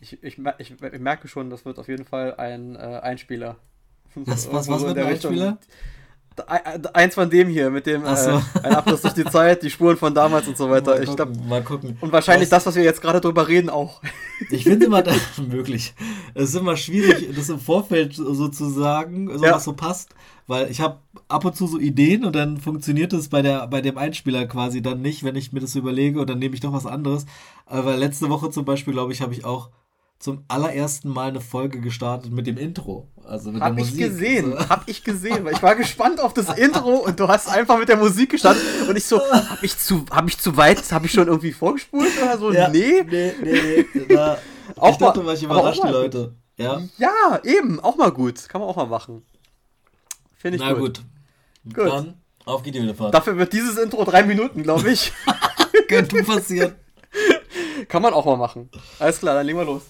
Ich, ich, ich, ich, merke schon, das wird auf jeden Fall ein äh, Einspieler. Was, was, was wird ein Einspieler? Eins von dem hier, mit dem so. äh, ein Abriss durch die Zeit, die Spuren von damals und so weiter. Mal ich gucken, glaub, mal gucken. Und wahrscheinlich was? das, was wir jetzt gerade drüber reden, auch. Ich finde immer möglich. Es ist immer schwierig, das im Vorfeld sozusagen, so ja. was so passt, weil ich habe ab und zu so Ideen und dann funktioniert es bei der bei dem Einspieler quasi dann nicht, wenn ich mir das überlege und dann nehme ich doch was anderes. Aber letzte Woche zum Beispiel, glaube ich, habe ich auch zum allerersten Mal eine Folge gestartet mit dem Intro. Also mit hab der Musik. ich gesehen, so. hab ich gesehen, weil ich war gespannt auf das Intro und du hast einfach mit der Musik gestartet und ich so, hab ich zu, hab ich zu weit, hab ich schon irgendwie vorgespult oder so? Ja, nee. Nee, nee, nee. Da, auch ich dachte, mal, ich überrascht die Leute. Ja. ja, eben, auch mal gut. Kann man auch mal machen. Finde ich Na gut. gut. Gut. Dann auf geht die Wiederfahrt. Dafür wird dieses Intro drei Minuten, glaube ich. Könnte passieren. Kann man auch mal machen. Alles klar, dann legen wir los.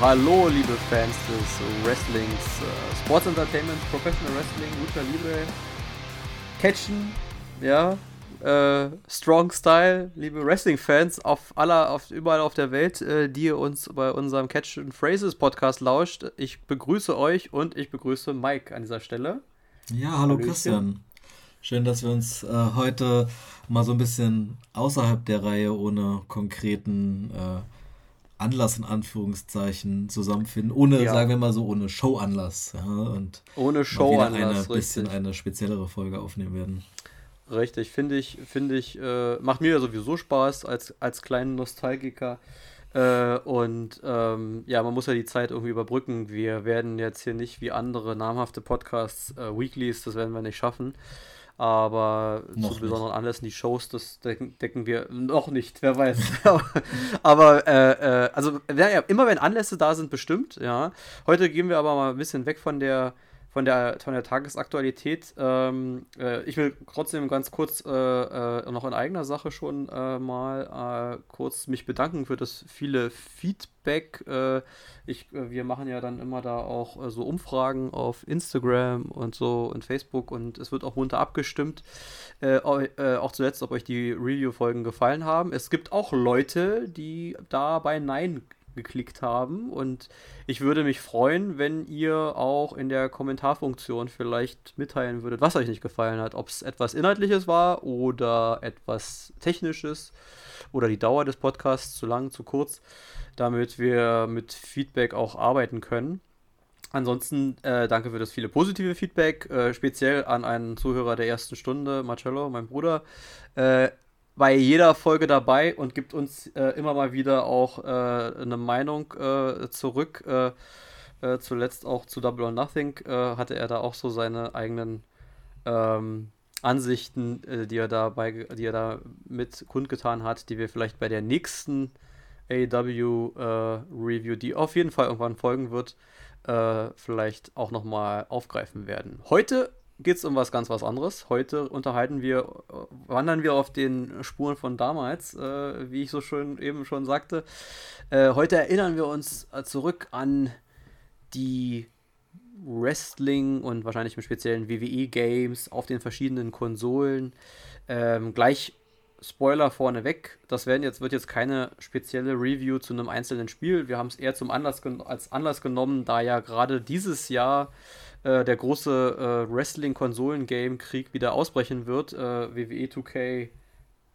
Hallo, liebe Fans des Wrestlings, äh, Sports Entertainment, Professional Wrestling, Lucha Libre, Catchen, ja, äh, Strong Style, liebe Wrestling-Fans auf aller, auf, überall auf der Welt, äh, die ihr uns bei unserem Catch and Phrases Podcast lauscht. Ich begrüße euch und ich begrüße Mike an dieser Stelle. Ja, hallo Hallöchen. Christian. Schön, dass wir uns äh, heute mal so ein bisschen außerhalb der Reihe ohne konkreten äh, Anlass in Anführungszeichen zusammenfinden, ohne, ja. sagen wir mal so, ohne Showanlass. Ja, und ohne Showanlass, eine bisschen eine speziellere Folge aufnehmen werden. Richtig, finde ich, finde ich, äh, macht mir ja sowieso Spaß als, als kleinen Nostalgiker. Äh, und ähm, ja, man muss ja die Zeit irgendwie überbrücken. Wir werden jetzt hier nicht wie andere namhafte Podcasts äh, Weeklies, das werden wir nicht schaffen aber noch zu besonderen Anlässen die Shows, das decken, decken, wir noch nicht, wer weiß. aber äh, äh, also ja, immer wenn Anlässe da sind, bestimmt, ja. Heute gehen wir aber mal ein bisschen weg von der von der, von der Tagesaktualität. Ähm, äh, ich will trotzdem ganz kurz äh, äh, noch in eigener Sache schon äh, mal äh, kurz mich bedanken für das viele Feedback. Äh, ich, wir machen ja dann immer da auch so Umfragen auf Instagram und so und Facebook und es wird auch munter abgestimmt. auch zuletzt, ob euch die Review-Folgen gefallen haben. Es gibt auch Leute, die da bei Nein geklickt haben. Und ich würde mich freuen, wenn ihr auch in der Kommentarfunktion vielleicht mitteilen würdet, was euch nicht gefallen hat. Ob es etwas Inhaltliches war oder etwas Technisches oder die Dauer des Podcasts zu lang, zu kurz, damit wir mit Feedback auch arbeiten können. Ansonsten äh, danke für das viele positive Feedback, äh, speziell an einen Zuhörer der ersten Stunde, Marcello, mein Bruder. Äh, bei jeder Folge dabei und gibt uns äh, immer mal wieder auch äh, eine Meinung äh, zurück. Äh, äh, zuletzt auch zu Double or Nothing äh, hatte er da auch so seine eigenen ähm, Ansichten, die er dabei, die er da mit kundgetan hat, die wir vielleicht bei der nächsten AW Review, die auf jeden Fall irgendwann folgen wird, vielleicht auch nochmal aufgreifen werden. Heute geht es um was ganz was anderes. Heute unterhalten wir, wandern wir auf den Spuren von damals, äh, wie ich so schön eben schon sagte. Äh, heute erinnern wir uns äh, zurück an die Wrestling und wahrscheinlich im speziellen WWE-Games auf den verschiedenen Konsolen. Ähm, gleich Spoiler vorneweg, das werden jetzt, wird jetzt keine spezielle Review zu einem einzelnen Spiel. Wir haben es eher zum Anlass als Anlass genommen, da ja gerade dieses Jahr äh, der große äh, Wrestling-Konsolen-Game-Krieg wieder ausbrechen wird. WWE 2K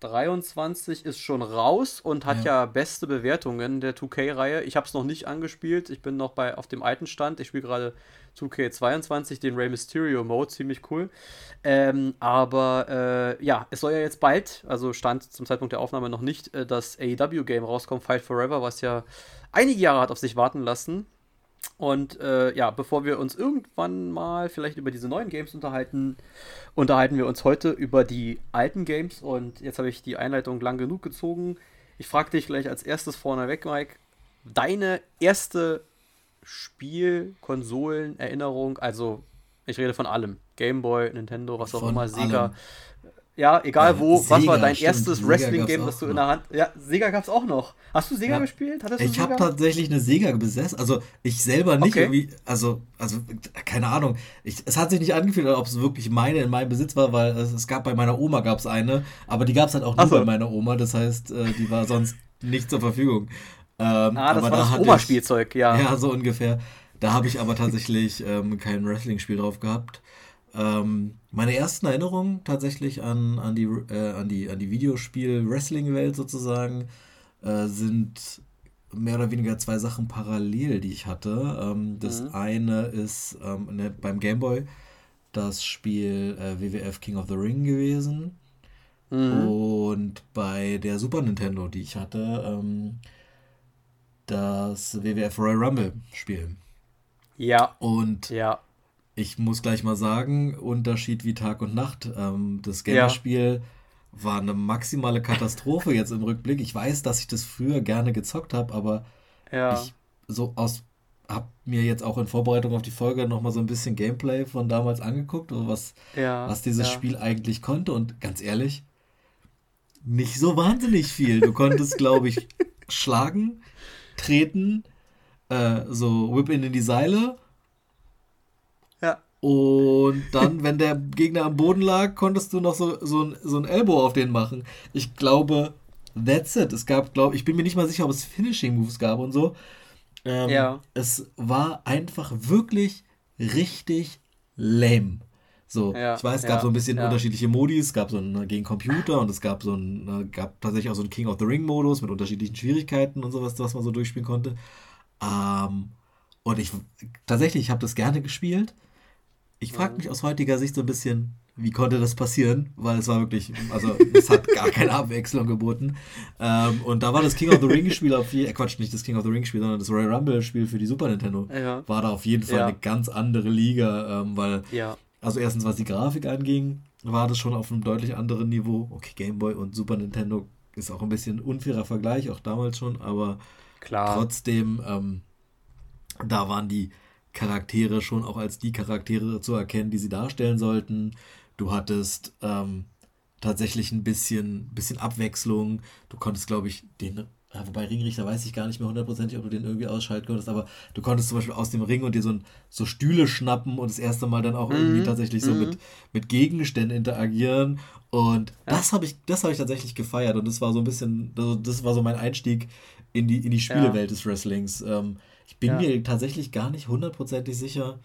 23 ist schon raus und hat ja, ja beste Bewertungen der 2K-Reihe. Ich habe es noch nicht angespielt. Ich bin noch bei auf dem alten Stand. Ich spiele gerade 2K22, den Rey Mysterio Mode, ziemlich cool. Ähm, aber äh, ja, es soll ja jetzt bald, also stand zum Zeitpunkt der Aufnahme noch nicht, äh, das AEW-Game rauskommen, Fight Forever, was ja einige Jahre hat auf sich warten lassen. Und äh, ja, bevor wir uns irgendwann mal vielleicht über diese neuen Games unterhalten, unterhalten wir uns heute über die alten Games. Und jetzt habe ich die Einleitung lang genug gezogen. Ich frage dich gleich als erstes vorneweg, Mike, deine erste Spiel, Konsolen, Erinnerung, also ich rede von allem. Gameboy, Nintendo, was auch von immer, Sega. Ja, egal wo, Sega, was war dein stimmt, erstes Wrestling-Game, das du in der Hand. Ja, Sega gab es auch noch. Hast du Sega ja. gespielt? Hattest ich habe tatsächlich eine Sega besessen. Also ich selber nicht okay. irgendwie, also, also, keine Ahnung. Ich, es hat sich nicht angefühlt, ob es wirklich meine in meinem Besitz war, weil es, es gab bei meiner Oma gab es eine, aber die gab es halt auch nur so. bei meiner Oma. Das heißt, äh, die war sonst nicht zur Verfügung. Ähm, ah, das war da das Oma-Spielzeug, ja. Ja, so ungefähr. Da habe ich aber tatsächlich ähm, kein Wrestling-Spiel drauf gehabt. Ähm, meine ersten Erinnerungen tatsächlich an, an, die, äh, an die, an die Videospiel-Wrestling-Welt sozusagen äh, sind mehr oder weniger zwei Sachen parallel, die ich hatte. Ähm, das mhm. eine ist ähm, ne, beim Gameboy das Spiel äh, WWF King of the Ring gewesen. Mhm. Und bei der Super Nintendo, die ich hatte, ähm, das WWF Royal Rumble Spiel. Ja. Und ja ich muss gleich mal sagen, Unterschied wie Tag und Nacht. Ähm, das Gamerspiel ja. war eine maximale Katastrophe jetzt im Rückblick. Ich weiß, dass ich das früher gerne gezockt habe, aber ja. ich so aus habe mir jetzt auch in Vorbereitung auf die Folge nochmal so ein bisschen Gameplay von damals angeguckt, was, ja, was dieses. Spiel eigentlich konnte. Und ganz ehrlich, nicht so wahnsinnig viel. Du konntest, glaube ich, schlagen, treten, äh, so Whip in die Seile und dann, wenn der Gegner am Boden lag, konntest du noch so, so, ein, so ein Elbow auf den machen. Ich glaube, that's it. Es gab, glaube ich, bin mir nicht mal sicher, ob es Finishing Moves gab und so. Ähm, ja. Es war einfach wirklich richtig lame. So, ja, ich weiß, es gab ja, so ein bisschen ja. unterschiedliche Modi. Es gab so einen gegen Computer und es gab so einen, gab tatsächlich auch so einen King of the Ring Modus mit unterschiedlichen Schwierigkeiten und sowas, was man so durchspielen konnte. Ähm, und ich tatsächlich, ich habe das gerne gespielt. Ich frage mich aus heutiger Sicht so ein bisschen, wie konnte das passieren? Weil es war wirklich, also es hat gar keine Abwechslung geboten. Ähm, und da war das King of the Ring Spiel auf jeden äh, Quatsch, nicht das King of the Ring Spiel, sondern das Royal Rumble Spiel für die Super Nintendo. Ja. War da auf jeden Fall ja. eine ganz andere Liga, ähm, weil, ja. also erstens, was die Grafik anging, war das schon auf einem deutlich anderen Niveau. Okay, Game Boy und Super Nintendo ist auch ein bisschen unfairer Vergleich, auch damals schon, aber Klar. trotzdem, ähm, da waren die Charaktere schon auch als die Charaktere zu erkennen, die sie darstellen sollten. Du hattest ähm, tatsächlich ein bisschen, bisschen Abwechslung. Du konntest, glaube ich, den ja, wobei Ringrichter weiß ich gar nicht mehr hundertprozentig, ob du den irgendwie ausschalten konntest, aber du konntest zum Beispiel aus dem Ring und dir so, ein, so Stühle schnappen und das erste Mal dann auch mhm. irgendwie tatsächlich so mhm. mit, mit Gegenständen interagieren. Und ja. das habe ich, hab ich tatsächlich gefeiert und das war so ein bisschen, also das war so mein Einstieg in die, in die Spielewelt ja. des Wrestlings. Ähm, ich bin ja. mir tatsächlich gar nicht hundertprozentig sicher,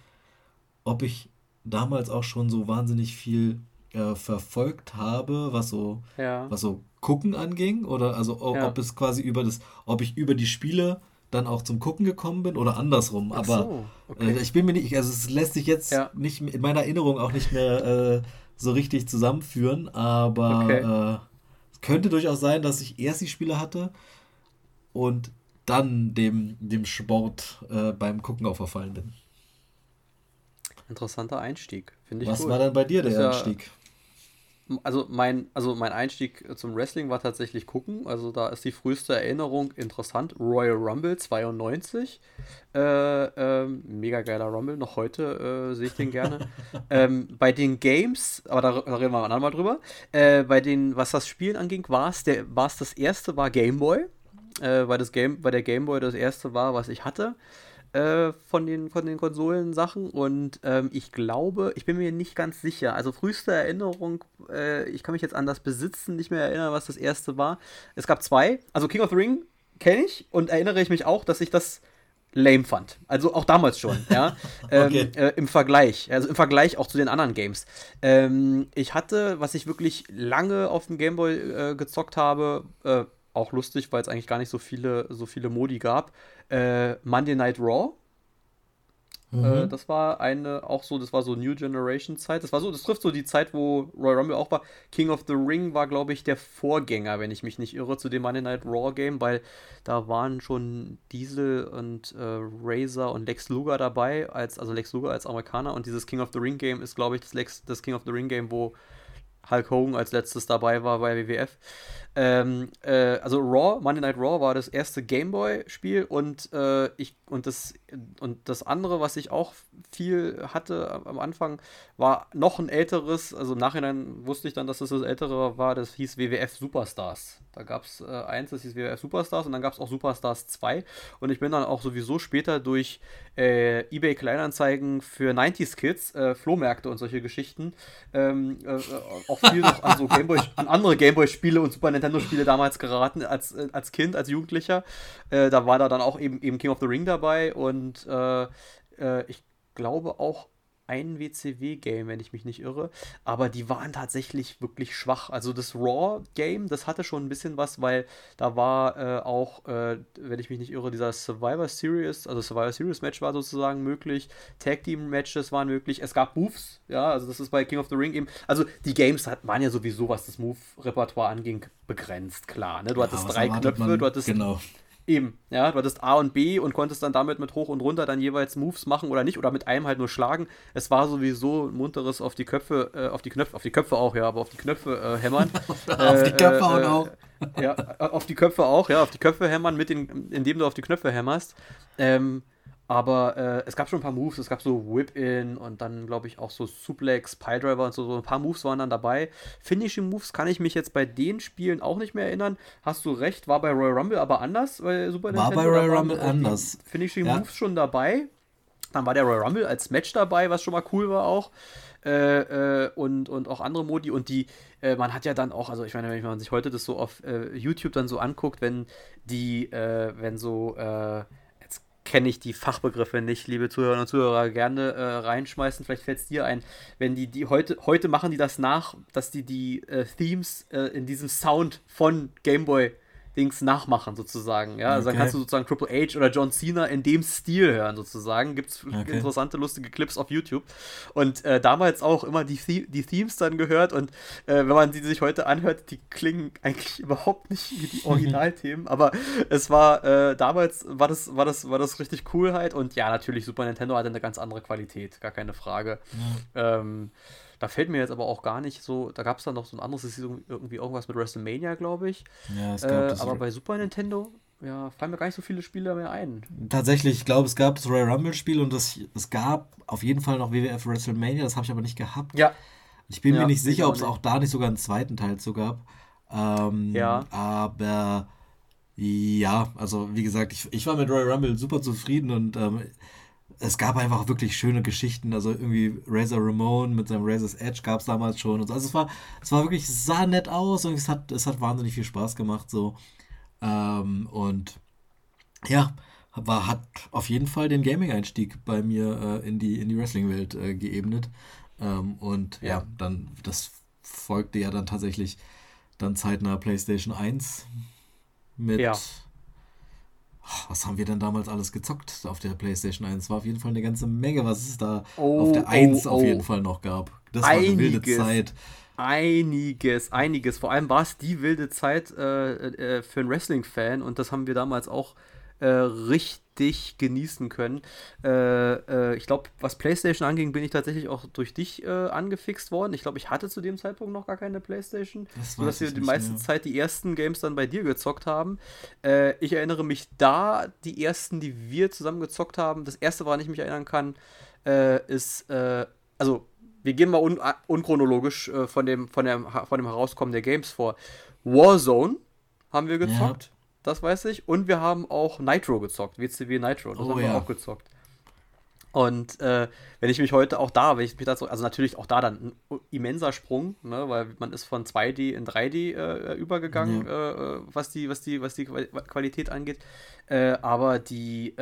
ob ich damals auch schon so wahnsinnig viel äh, verfolgt habe, was so, ja. was so Gucken anging. Oder also ob, ja. es quasi über das, ob ich über die Spiele dann auch zum Gucken gekommen bin oder andersrum. Ach Aber so, okay. äh, ich bin mir nicht, also es lässt sich jetzt nicht in meiner Erinnerung auch nicht mehr äh, so richtig zusammenführen. Aber okay. Äh, es könnte durchaus sein, dass ich erst die Spiele hatte und dann dem, dem Sport äh, beim Gucken auch verfallen bin. Interessanter Einstieg, finde ich. Was cool. war denn bei dir der ja, Einstieg? Also mein, also mein Einstieg zum Wrestling war tatsächlich gucken. Also da ist die früheste Erinnerung interessant. Royal Rumble 92. Äh, äh, mega geiler Rumble. Noch heute äh, sehe ich den gerne. ähm, bei den Games, aber da, da reden wir ein andermal drüber. Äh, bei den, was das Spielen anging, war es das erste, war Game Boy äh, weil, das Game, weil der Game Boy das erste war, was ich hatte äh, von den, von den Konsolensachen. Und ähm, ich glaube, ich bin mir nicht ganz sicher. Also früheste Erinnerung, äh, ich kann mich jetzt an das Besitzen nicht mehr erinnern, was das erste war. Es gab zwei. Also King of the Ring kenne ich und erinnere ich mich auch, dass ich das lame fand. Also auch damals schon, ja. okay. ähm, äh, Im Vergleich, also im Vergleich auch zu den anderen Games. Ähm, ich hatte, was ich wirklich lange auf dem Gameboy äh, gezockt habe, äh, auch lustig, weil es eigentlich gar nicht so viele, so viele Modi gab. Äh, Monday Night Raw. Mhm. Äh, das war eine, auch so, das war so New Generation Zeit. Das war so, das trifft so die Zeit, wo Royal Rumble auch war. King of the Ring war, glaube ich, der Vorgänger, wenn ich mich nicht irre, zu dem Monday Night Raw Game, weil da waren schon Diesel und äh, Razor und Lex Luger dabei, als, also Lex Luger als Amerikaner und dieses King of the Ring Game ist, glaube ich, das, Lex, das King of the Ring Game, wo Hulk Hogan als letztes dabei war bei WWF. Ähm, äh, also Raw, Monday Night Raw war das erste Gameboy-Spiel und äh, ich und das und das andere, was ich auch viel hatte am Anfang, war noch ein älteres. Also im Nachhinein wusste ich dann, dass das das ältere war. Das hieß WWF Superstars. Da gab es äh, eins, das hieß WWF Superstars und dann gab es auch Superstars 2. Und ich bin dann auch sowieso später durch äh, eBay Kleinanzeigen für 90s Kids, äh, Flohmärkte und solche Geschichten, ähm, äh, auch viel noch an so Gameboy, an andere Gameboy-Spiele und Super Nintendo-Spiele damals geraten als, äh, als Kind, als Jugendlicher. Äh, da war da dann auch eben, eben King of the Ring dabei und ich glaube auch ein WCW-Game, wenn ich mich nicht irre. Aber die waren tatsächlich wirklich schwach. Also das Raw-Game, das hatte schon ein bisschen was, weil da war äh, auch, äh, wenn ich mich nicht irre, dieser Survivor Series, also Survivor Series Match war sozusagen möglich. Tag Team Matches waren möglich. Es gab Moves, ja, also das ist bei King of the Ring eben. Also die Games hat, waren ja sowieso, was das Move-Repertoire anging, begrenzt, klar. Ne? Du hattest ja, drei Knöpfe, man, du hattest. Genau Eben, ja, du hattest A und B und konntest dann damit mit hoch und runter dann jeweils Moves machen oder nicht oder mit einem halt nur schlagen. Es war sowieso ein munteres auf die Köpfe, äh, auf die Knöpfe, auf die Köpfe auch, ja, aber auf die Knöpfe äh, hämmern. auf die Köpfe äh, auch. ja, auf die Köpfe auch, ja, auf die Köpfe hämmern, mit den, indem du auf die Knöpfe hämmerst. Ähm, aber äh, es gab schon ein paar Moves, es gab so Whip-In und dann, glaube ich, auch so Suplex, Piledriver und so, so ein paar Moves waren dann dabei. Finishing Moves kann ich mich jetzt bei den Spielen auch nicht mehr erinnern. Hast du recht, war bei Royal Rumble aber anders, bei Super war Nintendo. War bei Royal Rumble anders. Finishing ja. Moves schon dabei. Dann war der Royal Rumble als Match dabei, was schon mal cool war auch. Äh, äh, und, und auch andere Modi. Und die, äh, man hat ja dann auch, also ich meine, wenn man sich heute das so auf äh, YouTube dann so anguckt, wenn die, äh, wenn so äh, kenne ich die Fachbegriffe nicht, liebe Zuhörerinnen und Zuhörer, gerne äh, reinschmeißen. Vielleicht fällt es dir ein. Wenn die, die heute, heute machen die das nach, dass die die äh, Themes äh, in diesem Sound von Gameboy Dings nachmachen, sozusagen. Ja, also okay. dann kannst du sozusagen Triple H oder John Cena in dem Stil hören, sozusagen. Gibt es okay. interessante, lustige Clips auf YouTube. Und äh, damals auch immer die, die Themes dann gehört. Und äh, wenn man sie sich heute anhört, die klingen eigentlich überhaupt nicht wie die Originalthemen. aber es war äh, damals war das, war, das, war das richtig Coolheit. Halt. Und ja, natürlich, Super Nintendo hatte eine ganz andere Qualität, gar keine Frage. Ja. Ähm, da fällt mir jetzt aber auch gar nicht so, da gab es dann noch so ein anderes, das ist irgendwie irgendwas mit WrestleMania, glaube ich. Ja, es gab äh, das aber bei Super Nintendo, ja, fallen mir gar nicht so viele Spiele mehr ein. Tatsächlich, ich glaube, es gab das Royal Rumble-Spiel und das, es gab auf jeden Fall noch WWF WrestleMania, das habe ich aber nicht gehabt. Ja. Ich bin ja, mir nicht sicher, ob es auch da nicht sogar einen zweiten Teil zu gab. Ähm, ja. Aber ja, also wie gesagt, ich, ich war mit Royal Rumble super zufrieden und ähm, es gab einfach wirklich schöne Geschichten. Also irgendwie Razor Ramon mit seinem Razor's Edge gab es damals schon. Und so. Also es war, es war wirklich, es sah nett aus und es hat, es hat wahnsinnig viel Spaß gemacht. So. Ähm, und ja, war, hat auf jeden Fall den Gaming-Einstieg bei mir äh, in die, in die Wrestling-Welt äh, geebnet. Ähm, und ja. ja, dann, das folgte ja dann tatsächlich dann zeitnah PlayStation 1 mit. Ja was haben wir denn damals alles gezockt auf der PlayStation 1? Es war auf jeden Fall eine ganze Menge, was es da oh, auf der 1 oh, auf jeden oh. Fall noch gab. Das war eine wilde Zeit. Einiges, einiges. Vor allem war es die wilde Zeit äh, äh, für einen Wrestling-Fan und das haben wir damals auch äh, richtig genießen können. Äh, äh, ich glaube, was PlayStation anging, bin ich tatsächlich auch durch dich äh, angefixt worden. Ich glaube, ich hatte zu dem Zeitpunkt noch gar keine PlayStation, das sodass wir die meiste mehr. Zeit die ersten Games dann bei dir gezockt haben. Äh, ich erinnere mich da, die ersten, die wir zusammen gezockt haben. Das erste, woran ich mich erinnern kann, äh, ist, also wir gehen mal un unchronologisch von, dem, von, dem, von dem Herauskommen der Games vor. Warzone haben wir gezockt. Das weiß ich. Und wir haben auch Nitro gezockt, WCW Nitro. Das oh, haben wir ja. auch gezockt. Und äh, wenn ich mich heute auch da, wenn ich mich dazu, also natürlich auch da dann ein immenser Sprung, ne, weil man ist von 2D in 3D äh, übergegangen, ja. äh, was die, was die, was die Qualität angeht. Äh, aber die,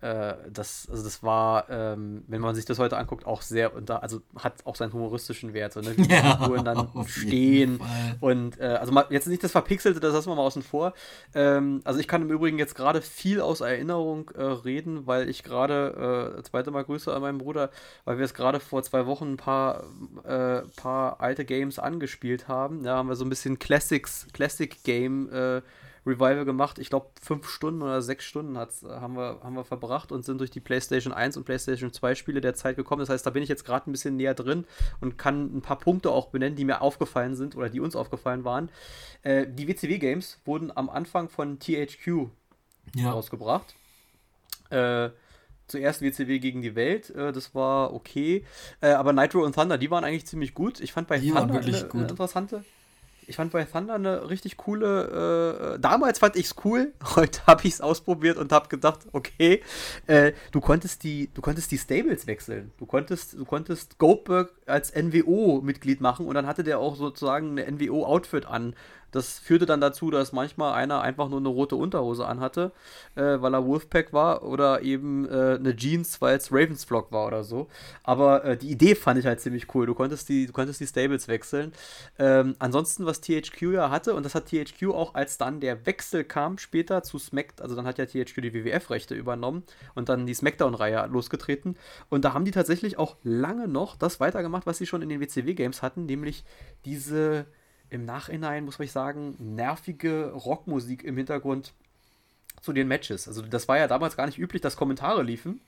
äh, das, also das war, ähm, wenn man sich das heute anguckt, auch sehr, also hat auch seinen humoristischen Wert, so, ne? wie die ja, Figuren dann stehen und äh, also mal, jetzt nicht das Verpixelte, das lassen wir mal außen vor. Ähm, also ich kann im Übrigen jetzt gerade viel aus Erinnerung äh, reden, weil ich gerade, äh, zweite Mal Grüße an meinen Bruder, weil wir es gerade vor zwei Wochen ein paar, äh, paar alte Games angespielt haben. Da haben wir so ein bisschen Classics, Classic Game äh, Revival gemacht. Ich glaube, fünf Stunden oder sechs Stunden hat's, äh, haben, wir, haben wir verbracht und sind durch die PlayStation 1 und PlayStation 2 Spiele der Zeit gekommen. Das heißt, da bin ich jetzt gerade ein bisschen näher drin und kann ein paar Punkte auch benennen, die mir aufgefallen sind oder die uns aufgefallen waren. Äh, die WCW-Games wurden am Anfang von THQ ja. rausgebracht. Äh, zuerst WCW gegen die Welt, äh, das war okay. Äh, aber Nitro und Thunder, die waren eigentlich ziemlich gut. Ich fand bei die Thunder eine, eine, interessante. Ich fand bei Thunder eine richtig coole. Äh, damals fand ich es cool. Heute habe ich es ausprobiert und habe gedacht, okay, äh, du konntest die, du konntest die Stables wechseln. Du konntest, du konntest Goldberg als NWO-Mitglied machen und dann hatte der auch sozusagen eine NWO-Outfit an. Das führte dann dazu, dass manchmal einer einfach nur eine rote Unterhose anhatte, äh, weil er Wolfpack war oder eben äh, eine Jeans, weil es Ravensflock war oder so. Aber äh, die Idee fand ich halt ziemlich cool. Du konntest die, du konntest die Stables wechseln. Ähm, ansonsten, was THQ ja hatte, und das hat THQ auch, als dann der Wechsel kam später zu SmackDown, also dann hat ja THQ die WWF-Rechte übernommen und dann die SmackDown-Reihe losgetreten. Und da haben die tatsächlich auch lange noch das weitergemacht, was sie schon in den WCW-Games hatten, nämlich diese im Nachhinein, muss man sagen, nervige Rockmusik im Hintergrund zu den Matches. Also das war ja damals gar nicht üblich, dass Kommentare liefen,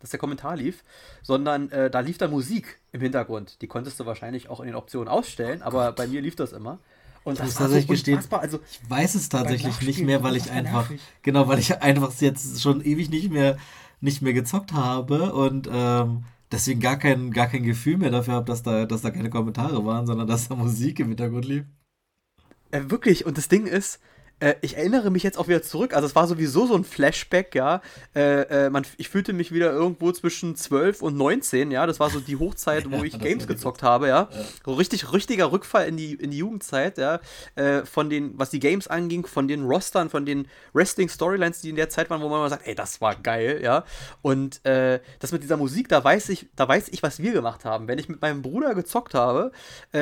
dass der Kommentar lief, sondern äh, da lief dann Musik im Hintergrund. Die konntest du wahrscheinlich auch in den Optionen ausstellen, aber Gott. bei mir lief das immer. Und das, das tatsächlich so gestehen, also ich weiß es tatsächlich nicht mehr, weil ich einfach genau, weil ich einfach jetzt schon ewig nicht mehr nicht mehr gezockt habe und ähm, deswegen gar kein, gar kein Gefühl mehr dafür habe, dass da, dass da keine Kommentare waren, sondern dass da Musik im Hintergrund lief. Äh, wirklich, und das Ding ist, äh, ich erinnere mich jetzt auch wieder zurück. Also es war sowieso so ein Flashback, ja. Äh, äh, man, ich fühlte mich wieder irgendwo zwischen 12 und 19, ja. Das war so die Hochzeit, wo ich Games gezockt habe, ja. ja. So richtig, richtiger Rückfall in die, in die Jugendzeit, ja. Äh, von den, was die Games anging, von den Rostern, von den Wrestling-Storylines, die in der Zeit waren, wo man mal sagt, ey, das war geil, ja. Und äh, das mit dieser Musik, da weiß ich, da weiß ich, was wir gemacht haben. Wenn ich mit meinem Bruder gezockt habe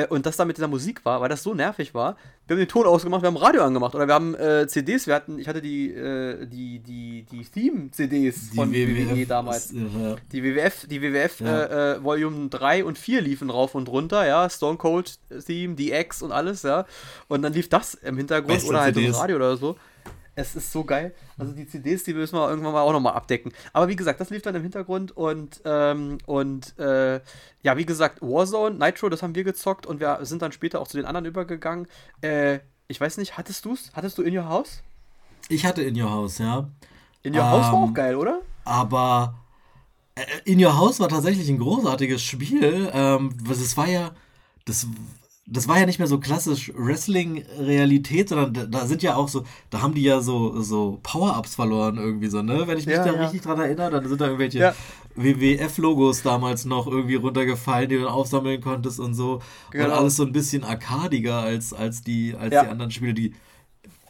und das da mit dieser Musik war, weil das so nervig war, wir haben den Ton ausgemacht, wir haben Radio angemacht oder wir haben äh, CDs, wir hatten, ich hatte die, äh, die, die, die Theme-CDs von WWF WWE damals. Ja. Die WWF, die WWF ja. äh, äh Volume 3 und 4 liefen rauf und runter, ja, Stone Cold Theme, DX und alles, ja. Und dann lief das im Hintergrund Beste oder halt CDs. im Radio oder so. Es ist so geil. Also die CDs, die müssen wir irgendwann mal auch nochmal abdecken. Aber wie gesagt, das lief dann im Hintergrund und, ähm, und äh, ja, wie gesagt, Warzone, Nitro, das haben wir gezockt und wir sind dann später auch zu den anderen übergegangen. Äh, ich weiß nicht, hattest du es? Hattest du In Your House? Ich hatte In Your House, ja. In Your ähm, House war auch ähm, geil, oder? Aber äh, In Your House war tatsächlich ein großartiges Spiel. Ähm, es war ja, das das war ja nicht mehr so klassisch Wrestling-Realität, sondern da, sind ja auch so, da haben die ja so, so Power-Ups verloren irgendwie so, ne? Wenn ich mich ja, da ja. richtig dran erinnere, dann sind da irgendwelche ja. WWF-Logos damals noch irgendwie runtergefallen, die du dann aufsammeln konntest und so. Genau. Und alles so ein bisschen arkadiger als, als, die, als die anderen Spiele, die,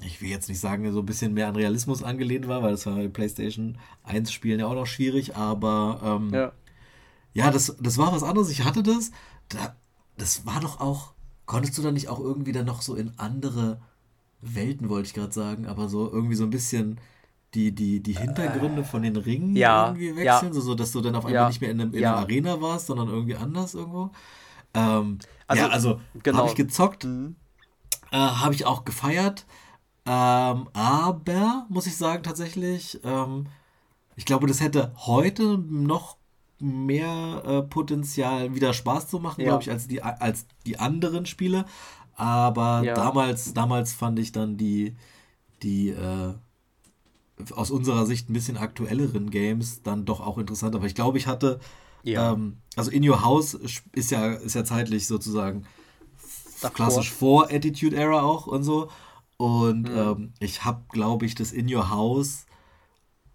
ich will jetzt nicht sagen, so ein bisschen mehr an Realismus angelehnt war, weil das war bei PlayStation 1 Spielen ja auch noch schwierig, aber ähm, ja, ja das, das war was anderes. Ich hatte das, da, das war doch auch Konntest du da nicht auch irgendwie dann noch so in andere Welten, wollte ich gerade sagen, aber so irgendwie so ein bisschen die, die, die Hintergründe von den Ringen ja, irgendwie wechseln, ja. so, dass du dann auf einmal ja, nicht mehr in, einem, in einer Arena warst, sondern irgendwie anders irgendwo? Ähm, also, ja, also genau. habe ich gezockt, mhm. äh, habe ich auch gefeiert, ähm, aber muss ich sagen, tatsächlich, ähm, ich glaube, das hätte heute noch mehr äh, Potenzial, wieder Spaß zu machen, ja. glaube ich, als die, als die anderen Spiele. Aber ja. damals, damals fand ich dann die, die äh, aus unserer Sicht ein bisschen aktuelleren Games dann doch auch interessant. Aber ich glaube, ich hatte, ja. ähm, also In Your House ist ja, ist ja zeitlich sozusagen Davor. klassisch vor Attitude Era auch und so. Und mhm. ähm, ich habe, glaube ich, das In Your House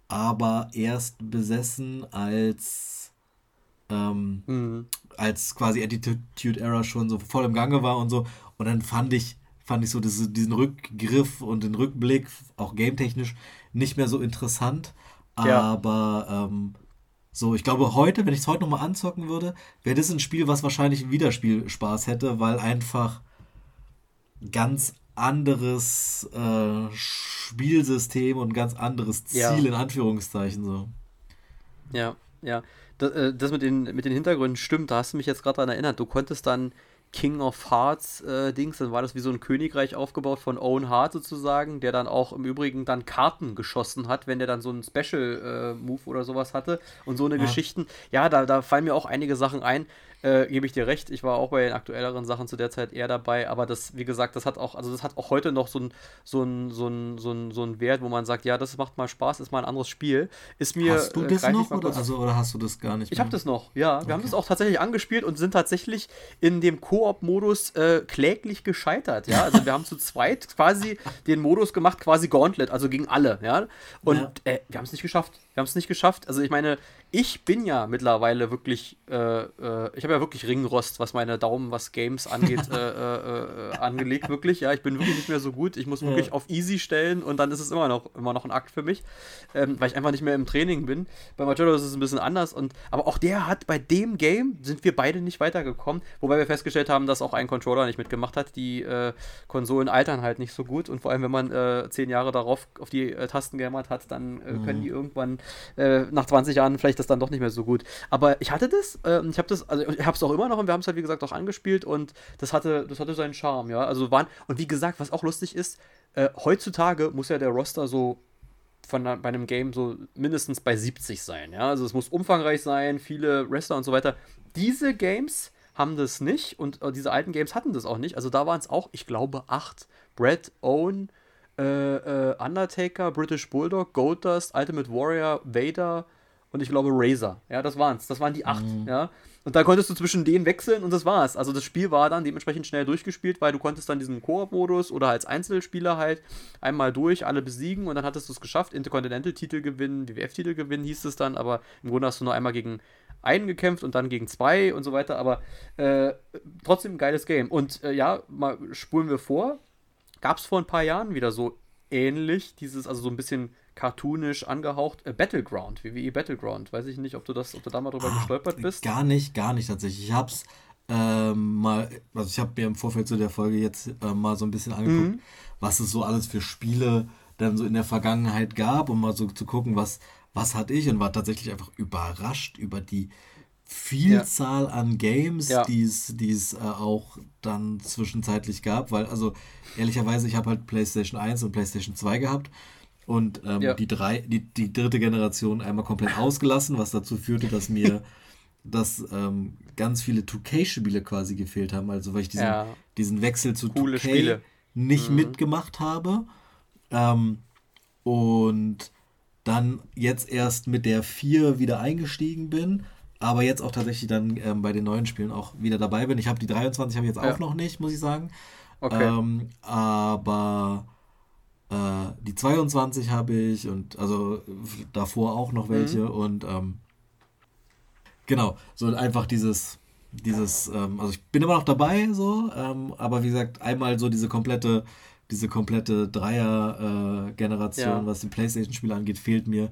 aber erst besessen als ähm, mhm. als quasi Attitude Era schon so voll im Gange war und so. Und dann fand ich, fand ich so diese, diesen Rückgriff und den Rückblick, auch gametechnisch, nicht mehr so interessant. Ja. Aber ähm, so, ich glaube, heute, wenn ich es heute nochmal anzocken würde, wäre das ein Spiel, was wahrscheinlich ein Wiederspielspaß hätte, weil einfach ganz anderes äh, Spielsystem und ganz anderes Ziel ja. in Anführungszeichen so. Ja, ja das, äh, das mit, den, mit den Hintergründen stimmt, da hast du mich jetzt gerade daran erinnert. Du konntest dann King of Hearts äh, Dings, dann war das wie so ein Königreich aufgebaut von Owen Hart sozusagen, der dann auch im Übrigen dann Karten geschossen hat, wenn der dann so einen Special äh, Move oder sowas hatte und so eine ja. Geschichten. Ja, da, da fallen mir auch einige Sachen ein äh, gebe ich dir recht. Ich war auch bei den aktuelleren Sachen zu der Zeit eher dabei, aber das, wie gesagt, das hat auch, also das hat auch heute noch so ein, so ein, so ein, so ein, so ein Wert, wo man sagt, ja, das macht mal Spaß, ist mal ein anderes Spiel. Ist mir. Hast du äh, das noch oder, also, oder hast du das gar nicht? Ich habe das noch, ja. Wir okay. haben das auch tatsächlich angespielt und sind tatsächlich in dem Koop-Modus äh, kläglich gescheitert, ja. Also wir haben zu zweit quasi den Modus gemacht, quasi Gauntlet, also gegen alle, ja. Und ja. Äh, wir haben es nicht geschafft. Wir haben es nicht geschafft. Also ich meine, ich bin ja mittlerweile wirklich, äh, äh, ich habe ja wirklich Ringrost, was meine Daumen, was Games angeht, äh, äh, äh, angelegt, wirklich. Ja, ich bin wirklich nicht mehr so gut. Ich muss ja. wirklich auf Easy stellen und dann ist es immer noch, immer noch ein Akt für mich, ähm, weil ich einfach nicht mehr im Training bin. Bei Majodo ist es ein bisschen anders. Und, aber auch der hat bei dem Game sind wir beide nicht weitergekommen, wobei wir festgestellt haben, dass auch ein Controller nicht mitgemacht hat. Die äh, Konsolen altern halt nicht so gut und vor allem, wenn man zehn Jahre darauf auf die Tasten gehammert hat, dann mhm. können die irgendwann nach 20 Jahren vielleicht das dann doch nicht mehr so gut. Aber ich hatte das, äh, ich habe das, also ich habe es auch immer noch und wir haben es halt wie gesagt auch angespielt und das hatte, das hatte seinen Charme, ja. Also waren, und wie gesagt, was auch lustig ist, äh, heutzutage muss ja der Roster so von bei einem Game so mindestens bei 70 sein, ja. Also es muss umfangreich sein, viele Wrestler und so weiter. Diese Games haben das nicht und äh, diese alten Games hatten das auch nicht. Also da waren es auch, ich glaube, acht. Brad Owen, äh, äh, Undertaker, British Bulldog, Goldust, Ultimate Warrior, Vader, und ich glaube Razer. Ja, das waren's. Das waren die acht. Mhm. Ja. Und da konntest du zwischen denen wechseln und das war's. Also das Spiel war dann dementsprechend schnell durchgespielt, weil du konntest dann diesen Koop-Modus oder als Einzelspieler halt einmal durch, alle besiegen und dann hattest du es geschafft. Intercontinental-Titel gewinnen, WWF-Titel gewinnen hieß es dann, aber im Grunde hast du nur einmal gegen einen gekämpft und dann gegen zwei und so weiter. Aber äh, trotzdem ein geiles Game. Und äh, ja, mal spulen wir vor. Gab es vor ein paar Jahren wieder so ähnlich, dieses, also so ein bisschen cartoonisch angehaucht. Äh, Battleground, WWE Battleground. Weiß ich nicht, ob du das, ob du da mal drüber ah, gestolpert bist. Gar nicht, gar nicht tatsächlich. Ich hab's ähm, mal, also ich habe mir im Vorfeld zu der Folge jetzt äh, mal so ein bisschen angeguckt, mhm. was es so alles für Spiele dann so in der Vergangenheit gab, um mal so zu gucken, was, was hatte ich und war tatsächlich einfach überrascht über die Vielzahl ja. an Games, ja. die es äh, auch dann zwischenzeitlich gab, weil also ehrlicherweise, ich habe halt PlayStation 1 und PlayStation 2 gehabt und ähm, ja. die, drei, die, die dritte Generation einmal komplett ausgelassen, was dazu führte, dass mir dass ähm, ganz viele 2K-Spiele quasi gefehlt haben. Also weil ich diesen, diesen Wechsel zu Coole 2K Spiele. nicht mhm. mitgemacht habe. Ähm, und dann jetzt erst mit der 4 wieder eingestiegen bin, aber jetzt auch tatsächlich dann ähm, bei den neuen Spielen auch wieder dabei bin. Ich habe die 23 habe ich jetzt ja. auch noch nicht, muss ich sagen. Okay. Ähm, aber äh, die 22 habe ich und also davor auch noch welche mhm. und ähm, genau, so einfach dieses, dieses, ähm, also ich bin immer noch dabei, so, ähm, aber wie gesagt, einmal so diese komplette, diese komplette Dreier-Generation, äh, ja. was die Playstation-Spiele angeht, fehlt mir.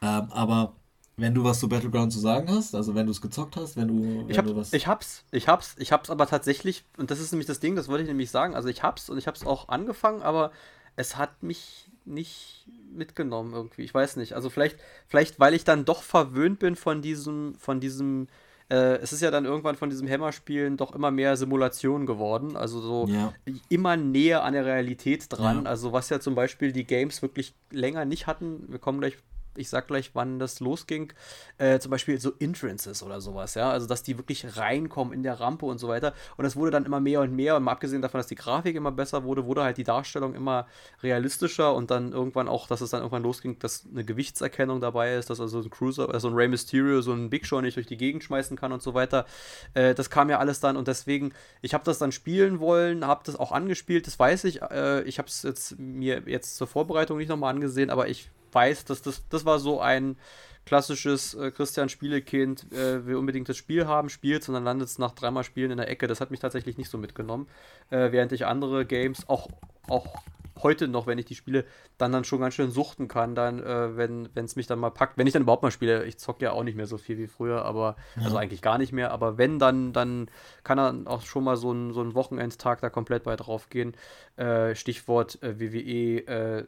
Ähm, aber wenn du was zu Battleground zu sagen hast, also wenn du es gezockt hast, wenn du. Ich, hab, du was ich hab's, ich hab's, ich hab's aber tatsächlich, und das ist nämlich das Ding, das wollte ich nämlich sagen, also ich hab's und ich hab's auch angefangen, aber es hat mich nicht mitgenommen irgendwie. Ich weiß nicht. Also vielleicht, vielleicht, weil ich dann doch verwöhnt bin von diesem, von diesem, äh, es ist ja dann irgendwann von diesem Hammer-Spielen doch immer mehr Simulation geworden. Also so ja. immer näher an der Realität dran. Ja. Also was ja zum Beispiel die Games wirklich länger nicht hatten. Wir kommen gleich ich sag gleich, wann das losging, äh, zum Beispiel so Entrances oder sowas, ja, also dass die wirklich reinkommen in der Rampe und so weiter. Und das wurde dann immer mehr und mehr und mal abgesehen davon, dass die Grafik immer besser wurde, wurde halt die Darstellung immer realistischer und dann irgendwann auch, dass es dann irgendwann losging, dass eine Gewichtserkennung dabei ist, dass also ein Cruiser, also ein Rey Mysterio so ein Big Show nicht durch die Gegend schmeißen kann und so weiter. Äh, das kam ja alles dann und deswegen, ich habe das dann spielen wollen, habe das auch angespielt, das weiß ich. Äh, ich habe es jetzt mir jetzt zur Vorbereitung nicht nochmal angesehen, aber ich weiß, dass das, das war so ein klassisches äh, Christian Spielekind, äh, will unbedingt das Spiel haben, spielt, sondern landet es nach dreimal Spielen in der Ecke. Das hat mich tatsächlich nicht so mitgenommen. Äh, während ich andere Games auch, auch heute noch, wenn ich die spiele, dann dann schon ganz schön suchten kann, dann, äh, wenn es mich dann mal packt. Wenn ich dann überhaupt mal spiele, ich zocke ja auch nicht mehr so viel wie früher, aber, ja. also eigentlich gar nicht mehr, aber wenn, dann, dann kann dann auch schon mal so ein, so ein Wochenendtag da komplett bei drauf gehen. Äh, Stichwort äh, WWE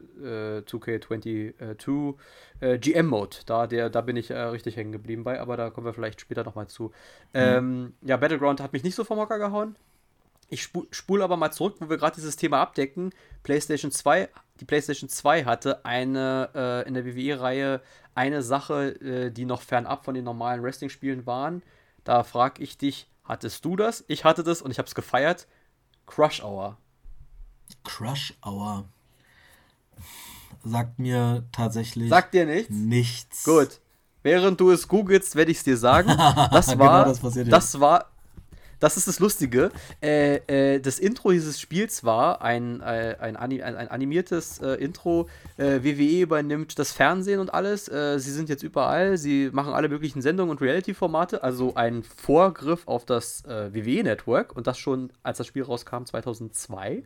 2K22 äh, GM-Mode, da, da bin ich äh, richtig hängen geblieben bei, aber da kommen wir vielleicht später nochmal zu. Mhm. Ähm, ja, Battleground hat mich nicht so vom Hocker gehauen ich spule spul aber mal zurück, wo wir gerade dieses Thema abdecken. PlayStation 2, die PlayStation 2 hatte eine äh, in der WWE-Reihe eine Sache, äh, die noch fernab von den normalen Wrestling-Spielen waren. Da frage ich dich, hattest du das? Ich hatte das und ich habe es gefeiert. Crush Hour. Crush Hour. Sagt mir tatsächlich. Sagt dir nichts? Nichts. Gut. Während du es googelst, werde ich es dir sagen. Das genau war, genau das, das war, das ist das Lustige. Äh, äh, das Intro dieses Spiels war ein, äh, ein, ein, ein, animiertes äh, Intro. Äh, WWE übernimmt das Fernsehen und alles. Sie sind jetzt überall. Sie machen alle möglichen Sendungen und Reality-Formate. Also ein Vorgriff auf das WWE-Network. Und das schon, als das Spiel rauskam, 2002.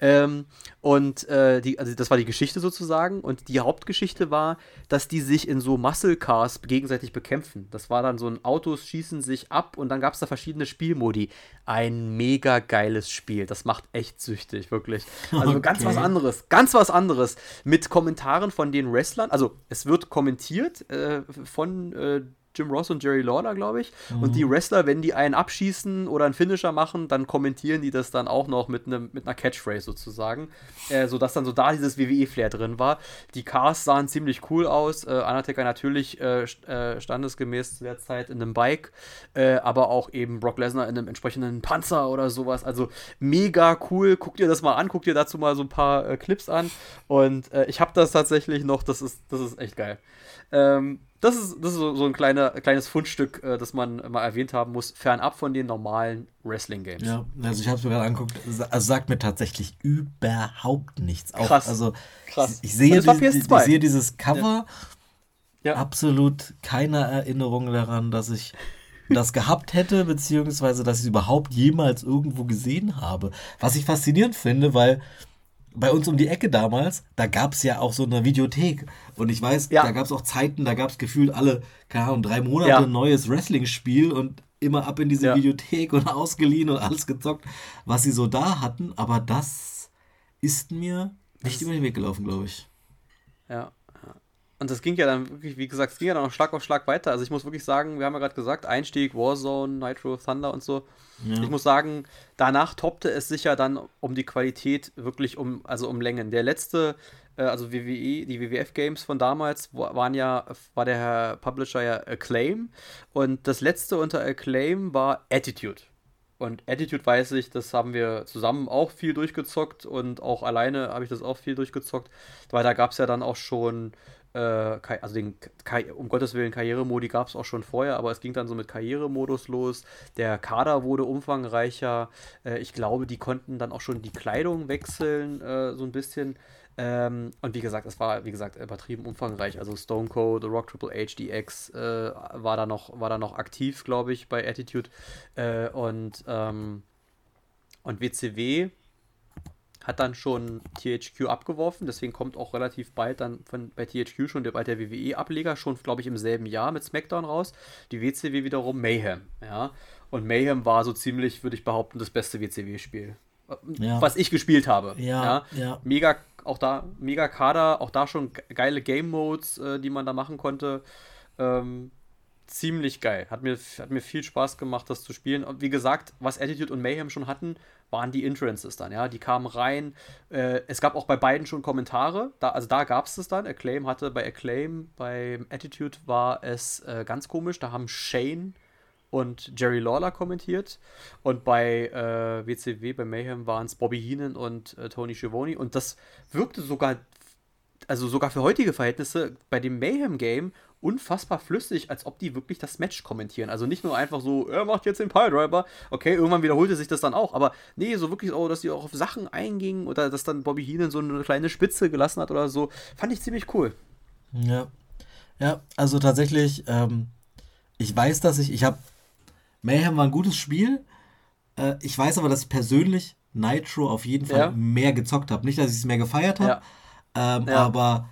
Ähm, und die, also das war die Geschichte sozusagen. Und die Hauptgeschichte war, dass die sich in so Muscle Cars gegenseitig bekämpfen. Das war dann so ein Autos schießen sich ab und dann gab es da verschiedene Spielmodi. Modi. Ein mega geiles Spiel. Das macht echt süchtig, wirklich. Also okay. ganz was anderes. Ganz was anderes. Mit Kommentaren von den Wrestlern. Also es wird kommentiert äh, von äh, Jim Ross und Jerry Lawler, glaube ich. Mhm. Und die mhm. Wrestler, wenn die einen abschießen oder einen Finisher machen, dann kommentieren die das dann auch noch mit, einem, mit einer Catchphrase sozusagen. Äh, sodass dann so da dieses WWE-Flair drin war. Die Cars sahen ziemlich cool aus. Äh, Undertaker natürlich äh, äh, standesgemäß zu der Zeit in einem Bike, äh, aber auch eben Brock Lesnar in einem entsprechenden Panzer oder sowas. Also mega cool. Guck dir das mal an, guck dir dazu mal so ein paar äh, Clips an. Und ich habe das tatsächlich noch, das ist, das ist echt geil. Ähm, das ist, das ist so, so ein kleiner, kleines Fundstück, äh, das man mal erwähnt haben muss, fernab von den normalen Wrestling-Games. Ja, also ich habe es mir gerade angeguckt, also sagt mir tatsächlich überhaupt nichts. Auch, krass. Also krass. Ich, ich sehe, die, die, ich sehe dieses Cover, ja. Ja. absolut keine Erinnerung daran, dass ich das gehabt hätte, beziehungsweise dass ich es überhaupt jemals irgendwo gesehen habe. Was ich faszinierend finde, weil bei uns um die Ecke damals, da gab es ja auch so eine Videothek. Und ich weiß, ja. da gab es auch Zeiten, da gab es gefühlt alle, keine Ahnung, drei Monate ja. ein neues Wrestling-Spiel und immer ab in diese ja. Videothek und ausgeliehen und alles gezockt, was sie so da hatten. Aber das ist mir nicht über den Weg gelaufen, glaube ich. Ja. Und das ging ja dann wirklich, wie gesagt, es ging ja dann noch Schlag auf Schlag weiter. Also ich muss wirklich sagen, wir haben ja gerade gesagt, Einstieg, Warzone, Nitro, Thunder und so. Ja. Ich muss sagen, danach toppte es sich ja dann um die Qualität wirklich um, also um Längen. Der letzte, äh, also WWE, die WWF-Games von damals waren ja, war der Publisher ja Acclaim. Und das letzte unter Acclaim war Attitude. Und Attitude weiß ich, das haben wir zusammen auch viel durchgezockt und auch alleine habe ich das auch viel durchgezockt, weil da gab es ja dann auch schon also den, um Gottes Willen, Karrieremodi gab es auch schon vorher, aber es ging dann so mit Karrieremodus los. Der Kader wurde umfangreicher. Äh, ich glaube, die konnten dann auch schon die Kleidung wechseln, äh, so ein bisschen. Ähm, und wie gesagt, es war, wie gesagt, übertrieben umfangreich. Also Stone Cold, The Rock Triple H, DX äh, war, da noch, war da noch aktiv, glaube ich, bei Attitude. Äh, und, ähm, und WCW hat dann schon THQ abgeworfen, deswegen kommt auch relativ bald dann von, bei THQ schon der, bald der WWE-Ableger, schon glaube ich im selben Jahr mit SmackDown raus. Die WCW wiederum Mayhem, ja. Und Mayhem war so ziemlich, würde ich behaupten, das beste WCW-Spiel. Ja. Was ich gespielt habe. Ja, ja, ja. Mega, auch da, mega Kader, auch da schon geile Game-Modes, äh, die man da machen konnte. Ähm, ziemlich geil. Hat mir, hat mir viel Spaß gemacht, das zu spielen. Und wie gesagt, was Attitude und Mayhem schon hatten, waren die Entrances dann, ja. Die kamen rein. Äh, es gab auch bei beiden schon Kommentare. Da, also da gab es es dann. Acclaim hatte bei Acclaim, bei Attitude war es äh, ganz komisch. Da haben Shane und Jerry Lawler kommentiert. Und bei äh, WCW, bei Mayhem waren es Bobby Heenan und äh, Tony Schiavone. Und das wirkte sogar also sogar für heutige Verhältnisse, bei dem Mayhem-Game unfassbar flüssig, als ob die wirklich das Match kommentieren. Also nicht nur einfach so, er macht jetzt den Piledriver. Okay, irgendwann wiederholte sich das dann auch. Aber nee, so wirklich, oh, dass die auch auf Sachen eingingen oder dass dann Bobby Heenan so eine kleine Spitze gelassen hat oder so, fand ich ziemlich cool. Ja. Ja, also tatsächlich, ähm, ich weiß, dass ich, ich habe, Mayhem war ein gutes Spiel. Äh, ich weiß aber, dass ich persönlich Nitro auf jeden Fall ja. mehr gezockt habe. Nicht, dass ich es mehr gefeiert habe. Ja ähm, ja. Aber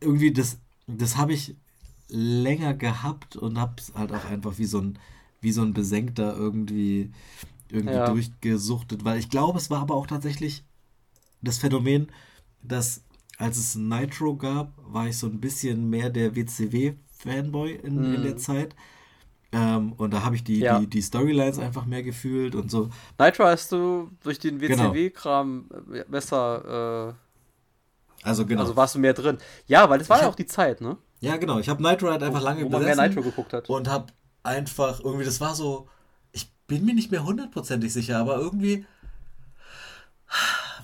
irgendwie, das, das habe ich länger gehabt und habe es halt auch einfach wie so ein, wie so ein Besenkter irgendwie, irgendwie ja. durchgesuchtet. Weil ich glaube, es war aber auch tatsächlich das Phänomen, dass als es Nitro gab, war ich so ein bisschen mehr der WCW-Fanboy in, mm. in der mhm. Zeit. Ähm, und da habe ich die, ja. die, die Storylines einfach mehr gefühlt und so. Nitro hast du durch den WCW-Kram genau. besser. Also genau. Also warst du mehr drin. Ja, weil das war ja auch die Zeit, ne? Ja, genau. Ich habe Nitro halt einfach wo, lange wo man mehr Nitro geguckt hat. Und habe einfach irgendwie, das war so, ich bin mir nicht mehr hundertprozentig sicher, aber irgendwie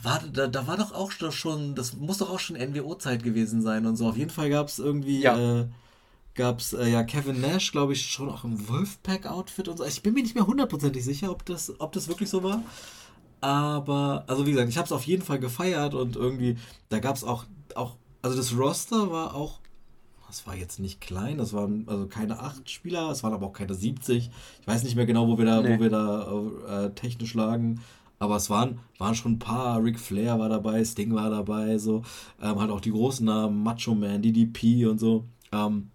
war, da, da war doch auch schon, das muss doch auch schon NWO-Zeit gewesen sein und so. Auf jeden Fall gab es irgendwie, ja. äh, gab es äh, ja Kevin Nash, glaube ich, schon auch im Wolfpack-Outfit und so. Ich bin mir nicht mehr hundertprozentig sicher, ob das, ob das wirklich so war. Aber, also wie gesagt, ich habe es auf jeden Fall gefeiert und irgendwie, da gab es auch, auch, also das Roster war auch, das war jetzt nicht klein, das waren also keine acht Spieler, es waren aber auch keine 70. Ich weiß nicht mehr genau, wo wir da, nee. wo wir da äh, technisch lagen. Aber es waren, waren schon ein paar, Ric Flair war dabei, Sting war dabei, so. Ähm, halt auch die großen Namen, Macho Man, DDP und so. Ähm,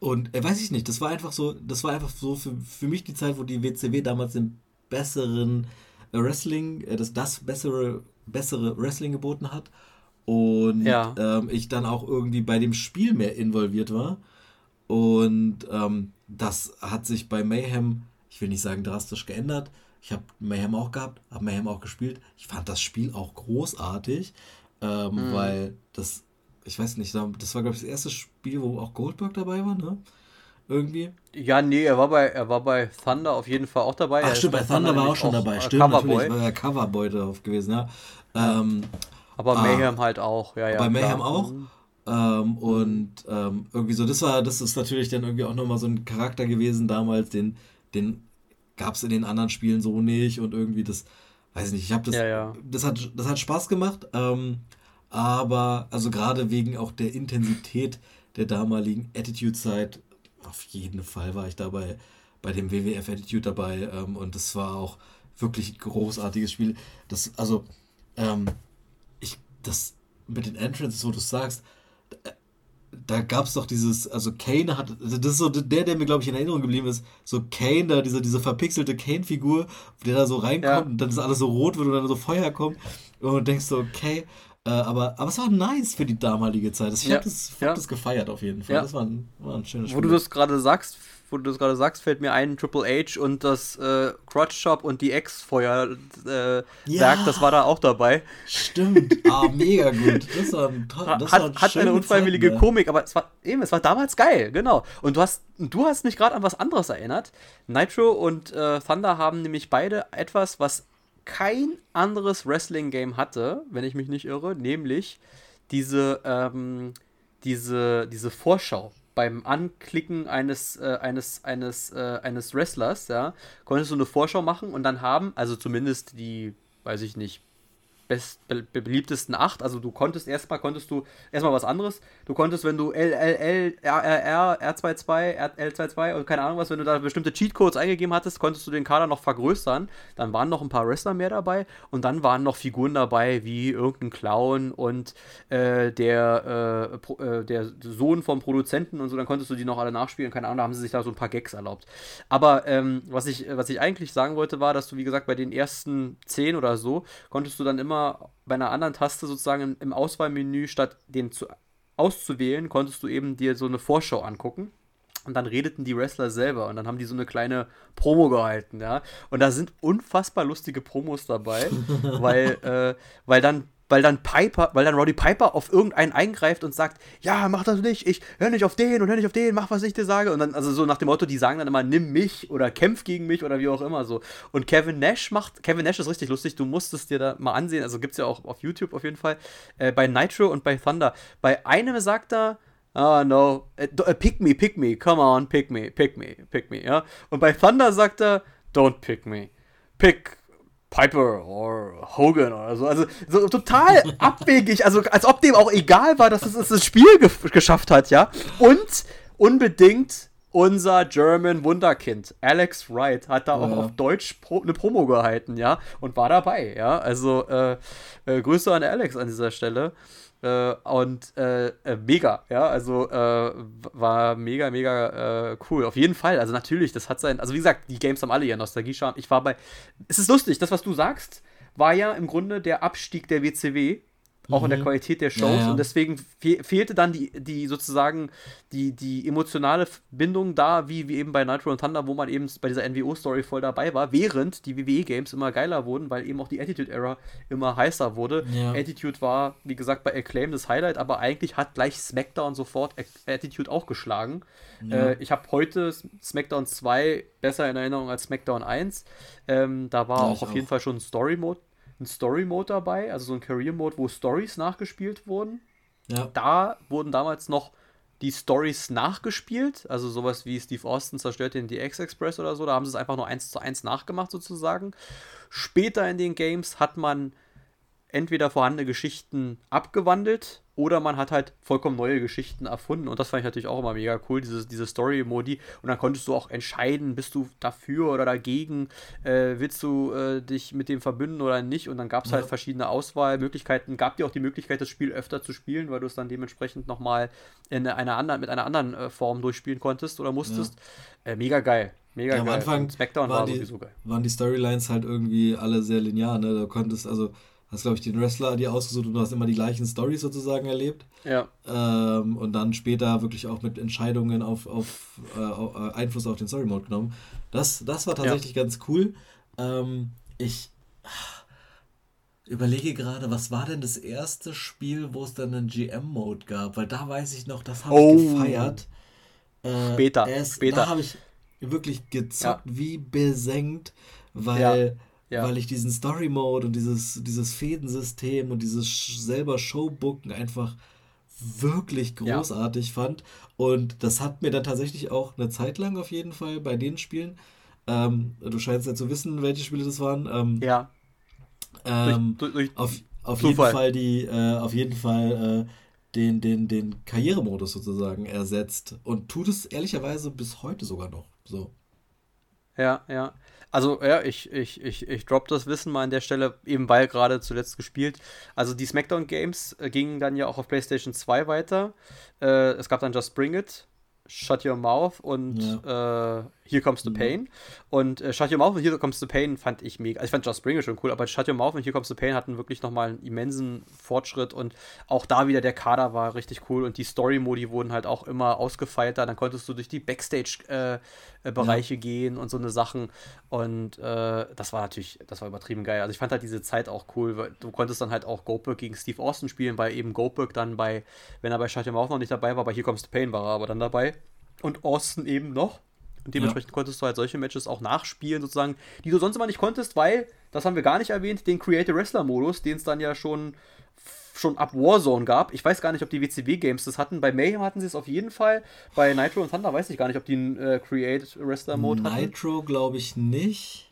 und äh, weiß ich nicht, das war einfach so, das war einfach so für, für mich die Zeit, wo die WCW damals den besseren äh, Wrestling, äh, das, das bessere, bessere Wrestling geboten hat. Und ja. ähm, ich dann auch irgendwie bei dem Spiel mehr involviert war. Und ähm, das hat sich bei Mayhem, ich will nicht sagen drastisch geändert, ich habe Mayhem auch gehabt, habe Mayhem auch gespielt. Ich fand das Spiel auch großartig, ähm, mhm. weil das, ich weiß nicht, das war, glaube ich, das erste Spiel, wo auch Goldberg dabei war, ne? Irgendwie. Ja, nee, er war bei, er war bei Thunder auf jeden Fall auch dabei. Ach, stimmt, bei Thunder, Thunder war auch schon dabei. Stimmt, Coverboy. natürlich, war der Coverboy drauf gewesen, ja. Ähm, aber ah. Mayhem ah, halt auch, ja, ja. Bei Mayhem klar. auch. Mhm. Ähm, und ähm, irgendwie so, das war, das ist natürlich dann irgendwie auch nochmal so ein Charakter gewesen damals, den, den gab es in den anderen Spielen so nicht und irgendwie das, weiß ich nicht, ich habe das, ja, ja. das hat, das hat Spaß gemacht, ähm, aber also gerade wegen auch der Intensität der damaligen Attitude-Zeit, auf jeden Fall war ich dabei bei dem WWF Attitude dabei ähm, und das war auch wirklich ein großartiges Spiel. Das, also, ähm, ich, das mit den Entrances, wo du sagst, da gab es doch dieses, also Kane hat, also das ist so der, der mir, glaube ich, in Erinnerung geblieben ist, so Kane, da diese, diese verpixelte Kane-Figur, der da so reinkommt ja. und dann ist alles so rot wird und dann so Feuer kommt und du denkst so, okay, äh, aber, aber es war nice für die damalige Zeit. Ich ja. habe das, hab ja. das gefeiert auf jeden Fall. Das war ein, war ein schönes Spiel. Wo du das gerade sagst, wo du das gerade sagst, fällt mir ein, Triple H und das äh, Crotch Shop und die Ex-Feuerwerk, äh, ja, das war da auch dabei. Stimmt, ah, mega gut. Das war ein, das hat, hat eine unfreiwillige Zeit, ne? Komik, aber es war eben, es war damals geil, genau. Und du hast, du hast mich gerade an was anderes erinnert. Nitro und äh, Thunder haben nämlich beide etwas, was kein anderes Wrestling-Game hatte, wenn ich mich nicht irre, nämlich diese, ähm, diese, diese Vorschau beim Anklicken eines, äh, eines, eines, äh, eines Wrestlers, ja, konntest du eine Vorschau machen und dann haben, also zumindest die, weiß ich nicht, best, be beliebtesten acht. Also du konntest erstmal konntest du erstmal was anderes. Du konntest, wenn du LLL, RRR, R22, L22 und keine Ahnung was, wenn du da bestimmte Cheatcodes eingegeben hattest, konntest du den Kader noch vergrößern. Dann waren noch ein paar Wrestler mehr dabei und dann waren noch Figuren dabei wie irgendein Clown und äh, der, äh, äh, der Sohn vom Produzenten und so. Dann konntest du die noch alle nachspielen. Keine Ahnung, da haben sie sich da so ein paar Gags erlaubt. Aber ähm, was, ich, was ich eigentlich sagen wollte, war, dass du, wie gesagt, bei den ersten zehn oder so konntest du dann immer bei einer anderen Taste sozusagen im, im Auswahlmenü, statt den zu, auszuwählen, konntest du eben dir so eine Vorschau angucken. Und dann redeten die Wrestler selber und dann haben die so eine kleine Promo gehalten, ja. Und da sind unfassbar lustige Promos dabei, weil, äh, weil dann weil dann Piper, weil dann Roddy Piper auf irgendeinen eingreift und sagt, ja, mach das nicht, ich hör nicht auf den und hör nicht auf den, mach was ich dir sage. Und dann, also so nach dem Motto, die sagen dann immer, nimm mich oder kämpf gegen mich oder wie auch immer so. Und Kevin Nash macht, Kevin Nash ist richtig lustig, du musst es dir da mal ansehen, also gibt's ja auch auf YouTube auf jeden Fall, äh, bei Nitro und bei Thunder. Bei einem sagt er, Ah, oh, no. Uh, pick me, pick me. Come on, pick me, pick me, pick me, ja. Und bei Thunder sagt er, don't pick me. Pick Piper oder Hogan oder so. Also so total abwegig, also als ob dem auch egal war, dass es das Spiel ge geschafft hat, ja. Und unbedingt unser German Wunderkind, Alex Wright, hat da ja. auch auf Deutsch Pro eine Promo gehalten, ja, und war dabei, ja. Also äh, äh, Grüße an Alex an dieser Stelle. Äh, und äh, äh, mega, ja, also äh, war mega, mega äh, cool. Auf jeden Fall, also natürlich, das hat sein, also wie gesagt, die Games haben alle ihren Nostalgie-Charme. Ich war bei, es ist lustig, das, was du sagst, war ja im Grunde der Abstieg der WCW auch mhm. in der mhm. Qualität der Shows. Ja, ja. Und deswegen fe fehlte dann die, die sozusagen die, die emotionale Bindung da, wie, wie eben bei Nitro und Thunder, wo man eben bei dieser NWO-Story voll dabei war, während die WWE-Games immer geiler wurden, weil eben auch die Attitude-Era immer heißer wurde. Ja. Attitude war, wie gesagt, bei Acclaim das Highlight, aber eigentlich hat gleich SmackDown sofort Attitude auch geschlagen. Äh, ich habe heute SmackDown 2 besser in Erinnerung als SmackDown 1. Ähm, da war auch auf auch. jeden Fall schon ein Story-Mode ein Story-Mode dabei, also so ein Career-Mode, wo Stories nachgespielt wurden. Ja. Da wurden damals noch die Stories nachgespielt, also sowas wie Steve Austin zerstört den DX Express oder so, da haben sie es einfach nur eins zu eins nachgemacht sozusagen. Später in den Games hat man entweder vorhandene Geschichten abgewandelt oder man hat halt vollkommen neue Geschichten erfunden. Und das fand ich natürlich auch immer mega cool, diese, diese Story-Modi. Und dann konntest du auch entscheiden, bist du dafür oder dagegen, äh, willst du äh, dich mit dem verbünden oder nicht. Und dann gab es ja. halt verschiedene Auswahlmöglichkeiten. Gab dir auch die Möglichkeit, das Spiel öfter zu spielen, weil du es dann dementsprechend nochmal in einer anderen, mit einer anderen äh, Form durchspielen konntest oder musstest. Ja. Äh, mega geil. Mega ja, geil. Am Anfang Smackdown war die, sowieso geil. waren die Storylines halt irgendwie alle sehr linear. Ne? Da konntest also hast, glaube ich, den Wrestler dir ausgesucht und du hast immer die gleichen Stories sozusagen erlebt. Ja. Ähm, und dann später wirklich auch mit Entscheidungen auf, auf, äh, Einfluss auf den Story Mode genommen. Das, das war tatsächlich ja. ganz cool. Ähm, ich überlege gerade, was war denn das erste Spiel, wo es dann einen GM-Mode gab? Weil da weiß ich noch, das habe oh. ich gefeiert. Äh, später. Erst, später. Da habe ich wirklich gezockt ja. wie besenkt, weil ja. Weil ich diesen Story Mode und dieses, dieses Fädensystem und dieses selber Showbooken einfach wirklich großartig ja. fand. Und das hat mir dann tatsächlich auch eine Zeit lang auf jeden Fall bei den Spielen. Ähm, du scheinst ja zu wissen, welche Spiele das waren. Ähm, ja. Ähm, durch, durch, auf, auf jeden Fall die, äh, auf jeden Fall äh, den, den, den Karrieremodus sozusagen ersetzt. Und tut es ehrlicherweise bis heute sogar noch so. Ja, ja. Also ja, ich, ich, ich, ich drop das Wissen mal an der Stelle, eben weil gerade zuletzt gespielt. Also die SmackDown Games äh, gingen dann ja auch auf PlayStation 2 weiter. Äh, es gab dann Just Bring It, Shut Your Mouth und ja. äh, Here Comes the mhm. Pain. Und äh, Shut Your Mouth und Here Comes the Pain fand ich mega. Also ich fand Just Springer schon cool, aber Shut Your Mouth und Here Comes the Pain hatten wirklich nochmal einen immensen Fortschritt und auch da wieder der Kader war richtig cool und die Story-Modi wurden halt auch immer ausgefeilter. Dann konntest du durch die Backstage-Bereiche äh, äh ja. gehen und so eine Sachen. Und äh, das war natürlich, das war übertrieben geil. Also ich fand halt diese Zeit auch cool, weil du konntest dann halt auch Goldberg gegen Steve Austin spielen, weil eben Goldberg dann bei, wenn er bei Shut Your Mouth noch nicht dabei war, bei Here Comes the Pain war er aber dann dabei. Und Austin eben noch. Und dementsprechend ja. konntest du halt solche Matches auch nachspielen, sozusagen, die du sonst immer nicht konntest, weil, das haben wir gar nicht erwähnt, den Creative Wrestler-Modus, den es dann ja schon, schon ab Warzone gab. Ich weiß gar nicht, ob die WCW-Games das hatten. Bei Mayhem hatten sie es auf jeden Fall. Bei Nitro und Thunder weiß ich gar nicht, ob die einen äh, Creative Wrestler-Mode hatten. Nitro glaube ich nicht.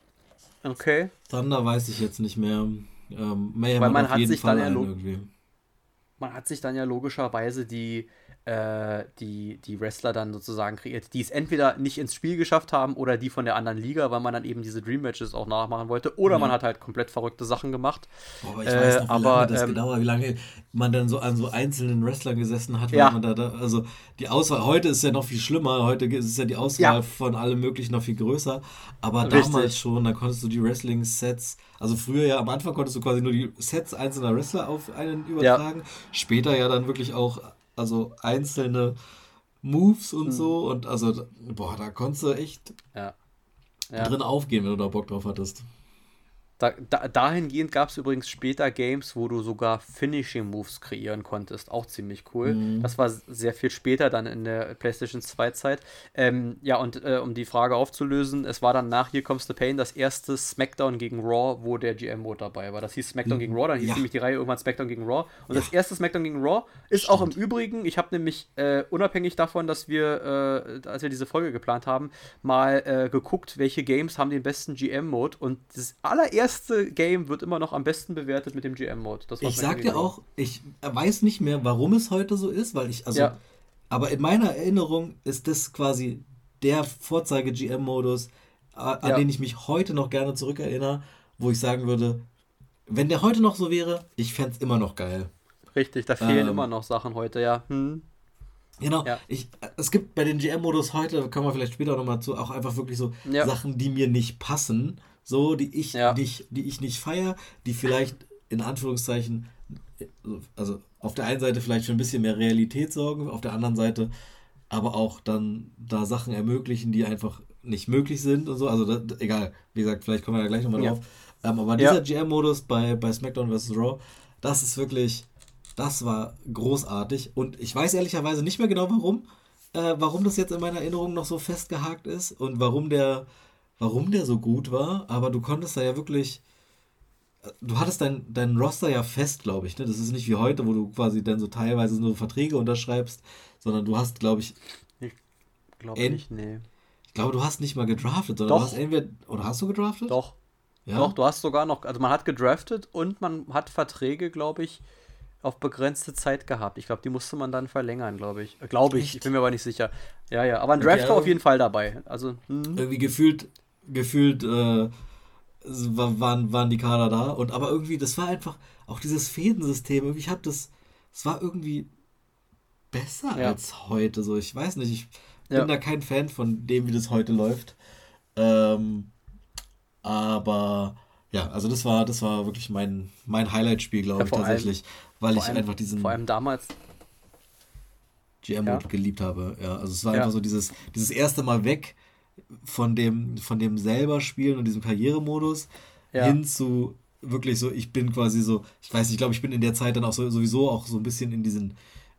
Okay. Thunder weiß ich jetzt nicht mehr. Ähm, Mayhem weil man hat, hat sich Fall dann ja man hat sich dann ja logischerweise die äh, die, die Wrestler dann sozusagen kreiert, die es entweder nicht ins Spiel geschafft haben oder die von der anderen Liga, weil man dann eben diese Dream Matches auch nachmachen wollte, oder mhm. man hat halt komplett verrückte Sachen gemacht. Boah, aber ich weiß noch, wie aber, lange das ähm, gedauert, wie lange man dann so an so einzelnen Wrestlern gesessen hat, ja. man da, da, also die Auswahl, heute ist ja noch viel schlimmer, heute ist ja die Auswahl ja. von allem möglichen noch viel größer, aber Richtig. damals schon, da konntest du die Wrestling-Sets, also früher ja, am Anfang konntest du quasi nur die Sets einzelner Wrestler auf einen übertragen, ja. später ja dann wirklich auch also einzelne Moves und mhm. so. Und also, boah, da konntest du echt ja. Ja. drin aufgehen, wenn du da Bock drauf hattest. Da, da, dahingehend gab es übrigens später Games, wo du sogar Finishing Moves kreieren konntest. Auch ziemlich cool. Mhm. Das war sehr viel später dann in der PlayStation 2 Zeit. Ähm, ja, und äh, um die Frage aufzulösen, es war dann nach Here Comes the Pain das erste SmackDown gegen Raw, wo der GM-Mode dabei war. Das hieß SmackDown mhm. gegen Raw, dann hieß ja. nämlich die Reihe irgendwann SmackDown gegen Raw. Und ja. das erste SmackDown gegen Raw ist Stimmt. auch im Übrigen, ich habe nämlich äh, unabhängig davon, dass wir, äh, als wir diese Folge geplant haben, mal äh, geguckt, welche Games haben den besten GM-Mode. Und das allererste erste Game wird immer noch am besten bewertet mit dem GM-Mode. Ich sag dir auch, ich weiß nicht mehr, warum es heute so ist, weil ich, also, ja. aber in meiner Erinnerung ist das quasi der Vorzeige-GM-Modus, an ja. den ich mich heute noch gerne zurückerinnere, wo ich sagen würde, wenn der heute noch so wäre, ich fände es immer noch geil. Richtig, da fehlen ähm, immer noch Sachen heute, ja. Hm. Genau. Ja. Ich, es gibt bei den GM-Modus heute, kommen wir vielleicht später nochmal zu, auch einfach wirklich so ja. Sachen, die mir nicht passen so, die ich ja. nicht, die ich nicht feiere, die vielleicht in Anführungszeichen, also auf der einen Seite vielleicht für ein bisschen mehr Realität sorgen, auf der anderen Seite aber auch dann da Sachen ermöglichen, die einfach nicht möglich sind und so. Also das, egal, wie gesagt, vielleicht kommen wir da gleich nochmal ja. drauf. Ähm, aber dieser ja. GM-Modus bei, bei SmackDown vs. Raw, das ist wirklich, das war großartig. Und ich weiß ehrlicherweise nicht mehr genau warum, äh, warum das jetzt in meiner Erinnerung noch so festgehakt ist und warum der, warum der so gut war. Aber du konntest da ja wirklich du hattest dein, dein Roster ja fest, glaube ich. Ne? Das ist nicht wie heute, wo du quasi dann so teilweise nur Verträge unterschreibst, sondern du hast, glaube ich. Ich glaube nicht, nee. Ich glaube, du hast nicht mal gedraftet, sondern Doch. du hast entweder. Oder hast du gedraftet? Doch. Ja? Doch, du hast sogar noch. Also man hat gedraftet und man hat Verträge, glaube ich, auf begrenzte Zeit gehabt. Ich glaube, die musste man dann verlängern, glaube ich. Glaube ich, Echt? ich bin mir aber nicht sicher. Ja, ja. Aber ein Draft okay, war auf jeden Fall dabei. Also, hm. Irgendwie gefühlt, gefühlt. Äh, waren, waren die Kader da. Und aber irgendwie, das war einfach auch dieses Fädensystem. Ich habe das, es war irgendwie besser ja. als heute. So, ich weiß nicht, ich bin ja. da kein Fan von dem, wie das heute läuft. Ähm, aber ja, also das war, das war wirklich mein, mein Highlight-Spiel, glaube ja, ich, tatsächlich. Allem, weil ich allem, einfach diesen. Vor allem damals. GM-Mode geliebt habe. Ja, also es war einfach so dieses, dieses erste Mal weg von dem, von dem selber Spielen und diesem Karrieremodus ja. hin zu wirklich so, ich bin quasi so, ich weiß nicht, ich glaube, ich bin in der Zeit dann auch so, sowieso auch so ein bisschen in diesen,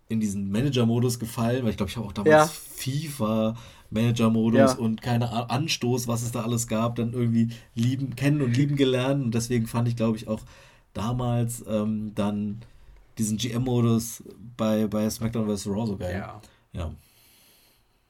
in diesen Manager-Modus gefallen, weil ich glaube, ich habe auch damals ja. FIFA Manager-Modus ja. und keine Anstoß, was es da alles gab, dann irgendwie lieben, kennen und lieben gelernt. Und deswegen fand ich, glaube ich, auch damals ähm, dann diesen GM-Modus bei, bei SmackDown vs. Raw so geil. Ja. Ja.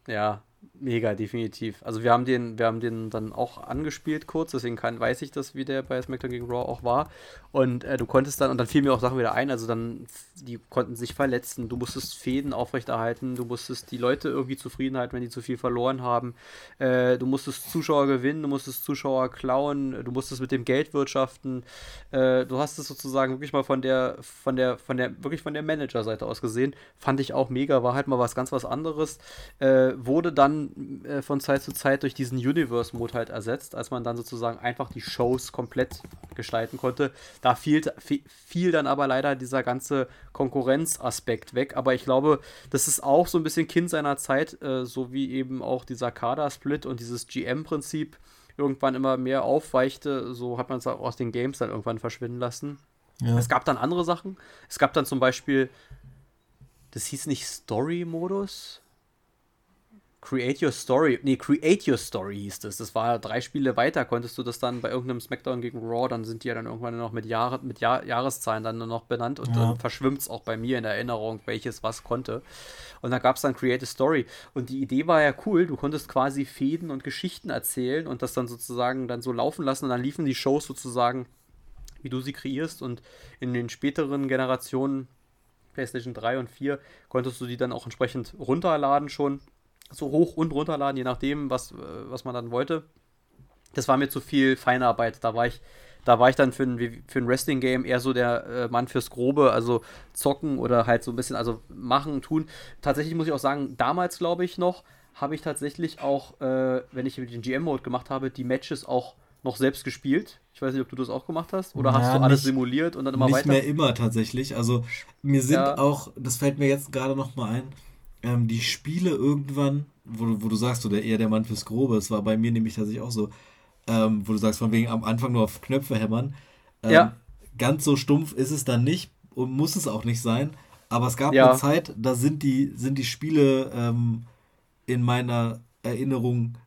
Ja, Mega, definitiv. Also wir haben den, wir haben den dann auch angespielt kurz, deswegen kann, weiß ich das, wie der bei SmackDown gegen Raw auch war. Und äh, du konntest dann, und dann fielen mir auch Sachen wieder ein, also dann, die konnten sich verletzen, du musstest Fäden aufrechterhalten, du musstest die Leute irgendwie zufrieden halten, wenn die zu viel verloren haben. Äh, du musstest Zuschauer gewinnen, du musstest Zuschauer klauen, du musstest mit dem Geld wirtschaften. Äh, du hast es sozusagen wirklich mal von der, von der, von der, wirklich von der Manager-Seite aus gesehen. Fand ich auch mega, war halt mal was ganz was anderes. Äh, wurde dann äh, von Zeit zu Zeit durch diesen Universe-Mode halt ersetzt, als man dann sozusagen einfach die Shows komplett gestalten konnte. Da fiel, fiel dann aber leider dieser ganze Konkurrenzaspekt weg. Aber ich glaube, das ist auch so ein bisschen Kind seiner Zeit, äh, so wie eben auch dieser Kader-Split und dieses GM-Prinzip irgendwann immer mehr aufweichte. So hat man es auch aus den Games dann irgendwann verschwinden lassen. Ja. Es gab dann andere Sachen. Es gab dann zum Beispiel, das hieß nicht Story-Modus, Create Your Story, nee, Create Your Story hieß das. Das war drei Spiele weiter, konntest du das dann bei irgendeinem Smackdown gegen Raw, dann sind die ja dann irgendwann noch mit, Jahre, mit Jahr, Jahreszahlen dann nur noch benannt und ja. dann verschwimmt es auch bei mir in der Erinnerung, welches was konnte. Und da gab es dann Create a Story. Und die Idee war ja cool, du konntest quasi Fäden und Geschichten erzählen und das dann sozusagen dann so laufen lassen und dann liefen die Shows sozusagen, wie du sie kreierst und in den späteren Generationen PlayStation 3 und 4 konntest du die dann auch entsprechend runterladen schon so hoch und runterladen, je nachdem, was, äh, was man dann wollte. Das war mir zu viel Feinarbeit. Da war ich, da war ich dann für ein, für ein Wrestling-Game eher so der äh, Mann fürs Grobe, also zocken oder halt so ein bisschen, also machen, tun. Tatsächlich muss ich auch sagen, damals glaube ich noch, habe ich tatsächlich auch, äh, wenn ich den GM-Mode gemacht habe, die Matches auch noch selbst gespielt. Ich weiß nicht, ob du das auch gemacht hast oder ja, hast du alles simuliert und dann immer nicht weiter? Nicht mehr immer tatsächlich. Also mir sind ja. auch, das fällt mir jetzt gerade noch mal ein, ähm, die Spiele irgendwann, wo, wo du sagst, so der, eher der Mann fürs Grobe, das war bei mir nämlich tatsächlich auch so, ähm, wo du sagst, von wegen am Anfang nur auf Knöpfe hämmern. Ähm, ja. Ganz so stumpf ist es dann nicht und muss es auch nicht sein. Aber es gab ja. eine Zeit, da sind die, sind die Spiele ähm, in meiner Erinnerung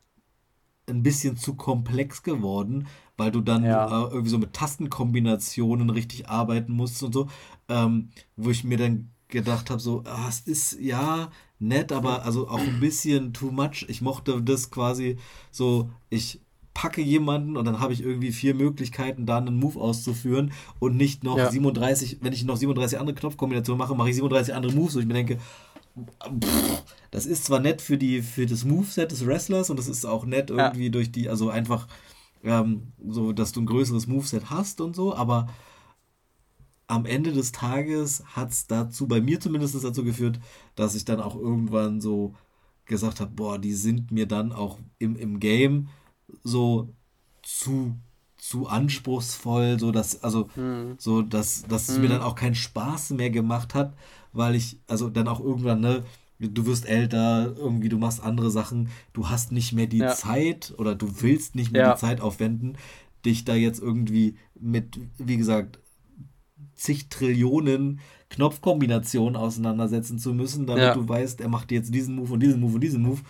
ein bisschen zu komplex geworden, weil du dann ja. äh, irgendwie so mit Tastenkombinationen richtig arbeiten musst und so, ähm, wo ich mir dann gedacht habe, so, ah, es ist ja nett, aber also auch ein bisschen too much. Ich mochte das quasi so, ich packe jemanden und dann habe ich irgendwie vier Möglichkeiten, da einen Move auszuführen und nicht noch ja. 37, wenn ich noch 37 andere Knopfkombinationen mache, mache ich 37 andere Moves und ich mir denke, pff, das ist zwar nett für, die, für das Moveset des Wrestlers und das ist auch nett irgendwie ja. durch die, also einfach ähm, so, dass du ein größeres Moveset hast und so, aber am Ende des Tages hat es dazu, bei mir zumindest dazu geführt, dass ich dann auch irgendwann so gesagt habe, boah, die sind mir dann auch im, im Game so zu, zu anspruchsvoll, so dass, also, hm. so dass, dass es mir hm. dann auch keinen Spaß mehr gemacht hat, weil ich, also dann auch irgendwann, ne, du wirst älter, irgendwie du machst andere Sachen, du hast nicht mehr die ja. Zeit oder du willst nicht mehr ja. die Zeit aufwenden, dich da jetzt irgendwie mit, wie gesagt, zig Trillionen Knopfkombinationen auseinandersetzen zu müssen, damit ja. du weißt, er macht jetzt diesen Move und diesen Move und diesen Move.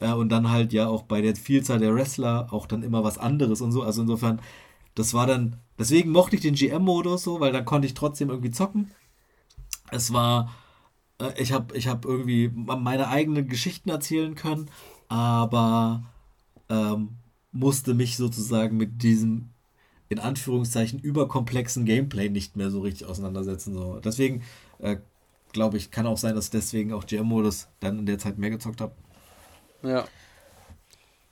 Ja, und dann halt ja auch bei der Vielzahl der Wrestler auch dann immer was anderes und so. Also insofern, das war dann, deswegen mochte ich den GM-Modus so, weil dann konnte ich trotzdem irgendwie zocken. Es war, äh, ich habe ich hab irgendwie meine eigenen Geschichten erzählen können, aber ähm, musste mich sozusagen mit diesem in Anführungszeichen überkomplexen Gameplay nicht mehr so richtig auseinandersetzen. So. Deswegen äh, glaube ich, kann auch sein, dass deswegen auch GM-Modus dann in der Zeit mehr gezockt habe. Ja.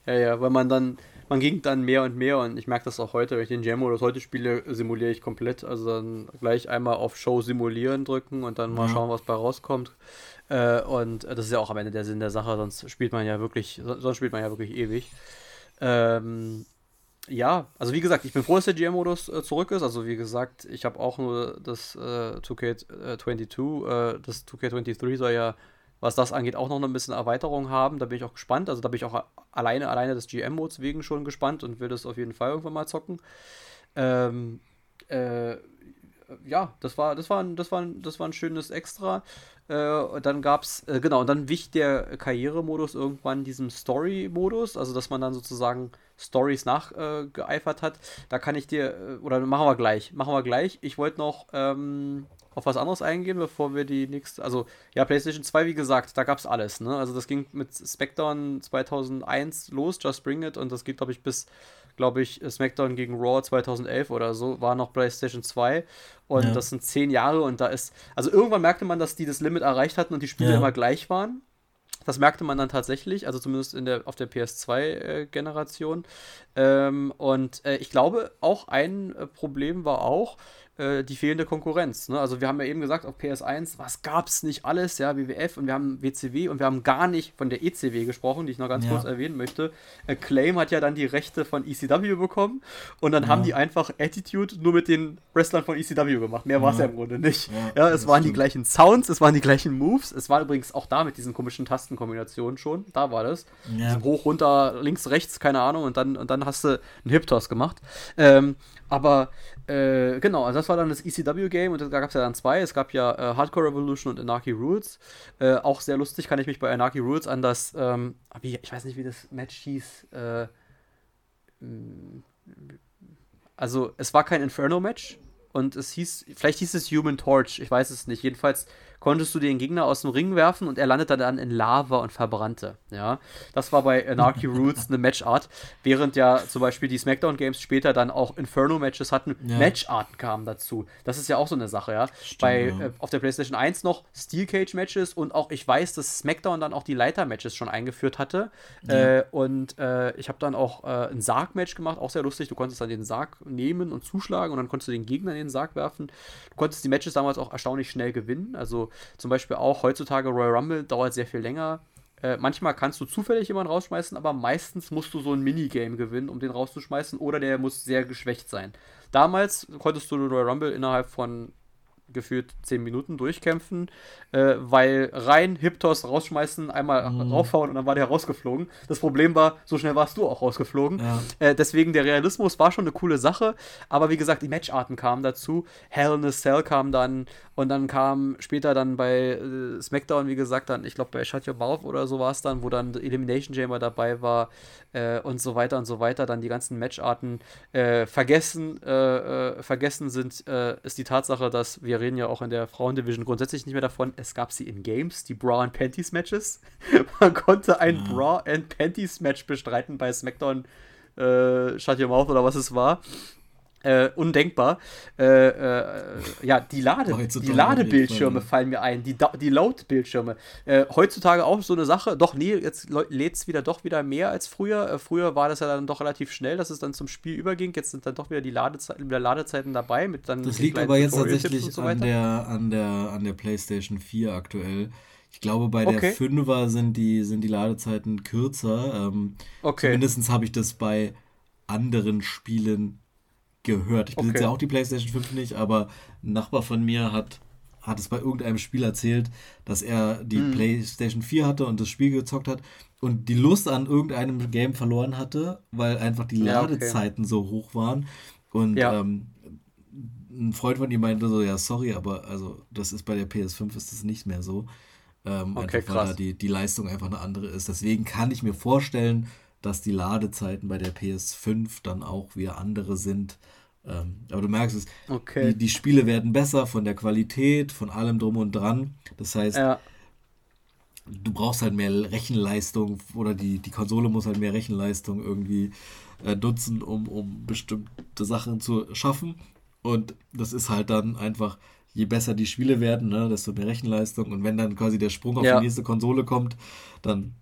Ja, ja, weil man dann, man ging dann mehr und mehr und ich merke das auch heute, wenn ich den Jam-Modus heute spiele, simuliere ich komplett. Also dann gleich einmal auf Show simulieren drücken und dann mal ja. schauen, was bei rauskommt. Äh, und das ist ja auch am Ende der Sinn der Sache, sonst spielt man ja wirklich, sonst spielt man ja wirklich ewig. Ähm, ja, also wie gesagt, ich bin froh, dass der GM-Modus äh, zurück ist. Also wie gesagt, ich habe auch nur das äh, 2K22, äh, das 2K23 soll ja was das angeht, auch noch ein bisschen Erweiterung haben. Da bin ich auch gespannt. Also da bin ich auch alleine, alleine des GM-Modes wegen schon gespannt und will das auf jeden Fall irgendwann mal zocken. Ähm, äh, ja, das war, das war, das war, das war ein schönes Extra. Äh, dann gab es, äh, genau, und dann wich der Karrieremodus irgendwann diesem Story-Modus, also dass man dann sozusagen Stories nachgeeifert hat. Da kann ich dir, äh, oder machen wir gleich, machen wir gleich. Ich wollte noch ähm, auf was anderes eingehen, bevor wir die nächste. Also, ja, PlayStation 2, wie gesagt, da gab es alles. Ne? Also, das ging mit SmackDown 2001 los, Just Bring It, und das geht, glaube ich, bis, glaube ich, SmackDown gegen Raw 2011 oder so, war noch PlayStation 2. Und ja. das sind zehn Jahre und da ist. Also, irgendwann merkte man, dass die das Limit erreicht hatten und die Spiele ja. immer gleich waren. Das merkte man dann tatsächlich, also zumindest in der, auf der PS2-Generation. Äh, ähm, und äh, ich glaube, auch ein äh, Problem war auch, äh, die fehlende Konkurrenz. Ne? Also wir haben ja eben gesagt, auf PS1, was gab es nicht alles, ja, WWF und wir haben WCW und wir haben gar nicht von der ECW gesprochen, die ich noch ganz ja. kurz erwähnen möchte. Acclaim hat ja dann die Rechte von ECW bekommen und dann ja. haben die einfach Attitude nur mit den Wrestlern von ECW gemacht. Mehr war es ja. im Grunde nicht. Ja, es waren stimmt. die gleichen Sounds, es waren die gleichen Moves, es war übrigens auch da mit diesen komischen Tastenkombinationen schon, da war das. Hoch, runter, links, rechts, keine Ahnung und dann, und dann hast du einen Hip-Toss gemacht. Ähm, aber äh, genau, also das war dann das ECW-Game und da gab es ja dann zwei. Es gab ja äh, Hardcore Revolution und Anarchy Rules. Äh, auch sehr lustig kann ich mich bei Anarchy Rules an das, ähm, wie, ich weiß nicht, wie das Match hieß. Äh, mm, also es war kein Inferno-Match und es hieß, vielleicht hieß es Human Torch, ich weiß es nicht. Jedenfalls konntest du den Gegner aus dem Ring werfen und er landete dann in Lava und verbrannte. Ja, das war bei Anarchy Roots eine Matchart, während ja zum Beispiel die SmackDown Games später dann auch Inferno-Matches hatten. Ja. Matcharten kamen dazu. Das ist ja auch so eine Sache, ja. Stimmt, bei ja. Äh, auf der PlayStation 1 noch Steel Cage Matches und auch ich weiß, dass SmackDown dann auch die Leiter-Matches schon eingeführt hatte. Ja. Äh, und äh, ich habe dann auch äh, ein Sarg-Match gemacht, auch sehr lustig. Du konntest dann den Sarg nehmen und zuschlagen und dann konntest du den Gegner in den Sarg werfen. Du konntest die Matches damals auch erstaunlich schnell gewinnen. Zum Beispiel auch heutzutage Royal Rumble dauert sehr viel länger. Äh, manchmal kannst du zufällig jemanden rausschmeißen, aber meistens musst du so ein Minigame gewinnen, um den rauszuschmeißen, oder der muss sehr geschwächt sein. Damals konntest du Royal Rumble innerhalb von gefühlt 10 Minuten durchkämpfen, äh, weil rein Hiptos rausschmeißen, einmal mhm. raufhauen und dann war der rausgeflogen. Das Problem war, so schnell warst du auch rausgeflogen. Ja. Äh, deswegen der Realismus war schon eine coole Sache, aber wie gesagt, die Matcharten kamen dazu. Hell in a Cell kam dann und dann kam später dann bei äh, SmackDown, wie gesagt, dann, ich glaube bei Shut Your Mouth oder so war es dann, wo dann Elimination Chamber dabei war äh, und so weiter und so weiter, dann die ganzen Matcharten äh, vergessen, äh, vergessen sind, ist die Tatsache, dass wir reden ja auch in der Frauendivision grundsätzlich nicht mehr davon, es gab sie in Games, die Bra and Panties Matches. Man konnte ein mhm. Bra and Panties Match bestreiten bei SmackDown Shut Your Mouth oder was es war. Äh, undenkbar. Äh, äh, ja, die, Lade, die Ladebildschirme fallen mir ein, die, die Load-Bildschirme. Äh, heutzutage auch so eine Sache. Doch, nee, jetzt lädt es wieder doch wieder mehr als früher. Äh, früher war das ja dann doch relativ schnell, dass es dann zum Spiel überging. Jetzt sind dann doch wieder die Ladezeiten, wieder Ladezeiten dabei. Mit dann das liegt aber jetzt tatsächlich so an, der, an, der, an der PlayStation 4 aktuell. Ich glaube, bei der okay. 5er sind die, sind die Ladezeiten kürzer. Ähm, okay. Zumindest habe ich das bei anderen Spielen gehört. Ich besitze okay. ja auch die PlayStation 5 nicht, aber ein Nachbar von mir hat, hat es bei irgendeinem Spiel erzählt, dass er die hm. PlayStation 4 hatte und das Spiel gezockt hat und die Lust an irgendeinem Game verloren hatte, weil einfach die Ladezeiten ja, okay. so hoch waren. Und ja. ähm, ein Freund von ihm meinte so, ja, sorry, aber also das ist bei der PS5 ist das nicht mehr so. Ähm, okay, einfach, weil da die, die Leistung einfach eine andere ist. Deswegen kann ich mir vorstellen, dass die Ladezeiten bei der PS5 dann auch wieder andere sind. Ähm, aber du merkst es, okay. die, die Spiele werden besser von der Qualität, von allem drum und dran. Das heißt, ja. du brauchst halt mehr Rechenleistung oder die, die Konsole muss halt mehr Rechenleistung irgendwie äh, nutzen, um, um bestimmte Sachen zu schaffen. Und das ist halt dann einfach, je besser die Spiele werden, ne, desto mehr Rechenleistung. Und wenn dann quasi der Sprung auf ja. die nächste Konsole kommt, dann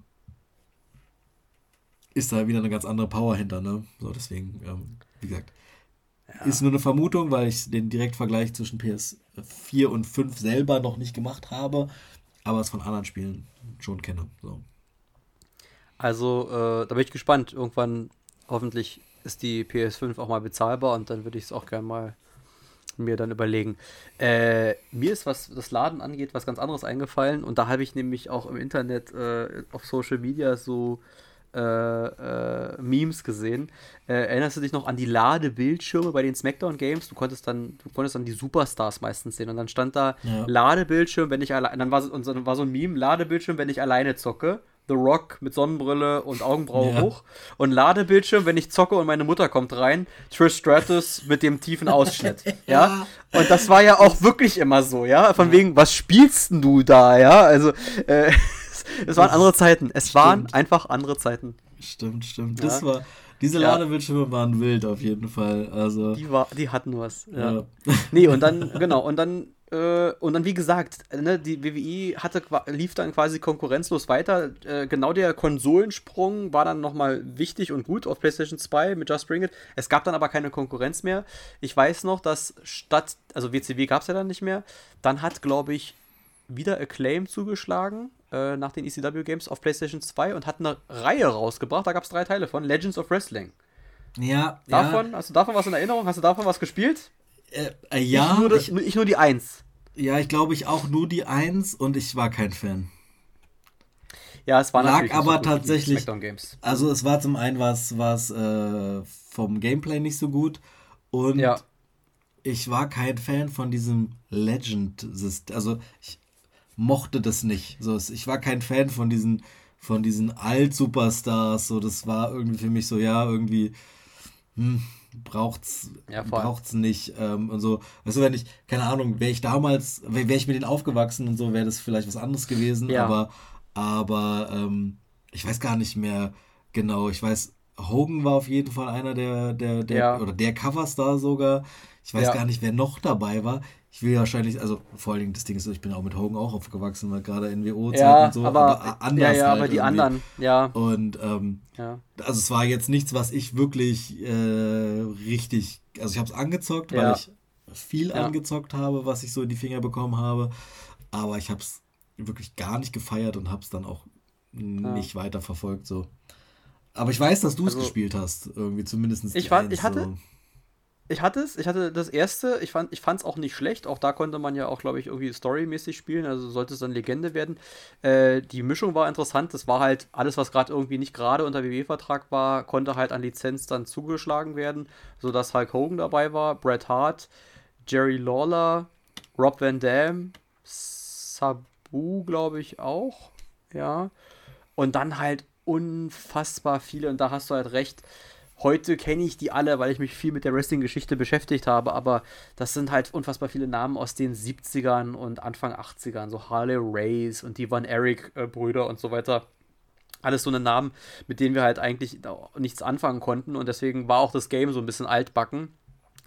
ist da wieder eine ganz andere Power hinter. Ne? So, deswegen, ähm, wie gesagt, ja. ist nur eine Vermutung, weil ich den Direktvergleich zwischen PS4 und 5 selber noch nicht gemacht habe, aber es von anderen Spielen schon kenne. So. Also, äh, da bin ich gespannt. Irgendwann, hoffentlich, ist die PS5 auch mal bezahlbar und dann würde ich es auch gerne mal mir dann überlegen. Äh, mir ist, was das Laden angeht, was ganz anderes eingefallen und da habe ich nämlich auch im Internet äh, auf Social Media so äh, äh, Memes gesehen. Äh, erinnerst du dich noch an die Ladebildschirme bei den Smackdown Games? Du konntest dann, du konntest dann die Superstars meistens sehen und dann stand da ja. Ladebildschirm, wenn ich alleine, dann war, und dann war so ein Meme, Ladebildschirm, wenn ich alleine zocke. The Rock mit Sonnenbrille und Augenbraue ja. hoch. Und Ladebildschirm, wenn ich zocke und meine Mutter kommt rein, Trish Stratus mit dem tiefen Ausschnitt. ja? Und das war ja auch wirklich immer so, ja. Von ja. wegen, was spielst denn du da, ja? Also, äh, es waren andere Zeiten. Es stimmt. waren einfach andere Zeiten. Stimmt, stimmt. Ja. Das war. Diese Ladebildschirme waren wild auf jeden Fall. Also. Die, war, die hatten was. Ja. ja. Nee, und dann, genau, und dann, äh, und dann, wie gesagt, ne, die WWE hatte, lief dann quasi konkurrenzlos weiter. Äh, genau der Konsolensprung war dann nochmal wichtig und gut auf PlayStation 2 mit Just Bring It. Es gab dann aber keine Konkurrenz mehr. Ich weiß noch, dass statt, also WCW gab es ja dann nicht mehr. Dann hat, glaube ich, wieder Acclaim zugeschlagen äh, nach den ECW Games auf PlayStation 2 und hat eine Reihe rausgebracht. Da gab es drei Teile von Legends of Wrestling. Ja. Davon, ja. hast du davon was in Erinnerung? Hast du davon was gespielt? Äh, äh, ja. Ich nur, ich, ich nur die Eins. Ja, ich glaube ich auch nur die Eins und ich war kein Fan. Ja, es war Lag aber so tatsächlich. Also es war zum einen was, was äh, vom Gameplay nicht so gut und ja. ich war kein Fan von diesem Legend-System. Also ich mochte das nicht. So, ich war kein Fan von diesen, von diesen Alt-Superstars. So, das war irgendwie für mich so, ja, irgendwie hm, braucht's, ja, braucht's nicht. Ähm, und so, weißt du, wenn ich, keine Ahnung, wäre ich damals, wäre ich mit denen aufgewachsen und so, wäre das vielleicht was anderes gewesen. Ja. Aber, aber ähm, ich weiß gar nicht mehr genau. Ich weiß, Hogan war auf jeden Fall einer der, der, der ja. oder der Coverstar sogar. Ich weiß ja. gar nicht, wer noch dabei war ich will wahrscheinlich, also vor allen Dingen das Ding ist so, ich bin auch mit Hogan auch aufgewachsen, weil gerade NWO-Zeit ja, und so, aber, aber anders. Ja, ja, halt aber die irgendwie. anderen, ja. Und ähm, ja. also es war jetzt nichts, was ich wirklich äh, richtig, also ich habe es angezockt, weil ich viel ja. angezockt habe, was ich so in die Finger bekommen habe, aber ich habe es wirklich gar nicht gefeiert und habe es dann auch nicht weiter verfolgt so. Aber ich weiß, dass du es also, gespielt hast, irgendwie zumindest. Ich, war, ich hatte, so ich hatte es, ich hatte das erste, ich fand es auch nicht schlecht, auch da konnte man ja auch, glaube ich, irgendwie storymäßig spielen, also sollte es dann Legende werden. Äh, die Mischung war interessant, das war halt alles, was gerade irgendwie nicht gerade unter WW-Vertrag war, konnte halt an Lizenz dann zugeschlagen werden, sodass Hulk Hogan dabei war, Bret Hart, Jerry Lawler, Rob Van Dam, Sabu, glaube ich, auch, ja. Und dann halt unfassbar viele, und da hast du halt recht, Heute kenne ich die alle, weil ich mich viel mit der Wrestling-Geschichte beschäftigt habe, aber das sind halt unfassbar viele Namen aus den 70ern und Anfang 80ern, so Harley Race und die Von Eric-Brüder äh, und so weiter. Alles so eine Namen, mit denen wir halt eigentlich nichts anfangen konnten und deswegen war auch das Game so ein bisschen altbacken.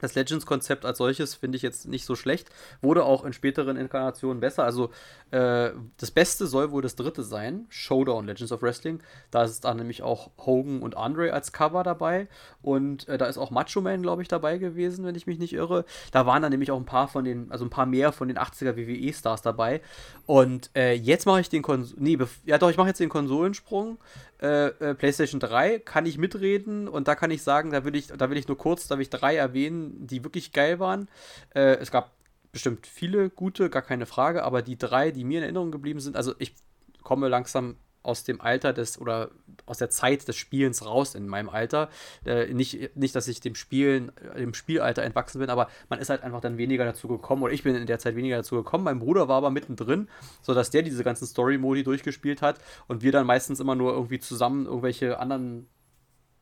Das Legends-Konzept als solches finde ich jetzt nicht so schlecht. Wurde auch in späteren Inkarnationen besser. Also äh, das Beste soll wohl das dritte sein, Showdown Legends of Wrestling. Da ist dann nämlich auch Hogan und Andre als Cover dabei. Und äh, da ist auch Macho Man, glaube ich, dabei gewesen, wenn ich mich nicht irre. Da waren dann nämlich auch ein paar von den, also ein paar mehr von den 80er WWE-Stars dabei. Und äh, jetzt mache ich den Kons nee, ja doch, ich mache jetzt den Konsolensprung. Äh, äh, PlayStation 3 kann ich mitreden und da kann ich sagen, da will ich, da will ich nur kurz, da will ich drei erwähnen, die wirklich geil waren. Äh, es gab bestimmt viele gute, gar keine Frage, aber die drei, die mir in Erinnerung geblieben sind, also ich komme langsam aus dem Alter des oder aus der Zeit des Spielens raus in meinem Alter. Äh, nicht, nicht, dass ich dem Spielen, dem Spielalter entwachsen bin, aber man ist halt einfach dann weniger dazu gekommen, oder ich bin in der Zeit weniger dazu gekommen. Mein Bruder war aber mittendrin, sodass der diese ganzen Story-Modi durchgespielt hat und wir dann meistens immer nur irgendwie zusammen irgendwelche anderen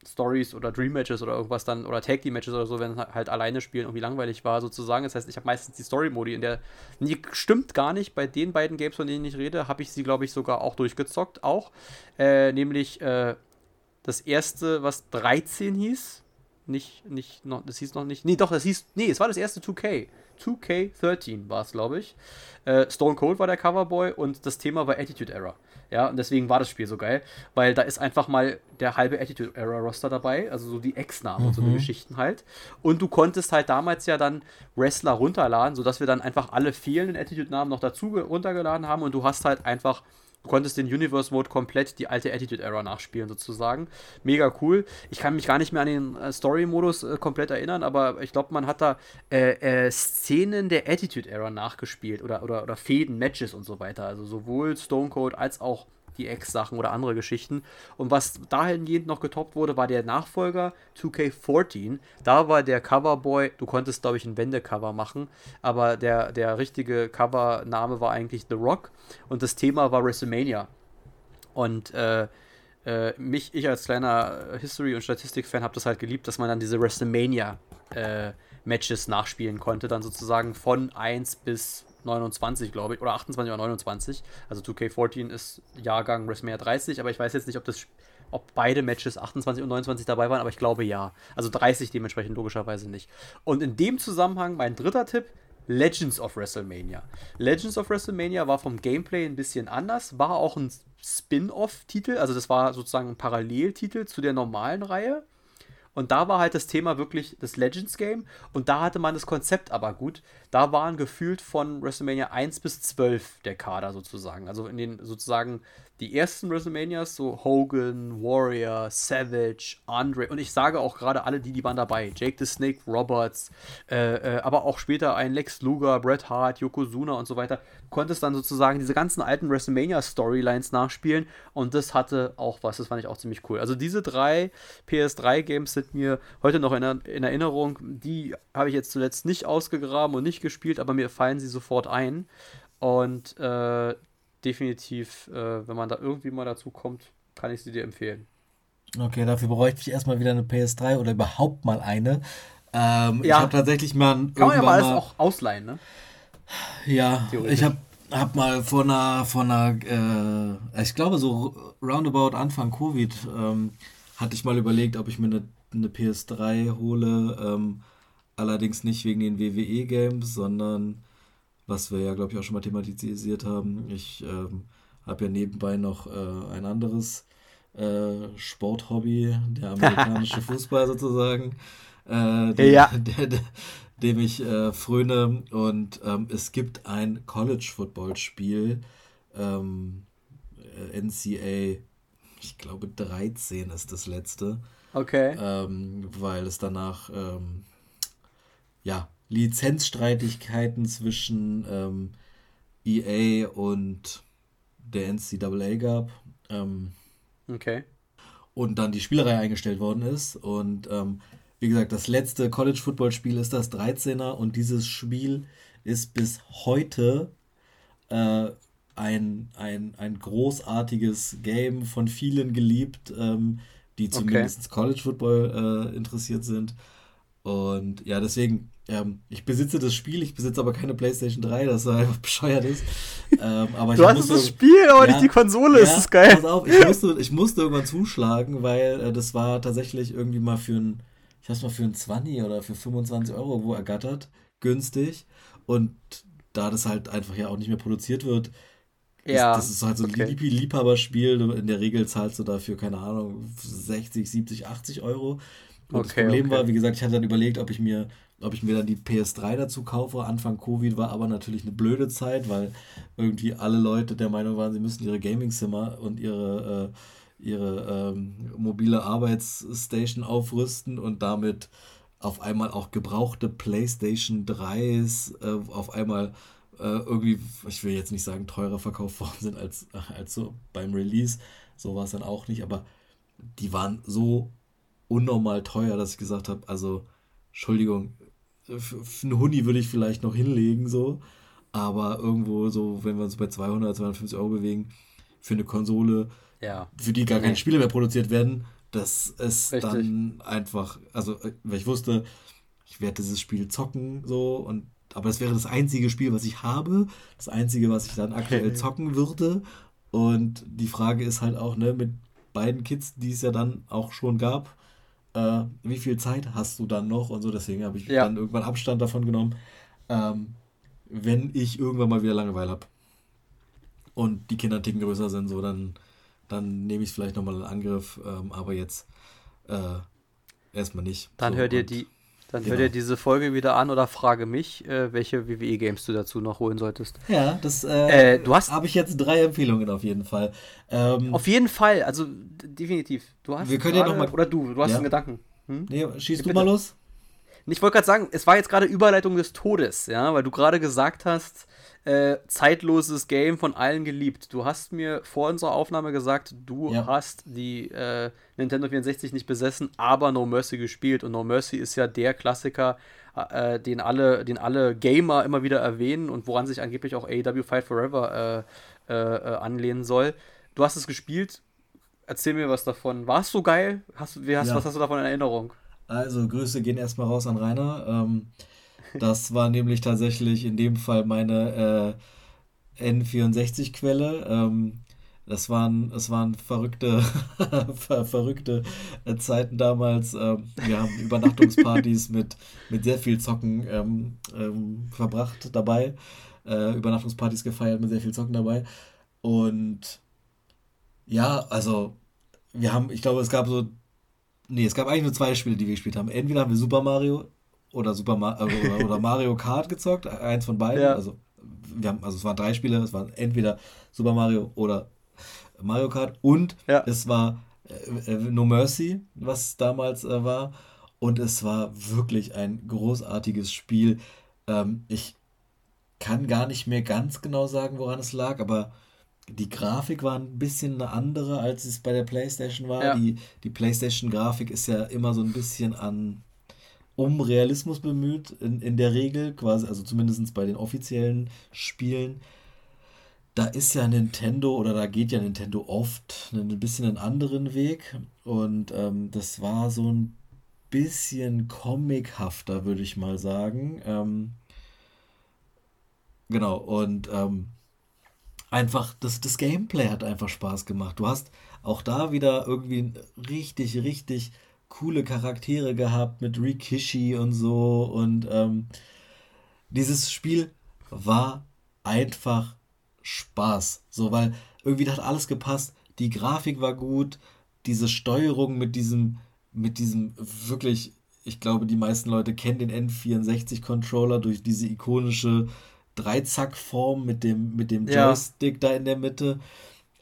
Stories oder Dream Matches oder irgendwas dann oder Tag Team Matches oder so, wenn halt alleine spielen irgendwie langweilig war sozusagen. Das heißt, ich habe meistens die Story Modi in der nee, stimmt gar nicht bei den beiden Games, von denen ich rede, habe ich sie glaube ich sogar auch durchgezockt auch, äh, nämlich äh, das erste, was 13 hieß, nicht nicht noch das hieß noch nicht. Nee, doch, das hieß nee, es war das erste 2K. 2K13 war es, glaube ich. Äh, Stone Cold war der Coverboy und das Thema war Attitude Error. Ja, und deswegen war das Spiel so geil, weil da ist einfach mal der halbe Attitude Error Roster dabei, also so die Ex-Namen mhm. und so eine mhm. Geschichten halt. Und du konntest halt damals ja dann Wrestler runterladen, sodass wir dann einfach alle fehlenden Attitude-Namen noch dazu runtergeladen haben und du hast halt einfach Du konntest den Universe Mode komplett die alte Attitude Era nachspielen, sozusagen. Mega cool. Ich kann mich gar nicht mehr an den äh, Story-Modus äh, komplett erinnern, aber ich glaube, man hat da äh, äh, Szenen der Attitude Era nachgespielt oder, oder, oder Fäden, Matches und so weiter. Also sowohl Stone Cold als auch die Ex-Sachen oder andere Geschichten. Und was dahingehend noch getoppt wurde, war der Nachfolger 2K14. Da war der Coverboy, du konntest, glaube ich, ein Wendecover machen, aber der, der richtige Covername war eigentlich The Rock und das Thema war WrestleMania. Und äh, äh, mich, ich als kleiner History- und Statistik-Fan habe das halt geliebt, dass man dann diese WrestleMania äh, Matches nachspielen konnte, dann sozusagen von 1 bis 29, glaube ich, oder 28 oder 29. Also 2K14 ist Jahrgang WrestleMania 30, aber ich weiß jetzt nicht, ob das ob beide Matches 28 und 29 dabei waren, aber ich glaube ja. Also 30 dementsprechend logischerweise nicht. Und in dem Zusammenhang mein dritter Tipp, Legends of WrestleMania. Legends of WrestleMania war vom Gameplay ein bisschen anders, war auch ein Spin-off-Titel, also das war sozusagen ein Paralleltitel zu der normalen Reihe. Und da war halt das Thema wirklich das Legends Game. Und da hatte man das Konzept aber gut. Da waren gefühlt von WrestleMania 1 bis 12 der Kader sozusagen. Also in den sozusagen die ersten WrestleManias, so Hogan, Warrior, Savage, Andre und ich sage auch gerade alle, die, die waren dabei. Jake the Snake Roberts, äh, äh, aber auch später ein Lex Luger, Bret Hart, Yokozuna und so weiter. Du konntest dann sozusagen diese ganzen alten WrestleMania-Storylines nachspielen und das hatte auch was, das fand ich auch ziemlich cool. Also diese drei PS3-Games sind mir heute noch in, in Erinnerung. Die habe ich jetzt zuletzt nicht ausgegraben und nicht gespielt, aber mir fallen sie sofort ein. Und äh, definitiv, äh, wenn man da irgendwie mal dazu kommt, kann ich sie dir empfehlen. Okay, dafür bräuchte ich erstmal wieder eine PS3 oder überhaupt mal eine. Ähm, ja. Ich habe tatsächlich mal. Kann man ja mal alles auch ausleihen, ne? Ja, ich habe hab mal vor einer, vor einer äh, ich glaube so roundabout Anfang Covid, ähm, hatte ich mal überlegt, ob ich mir eine, eine PS3 hole. Ähm, allerdings nicht wegen den WWE-Games, sondern was wir ja, glaube ich, auch schon mal thematisiert haben. Ich ähm, habe ja nebenbei noch äh, ein anderes äh, Sporthobby, der amerikanische Fußball sozusagen, äh, dem, ja. der, der, dem ich äh, fröne. Und ähm, es gibt ein College-Football-Spiel, ähm, äh, NCA, ich glaube 13 ist das letzte. Okay. Ähm, weil es danach ähm, ja Lizenzstreitigkeiten zwischen ähm, EA und der NCAA gab. Ähm, okay. Und dann die Spielerei eingestellt worden ist. Und ähm, wie gesagt, das letzte College Football Spiel ist das 13er und dieses Spiel ist bis heute äh, ein, ein, ein großartiges Game von vielen geliebt, ähm, die zumindest okay. College Football äh, interessiert sind. Und ja, deswegen ähm, ich besitze das Spiel, ich besitze aber keine PlayStation 3, das so einfach bescheuert ist. Ähm, aber du hast musste, das Spiel, aber ja, nicht die Konsole, ja, ist das geil. Pass auf, ich musste, ich musste irgendwann zuschlagen, weil äh, das war tatsächlich irgendwie mal für ein, ich es mal für ein 20 oder für 25 Euro wo ergattert, günstig. Und da das halt einfach ja auch nicht mehr produziert wird, ja, das, das ist halt so ein okay. Liebhaberspiel. In der Regel zahlst du dafür, keine Ahnung, 60, 70, 80 Euro. Und okay, das Problem okay. war, wie gesagt, ich hatte dann überlegt, ob ich mir, ob ich mir dann die PS3 dazu kaufe. Anfang Covid war aber natürlich eine blöde Zeit, weil irgendwie alle Leute der Meinung waren, sie müssen ihre Gaming-Zimmer und ihre, äh, ihre ähm, mobile Arbeitsstation aufrüsten und damit auf einmal auch gebrauchte PlayStation 3s äh, auf einmal äh, irgendwie, ich will jetzt nicht sagen, teurer verkauft worden sind als, als so beim Release. So war es dann auch nicht, aber die waren so unnormal teuer, dass ich gesagt habe, also, Entschuldigung, einen Huni würde ich vielleicht noch hinlegen, so, aber irgendwo so, wenn wir uns bei 200, 250 Euro bewegen, für eine Konsole, ja. für die gar keine Spiele mehr produziert werden, das ist Richtig. dann einfach, also, weil ich wusste, ich werde dieses Spiel zocken, so, und aber das wäre das einzige Spiel, was ich habe, das einzige, was ich dann aktuell zocken würde. Und die Frage ist halt auch, ne, mit beiden Kids, die es ja dann auch schon gab, äh, wie viel Zeit hast du dann noch und so. Deswegen habe ich ja. dann irgendwann Abstand davon genommen, ähm, wenn ich irgendwann mal wieder Langeweile habe und die Kinder Ticken größer sind, so dann, dann nehme ich es vielleicht nochmal in Angriff, ähm, aber jetzt äh, erstmal nicht. Dann so, hör dir die dann genau. hör dir diese Folge wieder an oder frage mich, äh, welche WWE-Games du dazu noch holen solltest. Ja, das äh, äh, habe ich jetzt drei Empfehlungen auf jeden Fall. Ähm, auf jeden Fall, also definitiv. Du hast wir können ja noch mal, oder du, du hast ja. einen Gedanken. Hm? Nee, schießt du mal los. Ich wollte gerade sagen, es war jetzt gerade Überleitung des Todes, ja, weil du gerade gesagt hast, äh, zeitloses Game von allen geliebt. Du hast mir vor unserer Aufnahme gesagt, du ja. hast die äh, Nintendo 64 nicht besessen, aber No Mercy gespielt. Und No Mercy ist ja der Klassiker, äh, den, alle, den alle Gamer immer wieder erwähnen und woran sich angeblich auch AEW Fight Forever äh, äh, äh, anlehnen soll. Du hast es gespielt. Erzähl mir was davon. War es so geil? Hast, hast, ja. Was hast du davon in Erinnerung? Also, Grüße gehen erstmal raus an Rainer. Ähm, das war nämlich tatsächlich in dem Fall meine äh, N64-Quelle. Ähm, das waren, das waren verrückte, ver verrückte äh, Zeiten damals. Ähm, wir haben Übernachtungspartys mit, mit sehr viel Zocken ähm, ähm, verbracht dabei. Äh, Übernachtungspartys gefeiert mit sehr viel Zocken dabei. Und ja, also wir haben, ich glaube, es gab so, nee, es gab eigentlich nur zwei Spiele, die wir gespielt haben. Entweder haben wir Super Mario oder Super Ma äh, oder, Mario Kart gezockt, eins von beiden. Ja. Also, wir haben, also es waren drei Spiele, es waren entweder Super Mario oder Mario Kart und ja. es war äh, äh, No Mercy, was damals äh, war. Und es war wirklich ein großartiges Spiel. Ähm, ich kann gar nicht mehr ganz genau sagen, woran es lag, aber die Grafik war ein bisschen eine andere, als es bei der PlayStation war. Ja. Die, die PlayStation-Grafik ist ja immer so ein bisschen an um Realismus bemüht, in, in der Regel, quasi, also zumindest bei den offiziellen Spielen. Da ist ja Nintendo oder da geht ja Nintendo oft ein bisschen einen anderen Weg. Und ähm, das war so ein bisschen comichafter, würde ich mal sagen. Ähm, genau, und ähm, einfach, das, das Gameplay hat einfach Spaß gemacht. Du hast auch da wieder irgendwie richtig, richtig coole Charaktere gehabt mit Rikishi und so. Und ähm, dieses Spiel war einfach Spaß. So, weil irgendwie hat alles gepasst. Die Grafik war gut. Diese Steuerung mit diesem, mit diesem wirklich, ich glaube, die meisten Leute kennen den N64-Controller durch diese ikonische Dreizack-Form mit dem, mit dem Joystick ja. da in der Mitte.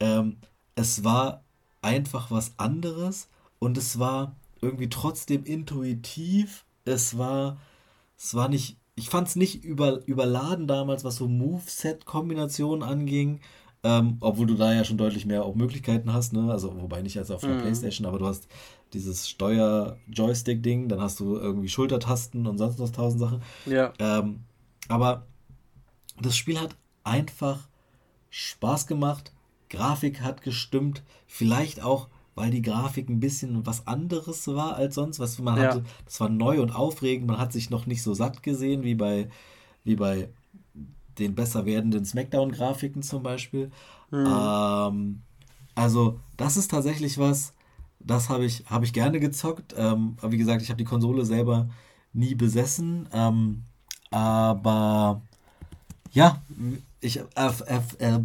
Ähm, es war einfach was anderes und es war irgendwie trotzdem intuitiv. Es war, es war nicht, ich fand es nicht über, überladen damals, was so Moveset-Kombinationen anging. Ähm, obwohl du da ja schon deutlich mehr auch Möglichkeiten hast, ne? Also, wobei nicht als auf der mhm. Playstation, aber du hast dieses Steuer-Joystick-Ding, dann hast du irgendwie Schultertasten und sonst noch tausend Sachen. Ja. Ähm, aber das Spiel hat einfach Spaß gemacht, Grafik hat gestimmt, vielleicht auch weil die Grafik ein bisschen was anderes war als sonst, was man ja. hatte. Das war neu und aufregend. Man hat sich noch nicht so satt gesehen wie bei, wie bei den besser werdenden Smackdown-Grafiken zum Beispiel. Mhm. Ähm, also, das ist tatsächlich was, Das habe ich, hab ich gerne gezockt. Ähm, aber wie gesagt, ich habe die Konsole selber nie besessen. Ähm, aber ja, ich, äh, äh, äh,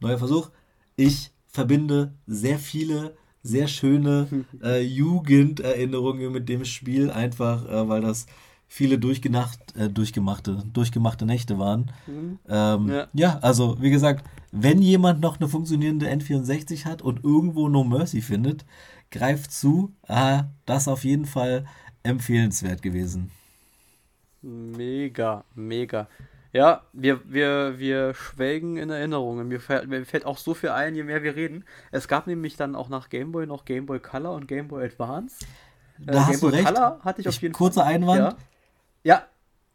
neuer Versuch. Ich verbinde sehr viele, sehr schöne äh, Jugenderinnerungen mit dem Spiel, einfach äh, weil das viele durchgenacht, äh, durchgemachte, durchgemachte Nächte waren. Mhm. Ähm, ja. ja. also wie gesagt, wenn jemand noch eine funktionierende N64 hat und irgendwo No Mercy findet, greift zu. Ah, das auf jeden Fall empfehlenswert gewesen. Mega, mega. Ja, wir, wir, wir schwelgen in Erinnerungen. Mir fällt, mir fällt auch so viel ein, je mehr wir reden. Es gab nämlich dann auch nach Game Boy noch Game Boy Color und Game Boy Advance. Da äh, hast Game du Boy recht. Color hatte ich auf jeden kurzer Fall. Kurzer Einwand. Ja. ja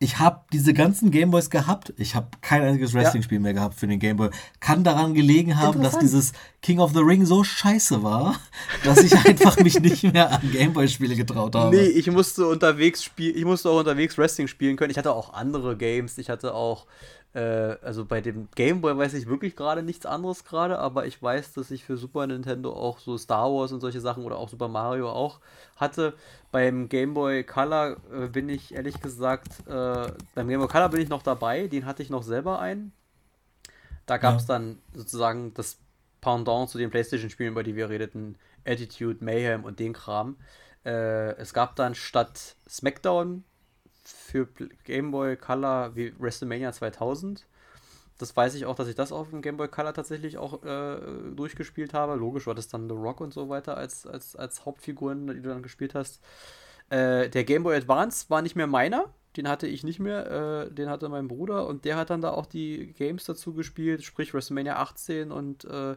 ich habe diese ganzen Gameboys gehabt. Ich habe kein einziges Wrestling-Spiel mehr gehabt für den Gameboy. Kann daran gelegen haben, dass dieses King of the Ring so scheiße war, dass ich einfach mich nicht mehr an Gameboy-Spiele getraut habe. Nee, ich musste unterwegs spielen, ich musste auch unterwegs Wrestling spielen können. Ich hatte auch andere Games. Ich hatte auch äh, also bei dem Game Boy weiß ich wirklich gerade nichts anderes gerade, aber ich weiß, dass ich für Super Nintendo auch so Star Wars und solche Sachen oder auch Super Mario auch hatte. Beim Game Boy Color äh, bin ich ehrlich gesagt, äh, beim Game Boy Color bin ich noch dabei, den hatte ich noch selber ein. Da gab es ja. dann sozusagen das Pendant zu den PlayStation-Spielen, über die wir redeten, Attitude, Mayhem und den Kram. Äh, es gab dann statt SmackDown für Game Boy Color wie WrestleMania 2000. Das weiß ich auch, dass ich das auf dem Game Boy Color tatsächlich auch äh, durchgespielt habe. Logisch war das dann The Rock und so weiter als, als, als Hauptfiguren, die du dann gespielt hast. Äh, der Game Boy Advance war nicht mehr meiner. Den hatte ich nicht mehr. Äh, den hatte mein Bruder und der hat dann da auch die Games dazu gespielt, sprich WrestleMania 18 und, äh,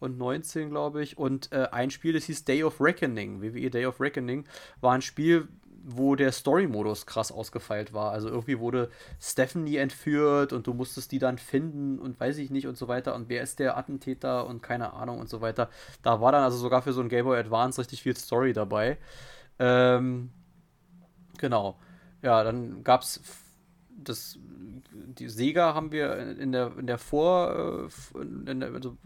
und 19, glaube ich. Und äh, ein Spiel, das hieß Day of Reckoning. WWE Day of Reckoning war ein Spiel, wo der Story-Modus krass ausgefeilt war. Also irgendwie wurde Stephanie entführt und du musstest die dann finden und weiß ich nicht und so weiter und wer ist der Attentäter und keine Ahnung und so weiter. Da war dann also sogar für so ein Game Boy Advance richtig viel Story dabei. Ähm, genau. Ja, dann gab es das die Sega haben wir in der, in der Vor, äh, in der, also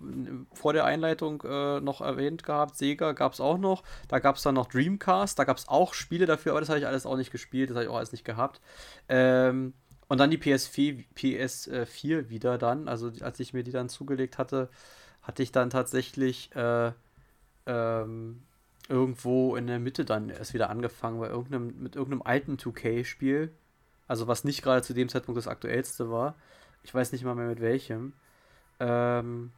vor der Einleitung äh, noch erwähnt gehabt. Sega gab es auch noch. Da gab es dann noch Dreamcast. Da gab es auch Spiele dafür, aber das habe ich alles auch nicht gespielt. Das habe ich auch alles nicht gehabt. Ähm, und dann die PS4, PS4 wieder dann. Also als ich mir die dann zugelegt hatte, hatte ich dann tatsächlich äh, ähm, irgendwo in der Mitte dann erst wieder angefangen, bei irgendeinem, mit irgendeinem alten 2K-Spiel also was nicht gerade zu dem Zeitpunkt das aktuellste war. Ich weiß nicht mal mehr mit welchem. Ähm,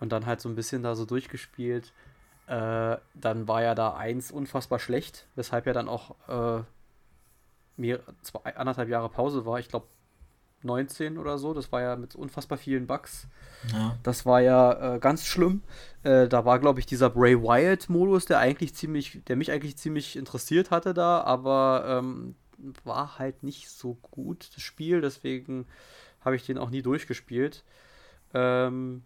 und dann halt so ein bisschen da so durchgespielt. Äh, dann war ja da eins unfassbar schlecht, weshalb ja dann auch äh, mehr, zwei, anderthalb Jahre Pause war. Ich glaube 19 oder so. Das war ja mit unfassbar vielen Bugs. Ja. Das war ja äh, ganz schlimm. Äh, da war, glaube ich, dieser Bray Wyatt-Modus, der eigentlich ziemlich, der mich eigentlich ziemlich interessiert hatte da, aber ähm, war halt nicht so gut, das Spiel, deswegen habe ich den auch nie durchgespielt. Ähm,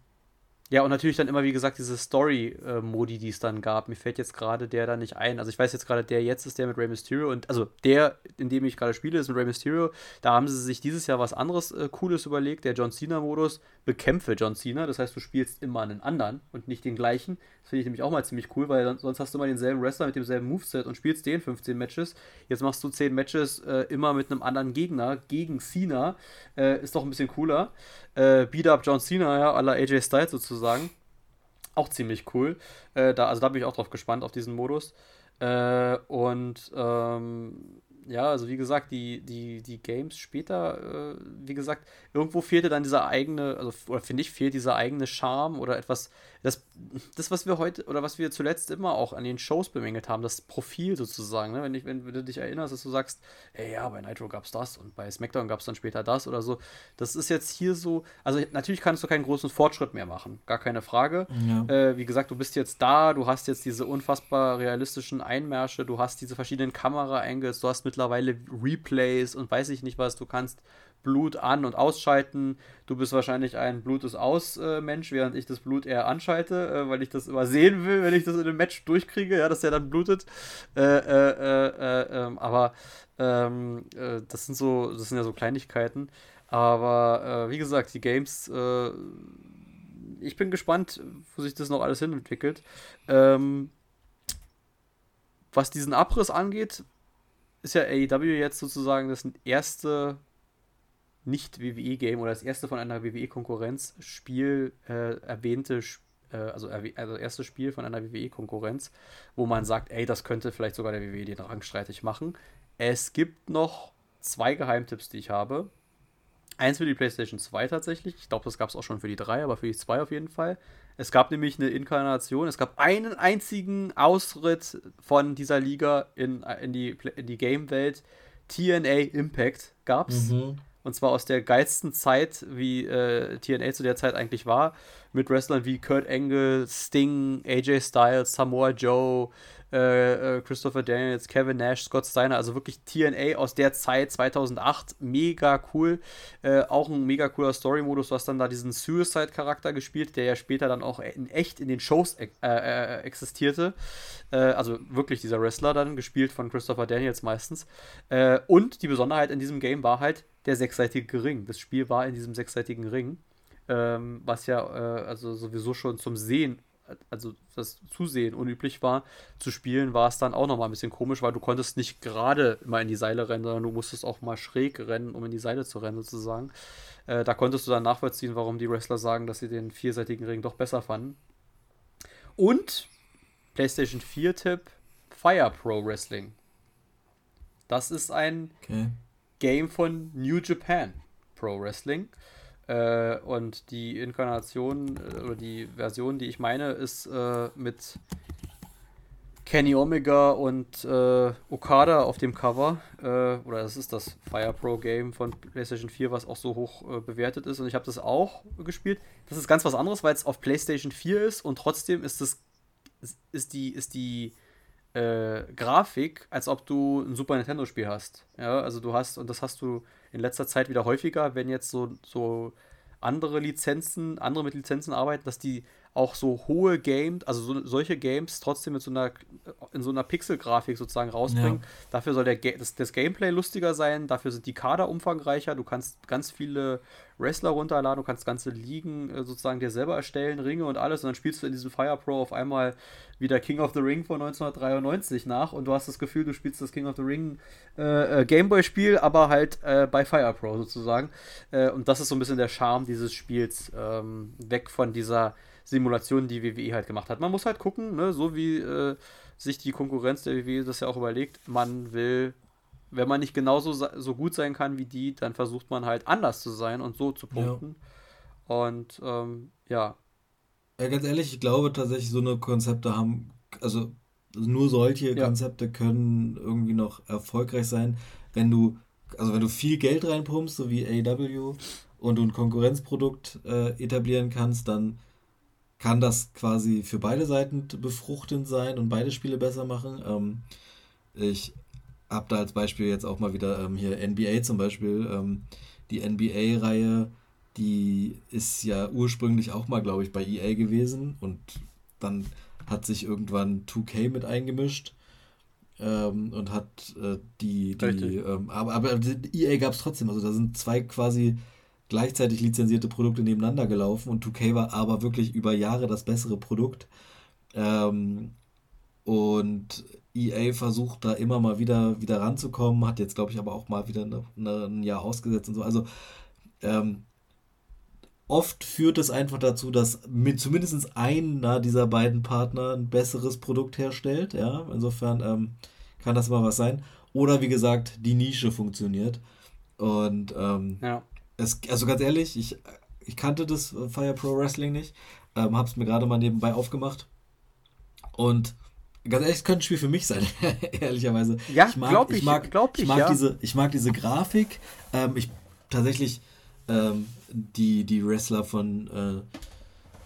ja, und natürlich dann immer, wie gesagt, diese Story-Modi, die es dann gab. Mir fällt jetzt gerade der da nicht ein. Also ich weiß jetzt gerade, der jetzt ist der mit Rey Mysterio und also der, in dem ich gerade spiele, ist mit Rey Mysterio. Da haben sie sich dieses Jahr was anderes äh, Cooles überlegt. Der John Cena-Modus bekämpfe John Cena. Das heißt, du spielst immer einen anderen und nicht den gleichen. Das finde ich nämlich auch mal ziemlich cool, weil sonst hast du immer denselben Wrestler mit demselben Moveset und spielst den 15 Matches. Jetzt machst du 10 Matches äh, immer mit einem anderen Gegner gegen Cena. Äh, ist doch ein bisschen cooler. Äh, Beat Up John Cena, ja, aller AJ Styles sozusagen. Auch ziemlich cool. Äh, da, also da bin ich auch drauf gespannt, auf diesen Modus. Äh, und ähm, ja, also wie gesagt, die, die, die Games später, äh, wie gesagt, irgendwo fehlte dann dieser eigene, also oder finde ich, fehlt dieser eigene Charme oder etwas, das, das, was wir heute oder was wir zuletzt immer auch an den Shows bemängelt haben, das Profil sozusagen, ne? wenn, ich, wenn, wenn du dich erinnerst, dass du sagst, ey, ja, bei Nitro gab es das und bei SmackDown gab es dann später das oder so. Das ist jetzt hier so, also natürlich kannst du keinen großen Fortschritt mehr machen, gar keine Frage. Ja. Äh, wie gesagt, du bist jetzt da, du hast jetzt diese unfassbar realistischen Einmärsche, du hast diese verschiedenen Kamera-Angles, du hast mittlerweile Replays und weiß ich nicht was, du kannst Blut an- und ausschalten. Du bist wahrscheinlich ein Blut ist aus äh, Mensch, während ich das Blut eher anschalte, äh, weil ich das übersehen will, wenn ich das in einem Match durchkriege, ja, dass der dann blutet. Äh, äh, äh ähm, aber ähm, äh, das sind so, das sind ja so Kleinigkeiten. Aber wie gesagt, die Games, ich bin gespannt, wo sich das noch alles hin entwickelt. Ähm, was diesen Abriss angeht, ist ja AEW jetzt sozusagen das erste nicht-WWE-Game oder das erste von einer WWE-Konkurrenz-Spiel äh, erwähnte, äh, also, also erstes Spiel von einer WWE-Konkurrenz, wo man sagt, ey, das könnte vielleicht sogar der WWE den Rang streitig machen. Es gibt noch zwei Geheimtipps, die ich habe. Eins für die PlayStation 2 tatsächlich. Ich glaube, das gab es auch schon für die 3, aber für die 2 auf jeden Fall. Es gab nämlich eine Inkarnation, es gab einen einzigen Ausritt von dieser Liga in, in die, in die Game-Welt. TNA Impact gab es. Mhm. Und zwar aus der geilsten Zeit, wie äh, TNA zu der Zeit eigentlich war. Mit Wrestlern wie Kurt Angle, Sting, AJ Styles, Samoa Joe, äh, äh, Christopher Daniels, Kevin Nash, Scott Steiner, also wirklich TNA aus der Zeit 2008, mega cool. Äh, auch ein mega cooler Story-Modus, du hast dann da diesen Suicide-Charakter gespielt, der ja später dann auch in echt in den Shows äh, äh, existierte. also wirklich dieser Wrestler dann, gespielt von Christopher Daniels meistens. und die Besonderheit in diesem Game war halt der sechsseitige Ring. Das Spiel war in diesem sechsseitigen Ring. Ähm, was ja also sowieso schon zum Sehen also das Zusehen unüblich war, zu spielen, war es dann auch nochmal ein bisschen komisch, weil du konntest nicht gerade mal in die Seile rennen, sondern du musstest auch mal schräg rennen, um in die Seile zu rennen, sozusagen. Äh, da konntest du dann nachvollziehen, warum die Wrestler sagen, dass sie den vierseitigen Ring doch besser fanden. Und PlayStation 4-Tipp: Fire Pro Wrestling. Das ist ein okay. Game von New Japan Pro Wrestling. Äh, und die Inkarnation äh, oder die Version, die ich meine, ist äh, mit Kenny Omega und äh, Okada auf dem Cover. Äh, oder das ist das Fire Pro Game von PlayStation 4, was auch so hoch äh, bewertet ist. Und ich habe das auch gespielt. Das ist ganz was anderes, weil es auf PlayStation 4 ist und trotzdem ist es ist die, ist die Grafik, als ob du ein Super Nintendo-Spiel hast. Ja, also du hast, und das hast du in letzter Zeit wieder häufiger, wenn jetzt so, so andere Lizenzen, andere mit Lizenzen arbeiten, dass die auch so hohe Games, also so, solche Games trotzdem mit so einer, in so einer Pixel-Grafik sozusagen rausbringen. Ja. Dafür soll der, das, das, Gameplay lustiger sein, dafür sind die Kader umfangreicher, du kannst ganz viele Wrestler runterladen, du kannst ganze Ligen äh, sozusagen dir selber erstellen, Ringe und alles und dann spielst du in diesem Fire Pro auf einmal wieder King of the Ring von 1993 nach und du hast das Gefühl, du spielst das King of the Ring äh, äh, Gameboy-Spiel, aber halt äh, bei Fire Pro sozusagen. Äh, und das ist so ein bisschen der Charme dieses Spiels, ähm, weg von dieser Simulationen, die WWE halt gemacht hat. Man muss halt gucken, ne, so wie äh, sich die Konkurrenz der WWE das ja auch überlegt, man will, wenn man nicht genauso so gut sein kann wie die, dann versucht man halt anders zu sein und so zu punkten. Ja. Und ähm, ja. Ja, ganz ehrlich, ich glaube tatsächlich, so eine Konzepte haben, also nur solche ja. Konzepte können irgendwie noch erfolgreich sein, wenn du, also wenn du viel Geld reinpumpst, so wie AEW, und du ein Konkurrenzprodukt äh, etablieren kannst, dann kann das quasi für beide Seiten befruchtend sein und beide Spiele besser machen. Ähm, ich habe da als Beispiel jetzt auch mal wieder ähm, hier NBA zum Beispiel. Ähm, die NBA-Reihe, die ist ja ursprünglich auch mal, glaube ich, bei EA gewesen und dann hat sich irgendwann 2K mit eingemischt ähm, und hat äh, die, die ähm, aber, aber EA gab es trotzdem, also da sind zwei quasi gleichzeitig lizenzierte Produkte nebeneinander gelaufen und 2K war aber wirklich über Jahre das bessere Produkt. Ähm, und EA versucht da immer mal wieder, wieder ranzukommen, hat jetzt, glaube ich, aber auch mal wieder eine, eine, ein Jahr ausgesetzt und so. Also ähm, oft führt es einfach dazu, dass mit zumindest einer dieser beiden Partner ein besseres Produkt herstellt. Ja, insofern ähm, kann das mal was sein. Oder wie gesagt, die Nische funktioniert. Und ähm, ja. Es, also ganz ehrlich, ich, ich kannte das Fire Pro Wrestling nicht. Ähm, hab's mir gerade mal nebenbei aufgemacht. Und ganz ehrlich, es könnte ein Spiel für mich sein, ehrlicherweise. Ja, ich mag, glaub ich, ich mag, glaub ich, ich mag ja. diese, ich mag diese Grafik. Ähm, ich tatsächlich ähm, die, die Wrestler von äh,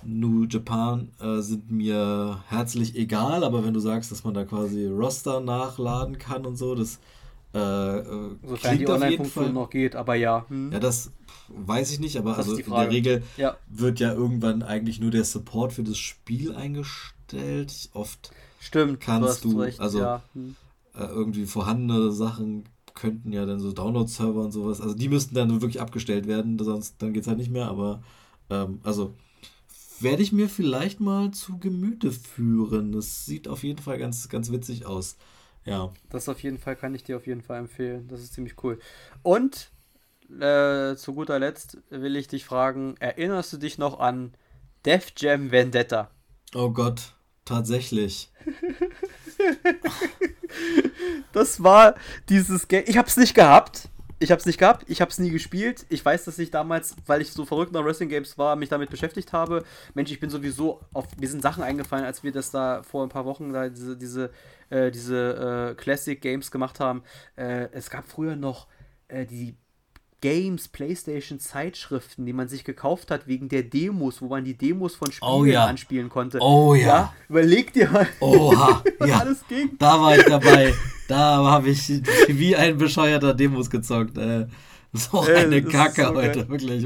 New Japan äh, sind mir herzlich egal, aber wenn du sagst, dass man da quasi Roster nachladen kann und so, das äh, äh Sofern die Online-Funktion noch geht, aber ja. Hm. Ja, das weiß ich nicht, aber das also in der Regel ja. wird ja irgendwann eigentlich nur der Support für das Spiel eingestellt. Oft Stimmt, kannst du, recht, also ja. hm. äh, irgendwie vorhandene Sachen könnten ja dann so Download-Server und sowas, also die müssten dann wirklich abgestellt werden, sonst dann geht es halt nicht mehr, aber ähm, also werde ich mir vielleicht mal zu Gemüte führen. Das sieht auf jeden Fall ganz, ganz witzig aus. Ja. Das auf jeden Fall kann ich dir auf jeden Fall empfehlen. Das ist ziemlich cool. Und äh, zu guter Letzt will ich dich fragen, erinnerst du dich noch an Def Jam Vendetta? Oh Gott, tatsächlich. das war dieses Game. Ich hab's nicht gehabt. Ich hab's nicht gehabt, ich hab's nie gespielt. Ich weiß, dass ich damals, weil ich so verrückt nach Wrestling Games war, mich damit beschäftigt habe. Mensch, ich bin sowieso auf. Mir sind Sachen eingefallen, als wir das da vor ein paar Wochen da diese, diese, äh, diese äh, Classic Games gemacht haben. Äh, es gab früher noch äh, die Games, PlayStation Zeitschriften, die man sich gekauft hat wegen der Demos, wo man die Demos von Spielen Oh ja. anspielen konnte. Oh ja. Überleg dir mal, Oha, was ja. alles ging. Da war ich dabei. Da habe ich wie ein bescheuerter Demos gezockt. Äh, so Äh, eine ist Kacke so heute, wirklich.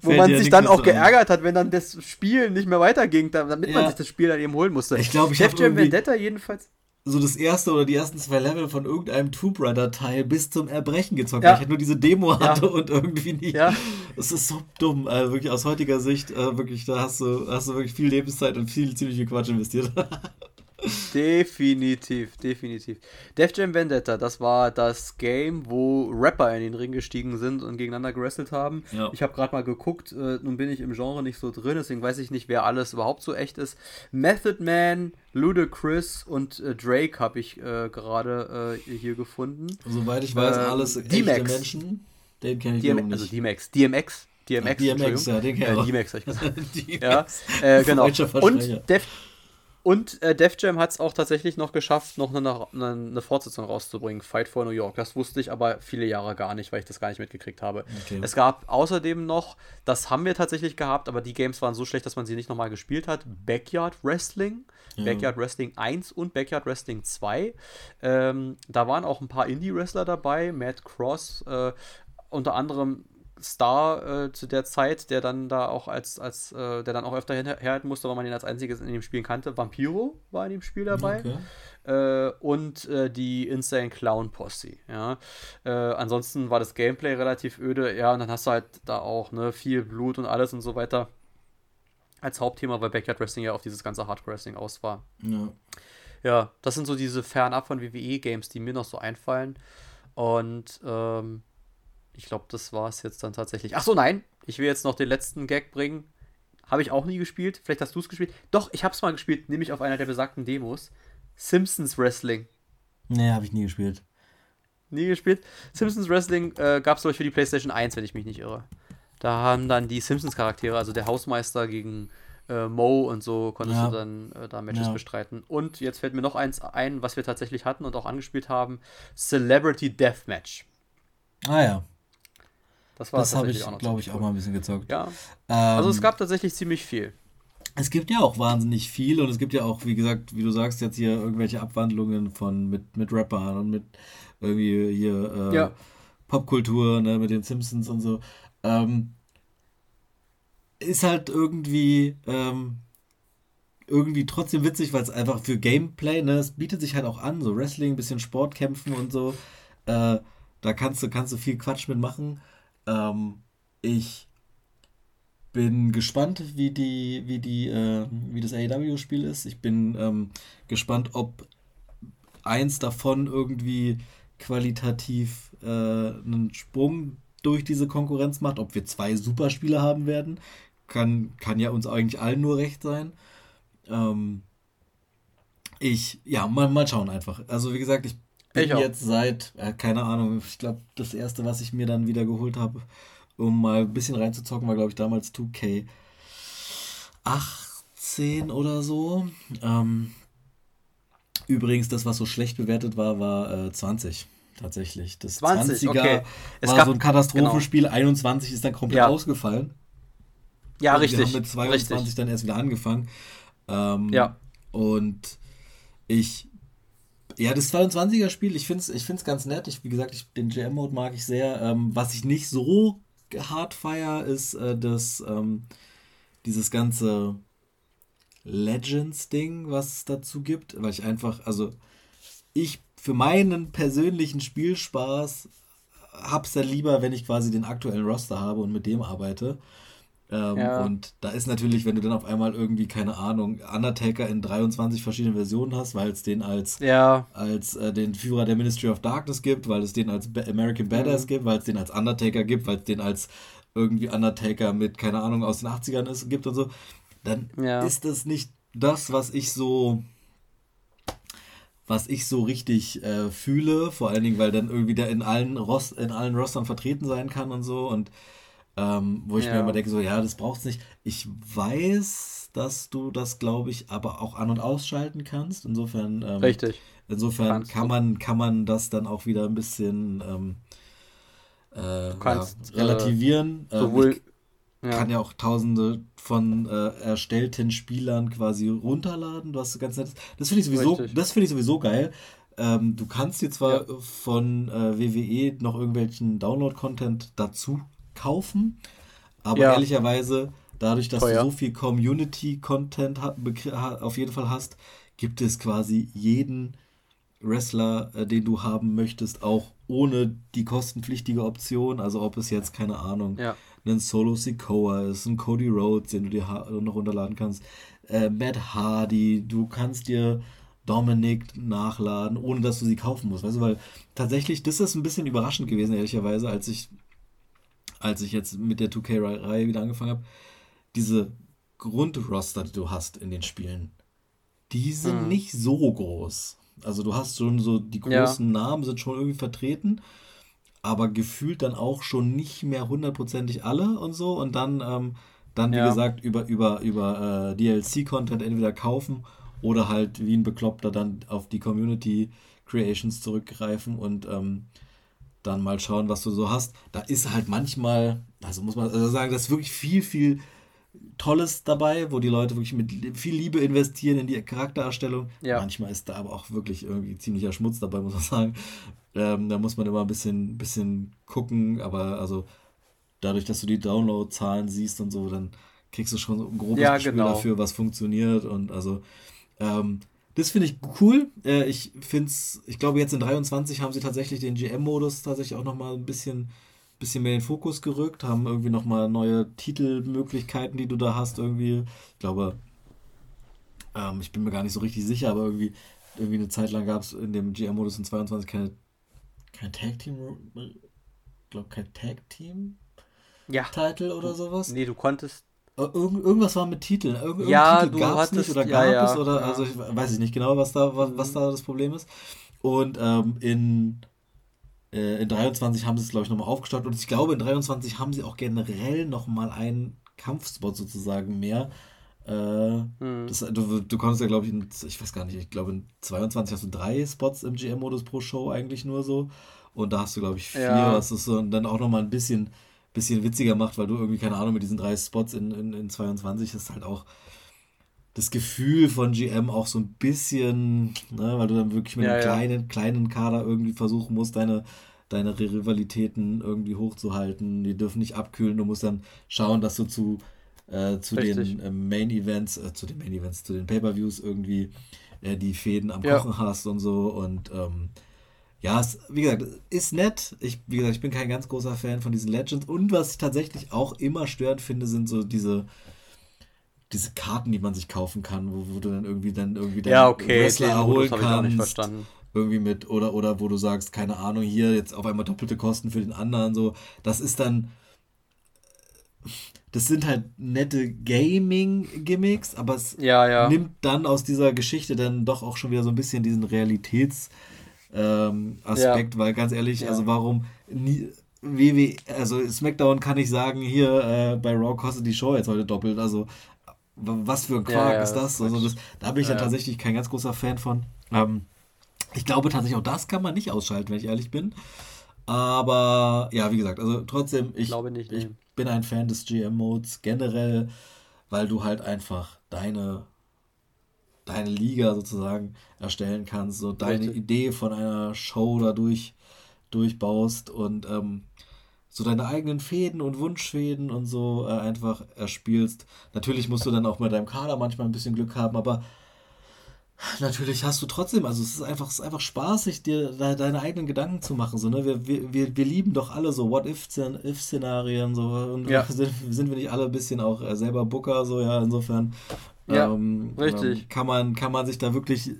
Wo man sich dann auch geärgert hat, wenn dann das Spiel nicht mehr weiterging, da- damit man Ja. sich das Spiel dann eben holen musste. Ich glaube, ich habe Vendetta jedenfalls. So das erste oder die ersten zwei Level von irgendeinem Tomb Raider Teil bis zum Erbrechen gezockt, Ja. weil ich halt nur diese Demo Ja. hatte und irgendwie nicht. Ja. Das ist so dumm, also wirklich aus heutiger Sicht, äh, wirklich, da hast du, hast du wirklich viel Lebenszeit und viel ziemlich viel Quatsch investiert. Definitiv, definitiv. Def Jam Vendetta, das war das Game, wo Rapper in den Ring gestiegen sind und gegeneinander gewrestelt haben. Ja. Ich habe gerade mal geguckt, äh, nun bin ich im Genre nicht so drin, deswegen weiß ich nicht, wer alles überhaupt so echt ist. Method Man, Ludacris und äh, Drake habe ich äh, gerade äh, hier gefunden. Soweit ich weiß, Ähm, alles echte. Menschen. Den kenne ich DMX, wiederum also nicht. DMX, DMX, DMX, DMX, Entschuldigung. ja, den kenn ich Äh, auch. DMX, hab ich gesagt. Die- Ja, äh, genau. Und Def, und äh, Def Jam hat es auch tatsächlich noch geschafft, noch eine, eine, eine Fortsetzung rauszubringen, Fight for New York. Das wusste ich aber viele Jahre gar nicht, weil ich das gar nicht mitgekriegt habe. Okay. Es gab außerdem noch, das haben wir tatsächlich gehabt, aber die Games waren so schlecht, dass man sie nicht nochmal gespielt hat, Backyard Wrestling. Ja. Backyard Wrestling 1 und Backyard Wrestling 2. Ähm, da waren auch ein paar Indie-Wrestler dabei, Matt Cross, äh, unter anderem Star äh, zu der Zeit, der dann da auch als, als äh, der dann auch öfter herhalten musste, weil man ihn als einziges in dem Spiel kannte. Vampiro war in dem Spiel dabei. Okay. Äh, und äh, die Insane Clown Posse. Ja. Äh, ansonsten war das Gameplay relativ öde. Ja, und dann hast du halt da auch ne, viel Blut und alles und so weiter als Hauptthema, weil Backyard Wrestling ja auf dieses ganze Hardcore Wrestling aus war. Ja. Ja, das sind so diese fernab von WWE-Games, die mir noch so einfallen. Und ähm, ich glaube, das war es jetzt dann tatsächlich. Ach so, nein, ich will jetzt noch den letzten Gag bringen. Habe ich auch nie gespielt. Vielleicht hast du es gespielt. Doch, ich habe es mal gespielt, nämlich auf einer der besagten Demos. Simpsons Wrestling. Nee, habe ich nie gespielt. Nie gespielt. Simpsons Wrestling äh, gab es, glaube ich, für die PlayStation 1, wenn ich mich nicht irre. Da haben dann die Simpsons-Charaktere, also der Hausmeister gegen äh, Mo und so, konntest Ja. du dann äh, da Matches Ja. bestreiten. Und jetzt fällt mir noch eins ein, was wir tatsächlich hatten und auch angespielt haben: Celebrity Deathmatch. Ah ja, Das war das habe ich, glaube ich, ziemlich auch mal ein bisschen gezockt. Ja, Ähm, also es gab tatsächlich ziemlich viel. Es gibt ja auch wahnsinnig viel und es gibt ja auch, wie gesagt, wie du sagst, jetzt hier irgendwelche Abwandlungen von mit, mit Rappern und mit irgendwie hier äh, Ja. Popkultur, ne, mit den Simpsons und so. Ähm, ist halt irgendwie ähm, irgendwie trotzdem witzig, weil es einfach für Gameplay, ne, es bietet sich halt auch an, so Wrestling, bisschen Sportkämpfen und so. Äh, da kannst du, kannst du viel Quatsch mitmachen. Ähm, ich bin gespannt, wie die, wie die, äh, wie das AEW-Spiel ist. Ich bin ähm, gespannt, ob eins davon irgendwie qualitativ äh, einen Sprung durch diese Konkurrenz macht, ob wir zwei Superspiele haben werden. Kann, kann ja uns eigentlich allen nur recht sein. Ähm, ich, ja, mal, mal schauen einfach. Also wie gesagt, ich bin Ich auch. jetzt seit, äh, keine Ahnung, ich glaube, das erste, was ich mir dann wieder geholt habe, um mal ein bisschen reinzuzocken, war, glaube ich, damals 2K 18 oder so. Ähm, übrigens, das, was so schlecht bewertet war, war äh, 20. Tatsächlich. Das 20, 20er okay. Es war gab- so ein Katastrophenspiel. 21 ist dann komplett Ja. ausgefallen. Ja, Und richtig. Wir haben mit 22 richtig. dann erst wieder angefangen. Ähm, Ja. Und ich. Ja, das 22er-Spiel, ich finde es ich find's ganz nett. Ich, wie gesagt, ich, den GM-Mode mag ich sehr. Ähm, was ich nicht so hart feier, ist äh, das, ähm, dieses ganze Legends-Ding, was es dazu gibt. Weil ich einfach, also ich für meinen persönlichen Spielspaß hab's ja lieber, wenn ich quasi den aktuellen Roster habe und mit dem arbeite. Ähm, ja. Und da ist natürlich, wenn du dann auf einmal irgendwie, keine Ahnung, Undertaker in 23 verschiedenen Versionen hast, weil es den als, ja. als äh, den Führer der Ministry of Darkness gibt, weil es den als American Badass mhm. gibt, weil es den als Undertaker gibt, weil es den als irgendwie Undertaker mit, keine Ahnung, aus den 80ern ist, gibt und so, dann ja. ist das nicht das, was ich so was ich so richtig äh, fühle, vor allen Dingen, weil dann irgendwie der in allen Rost, in allen Rostern vertreten sein kann und so und ähm, wo ich ja. mir immer denke, so, ja, das braucht's nicht. Ich weiß, dass du das, glaube ich, aber auch an- und ausschalten kannst. Insofern, ähm, Richtig. Insofern kannst kann man, kann man das dann auch wieder ein bisschen ähm, äh, kannst, ja, relativieren. Äh, sowohl, ja. kann ja auch tausende von äh, erstellten Spielern quasi runterladen. Du hast ganz nettes. Das finde ich sowieso, Richtig. das finde ich sowieso geil. Ähm, du kannst dir zwar ja. von äh, WWE noch irgendwelchen Download-Content dazu kaufen. Aber ja. ehrlicherweise, dadurch, dass Teuer. du so viel Community-Content auf jeden Fall hast, gibt es quasi jeden Wrestler, äh, den du haben möchtest, auch ohne die kostenpflichtige Option. Also ob es jetzt, keine Ahnung, ja. ein Solo Sikoa ist, ein Cody Rhodes, den du dir noch runterladen kannst, äh, Matt Hardy, du kannst dir Dominic nachladen, ohne dass du sie kaufen musst. Weißt du, weil tatsächlich, das ist ein bisschen überraschend gewesen, ehrlicherweise, als ich als ich jetzt mit der 2K-Reihe wieder angefangen habe, diese Grundroster, die du hast in den Spielen, die sind hm. nicht so groß. Also du hast schon so, die großen ja. Namen sind schon irgendwie vertreten, aber gefühlt dann auch schon nicht mehr hundertprozentig alle und so. Und dann, ähm, dann wie ja. gesagt, über, über, über äh, DLC-Content entweder kaufen oder halt wie ein Bekloppter dann auf die Community Creations zurückgreifen und ähm, dann mal schauen, was du so hast. Da ist halt manchmal, also muss man also sagen, das ist wirklich viel, viel Tolles dabei, wo die Leute wirklich mit viel Liebe investieren in die Charaktererstellung. Ja. Manchmal ist da aber auch wirklich irgendwie ziemlicher Schmutz dabei, muss man sagen. Ähm, da muss man immer ein bisschen, bisschen gucken, aber also dadurch, dass du die Download-Zahlen siehst und so, dann kriegst du schon so ein grobes ja, Gefühl genau. dafür, was funktioniert und also ähm, das finde ich cool. Äh, ich finde es, ich glaube, jetzt in 23 haben sie tatsächlich den GM-Modus tatsächlich auch nochmal ein bisschen, bisschen mehr in den Fokus gerückt, haben irgendwie nochmal neue Titelmöglichkeiten, die du da hast, irgendwie. Ich glaube, ähm, ich bin mir gar nicht so richtig sicher, aber irgendwie, irgendwie eine Zeit lang gab es in dem GM-Modus in 22 keine, kein Tag-Team, ich glaube, kein Tag-Team. Ja. Title oder sowas. Nee, du konntest Irgend, irgendwas war mit Titeln. Irgend, ja, Titel gab es nicht oder gab ja, es oder ja. also ich weiß ich nicht genau, was da, was, was da das Problem ist. Und ähm, in, äh, in 23 haben sie es, glaube ich, nochmal aufgestockt. Und ich glaube, in 23 haben sie auch generell nochmal einen Kampfspot sozusagen mehr. Äh, hm. das, du, du konntest ja, glaube ich, in, ich weiß gar nicht, ich glaube, in 22 hast du drei Spots im GM-Modus pro Show eigentlich nur so. Und da hast du, glaube ich, vier. Ja. Das ist so, und dann auch nochmal ein bisschen bisschen witziger macht, weil du irgendwie, keine Ahnung, mit diesen drei Spots in, in, in 22 ist halt auch das Gefühl von GM auch so ein bisschen, ne, weil du dann wirklich mit ja, einem ja. kleinen, kleinen Kader irgendwie versuchen musst, deine, deine Rivalitäten irgendwie hochzuhalten. Die dürfen nicht abkühlen. Du musst dann schauen, dass du zu, äh, zu den äh, Main Events, äh, zu den Main Events, zu den Pay-Per-Views irgendwie äh, die Fäden am ja. Kochen hast und so. Und ähm, ja, es, wie gesagt, ist nett. Ich, wie gesagt, ich bin kein ganz großer Fan von diesen Legends. Und was ich tatsächlich auch immer störend finde, sind so diese, diese Karten, die man sich kaufen kann, wo, wo du dann irgendwie dann irgendwie dann ja, okay, Wrestler erholen kannst. Ich auch nicht verstanden. Irgendwie mit, oder, oder wo du sagst, keine Ahnung, hier jetzt auf einmal doppelte Kosten für den anderen. So, das ist dann. Das sind halt nette Gaming-Gimmicks, aber es ja, ja. nimmt dann aus dieser Geschichte dann doch auch schon wieder so ein bisschen diesen Realitäts- ähm, Aspekt, ja. weil ganz ehrlich, ja. also warum nie, WWE, also SmackDown kann ich sagen, hier äh, bei Raw kostet die Show jetzt heute doppelt, also was für ein Quark ja, ist das? Also das, da bin ich ja, tatsächlich kein ganz großer Fan von. Ähm, ich glaube tatsächlich auch das kann man nicht ausschalten, wenn ich ehrlich bin. Aber ja, wie gesagt, also trotzdem, ich, nicht, ich bin ein Fan des GM-Modes generell, weil du halt einfach deine deine Liga sozusagen erstellen kannst, so deine Richtig. Idee von einer Show dadurch durchbaust und ähm, so deine eigenen Fäden und Wunschfäden und so äh, einfach erspielst. Natürlich musst du dann auch mit deinem Kader manchmal ein bisschen Glück haben, aber Natürlich hast du trotzdem, also es ist einfach, es ist einfach spaßig, dir de, deine eigenen Gedanken zu machen. So, ne? wir, wir, wir, wir lieben doch alle so What-If-Szenarien. So, und ja. sind, sind wir nicht alle ein bisschen auch äh, selber Booker, so ja, insofern. Ja, ähm, richtig. Ähm, kann, man, kann man sich da wirklich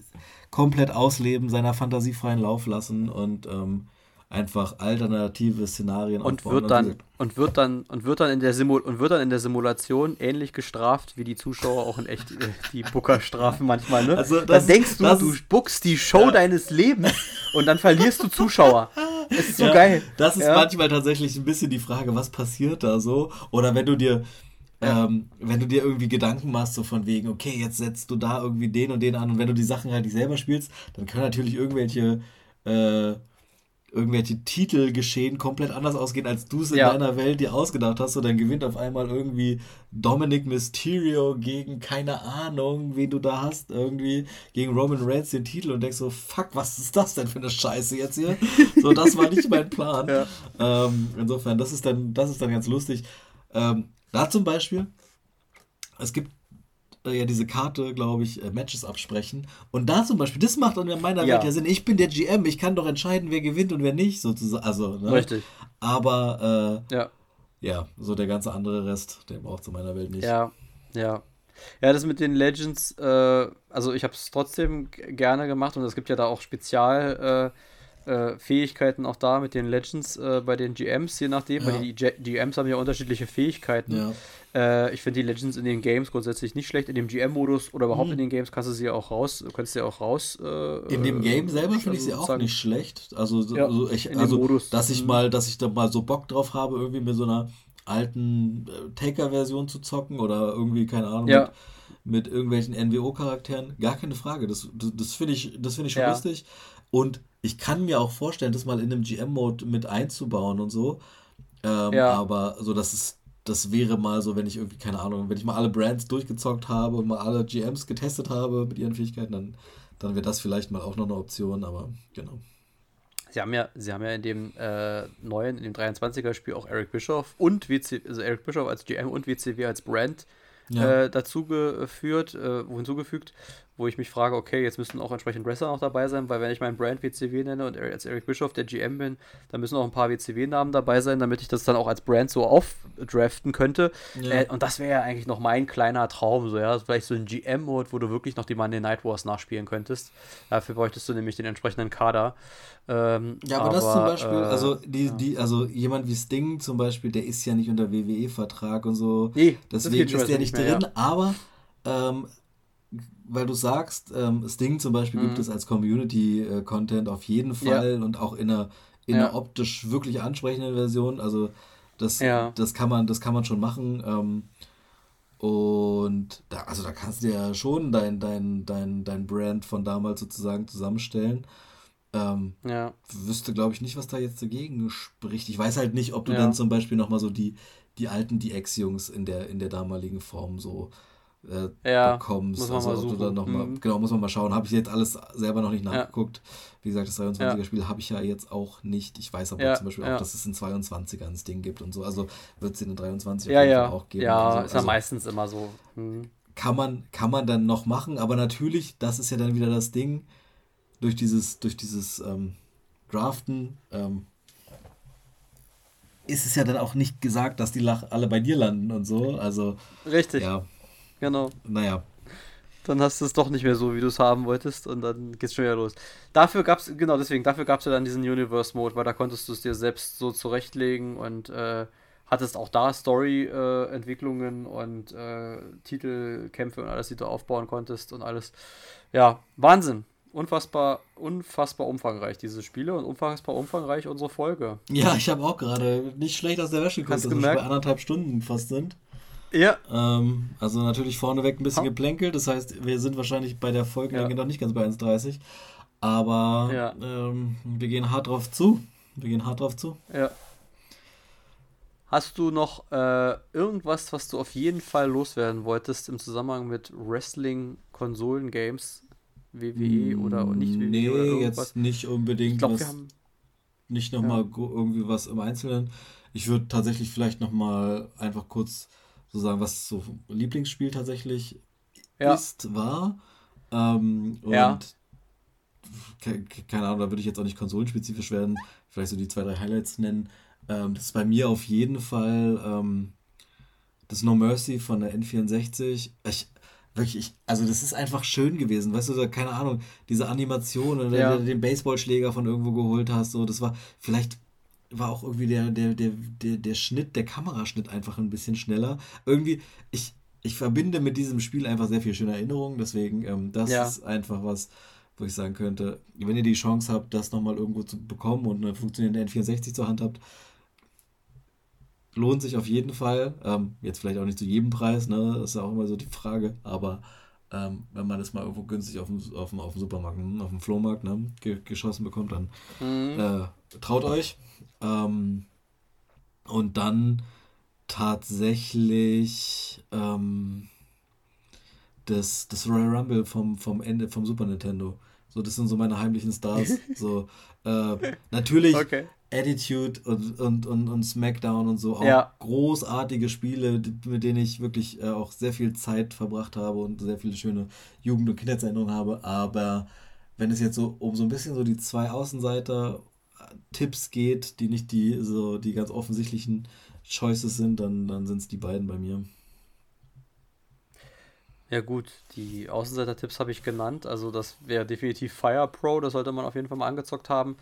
komplett ausleben, seiner Fantasie freien Lauf lassen und ähm, einfach alternative Szenarien und aufbauen. Wird dann, und wird dann und wird dann in der Simul und wird dann in der Simulation ähnlich gestraft wie die Zuschauer auch in echt äh, die Booker strafen manchmal, ne? Also das, dann denkst du, du bookst die Show ja. deines Lebens und dann verlierst du Zuschauer. Das ist so ja, geil. Das ist ja. manchmal tatsächlich ein bisschen die Frage, was passiert da so? Oder wenn du dir ähm, wenn du dir irgendwie Gedanken machst, so von wegen, okay, jetzt setzt du da irgendwie den und den an und wenn du die Sachen halt nicht selber spielst, dann können natürlich irgendwelche äh, irgendwelche Titel geschehen komplett anders ausgehen, als du es in ja. deiner Welt dir ausgedacht hast. Und dann gewinnt auf einmal irgendwie Dominic Mysterio gegen, keine Ahnung, wen du da hast, irgendwie gegen Roman Reigns den Titel und denkst so, fuck, was ist das denn für eine Scheiße jetzt hier? So, das war nicht mein Plan. Ja. Ähm, insofern, das ist dann, das ist dann ganz lustig. Ähm, da zum Beispiel, es gibt äh, ja diese Karte, glaube ich, äh, Matches absprechen. Und da zum Beispiel, das macht in meiner ja. Welt ja Sinn. Ich bin der GM, ich kann doch entscheiden, wer gewinnt und wer nicht, sozusagen. Also, ne? Richtig. Aber äh, ja. ja, so der ganze andere Rest, der braucht zu meiner Welt nicht. Ja, ja. Ja, das mit den Legends, äh, also ich habe es trotzdem gerne gemacht und es gibt ja da auch Spezial- äh, äh, Fähigkeiten auch da mit den Legends äh, bei den GMs, je nachdem, ja. weil die G GMs haben ja unterschiedliche Fähigkeiten. Ja. Äh, ich finde die Legends in den Games grundsätzlich nicht schlecht. In dem GM-Modus oder überhaupt mhm. in den Games kannst du sie auch raus, kannst sie auch raus. Äh, in dem Game selber finde ich sie auch nicht schlecht. Also, ja, also, ich, also Modus. dass ich mhm. mal, dass ich da mal so Bock drauf habe, irgendwie mit so einer alten äh, Taker-Version zu zocken oder irgendwie, keine Ahnung, ja. mit, mit, irgendwelchen NWO-Charakteren. Gar keine Frage. Das, das, das finde ich, das find ich schon ja. lustig. Und ich kann mir auch vorstellen, das mal in einem GM-Mode mit einzubauen und so. Ähm, ja. Aber so, das ist, das wäre mal so, wenn ich irgendwie, keine Ahnung, wenn ich mal alle Brands durchgezockt habe und mal alle GMs getestet habe mit ihren Fähigkeiten, dann, dann wäre das vielleicht mal auch noch eine Option, aber genau. Sie haben ja, sie haben ja in dem äh, neuen, in dem 23er Spiel auch Eric Bischoff und WC, also Eric Bischoff als GM und WCW als Brand ja. äh, dazugeführt, äh, hinzugefügt wo ich mich frage, okay, jetzt müssen auch entsprechend Wrestler noch dabei sein, weil wenn ich meinen Brand WCW nenne und als Eric Bischoff der GM bin, dann müssen auch ein paar WCW-Namen dabei sein, damit ich das dann auch als Brand so aufdraften könnte. Ja. Äh, und das wäre ja eigentlich noch mein kleiner Traum, so ja, vielleicht so ein GM-Mode, wo du wirklich noch die Monday Night Wars nachspielen könntest. Dafür bräuchtest du nämlich den entsprechenden Kader. Ähm, ja, aber, aber, das zum Beispiel, äh, also die, die, also jemand wie Sting zum Beispiel, der ist ja nicht unter WWE-Vertrag und so. Nee, deswegen ist der nicht drin, ja. aber ähm, weil du sagst, ähm, Sting zum Beispiel mhm. gibt es als Community-Content auf jeden Fall ja. und auch in einer, in ja. einer optisch wirklich ansprechenden Version. Also das, ja. das, kann, man, das kann man schon machen. Ähm, und da, also da kannst du ja schon dein, dein, dein, dein Brand von damals sozusagen zusammenstellen. Ähm, ja. Wüsste, glaube ich, nicht, was da jetzt dagegen spricht. Ich weiß halt nicht, ob du ja. dann zum Beispiel nochmal so die, die alten DX-Jungs in der, in der damaligen Form so äh, ja, bekommst. Also, mal suchen. du dann noch mal, mhm. Genau, muss man mal schauen. Habe ich jetzt alles selber noch nicht nachgeguckt. Ja. Wie gesagt, das 23er ja. Spiel habe ich ja jetzt auch nicht. Ich weiß aber zum Beispiel auch, dass es in 22er ein Ding gibt und so. Also wird es in den 23er ja, auch geben. Ja, so. ist ja also, meistens immer so. Mhm. Kann man, kann man dann noch machen, aber natürlich, das ist ja dann wieder das Ding, durch dieses, durch dieses ähm, Draften, ähm, ist es ja dann auch nicht gesagt, dass die alle bei dir landen und so. Also. Richtig. Ja. Genau. Naja. Dann hast du es doch nicht mehr so, wie du es haben wolltest und dann geht's schon wieder los. Dafür gab es, genau deswegen, dafür gab es ja dann diesen Universe-Mode, weil da konntest du es dir selbst so zurechtlegen und äh, hattest auch da Story-Entwicklungen äh, und äh, Titelkämpfe und alles, die du aufbauen konntest und alles. Ja, Wahnsinn. Unfassbar, unfassbar umfangreich, diese Spiele und unfassbar umfangreich unsere Folge. Ja, ich habe auch gerade nicht schlecht aus der Wäsche gekommen, dass wir bei anderthalb Stunden fast sind. Ja. Ähm, also natürlich vorneweg ein bisschen geplänkelt. Das heißt, wir sind wahrscheinlich bei der Folge ja. noch nicht ganz bei 1,30. Aber ja. ähm, wir gehen hart drauf zu. Wir gehen hart drauf zu. Ja. Hast du noch äh, irgendwas, was du auf jeden Fall loswerden wolltest im Zusammenhang mit Wrestling, Konsolen, Games, WWE oder nicht WWE? Nee, oder jetzt nicht unbedingt. Ich glaube, wir haben. Nicht nochmal ja. irgendwie was im Einzelnen. Ich würde tatsächlich vielleicht nochmal einfach kurz so sagen, was so Lieblingsspiel tatsächlich ja. ist, war. Ähm, und ja. keine Ahnung, da würde ich jetzt auch nicht konsolenspezifisch werden, vielleicht so die zwei, drei Highlights nennen. Ähm, das ist bei mir auf jeden Fall ähm, das No Mercy von der N64. Ich, wirklich, ich, also das ist einfach schön gewesen, weißt du, da, keine Ahnung, diese Animation, oder ja. den Baseballschläger von irgendwo geholt hast, so, das war, vielleicht war auch irgendwie der, der, der, der, der Schnitt, der Kameraschnitt einfach ein bisschen schneller. Irgendwie, ich, ich verbinde mit diesem Spiel einfach sehr viel schöne Erinnerungen, deswegen, ähm, das ja. ist einfach was, wo ich sagen könnte, wenn ihr die Chance habt, das nochmal irgendwo zu bekommen und eine funktionierende N64 zur Hand habt, lohnt sich auf jeden Fall. Ähm, jetzt vielleicht auch nicht zu jedem Preis, ne? Das ist ja auch immer so die Frage. Aber ähm, wenn man das mal irgendwo günstig auf dem, auf dem, auf dem Supermarkt, hm, auf dem Flohmarkt ne, geschossen bekommt, dann mhm. äh, traut euch. Ähm, und dann tatsächlich ähm, das, das Royal Rumble vom, vom Ende vom Super Nintendo. So, das sind so meine heimlichen Stars. so, äh, natürlich okay. Attitude und, und, und, und SmackDown und so auch ja. großartige Spiele, mit denen ich wirklich äh, auch sehr viel Zeit verbracht habe und sehr viele schöne Jugend- und Kindheitserinnerungen habe. Aber wenn es jetzt so um so ein bisschen so die zwei Außenseiter-Tipps geht, die nicht die so die ganz offensichtlichen Choices sind, dann, dann sind es die beiden bei mir. Ja gut, die Außenseiter-Tipps habe ich genannt. Also das wäre definitiv Fire Pro, das sollte man auf jeden Fall mal angezockt haben.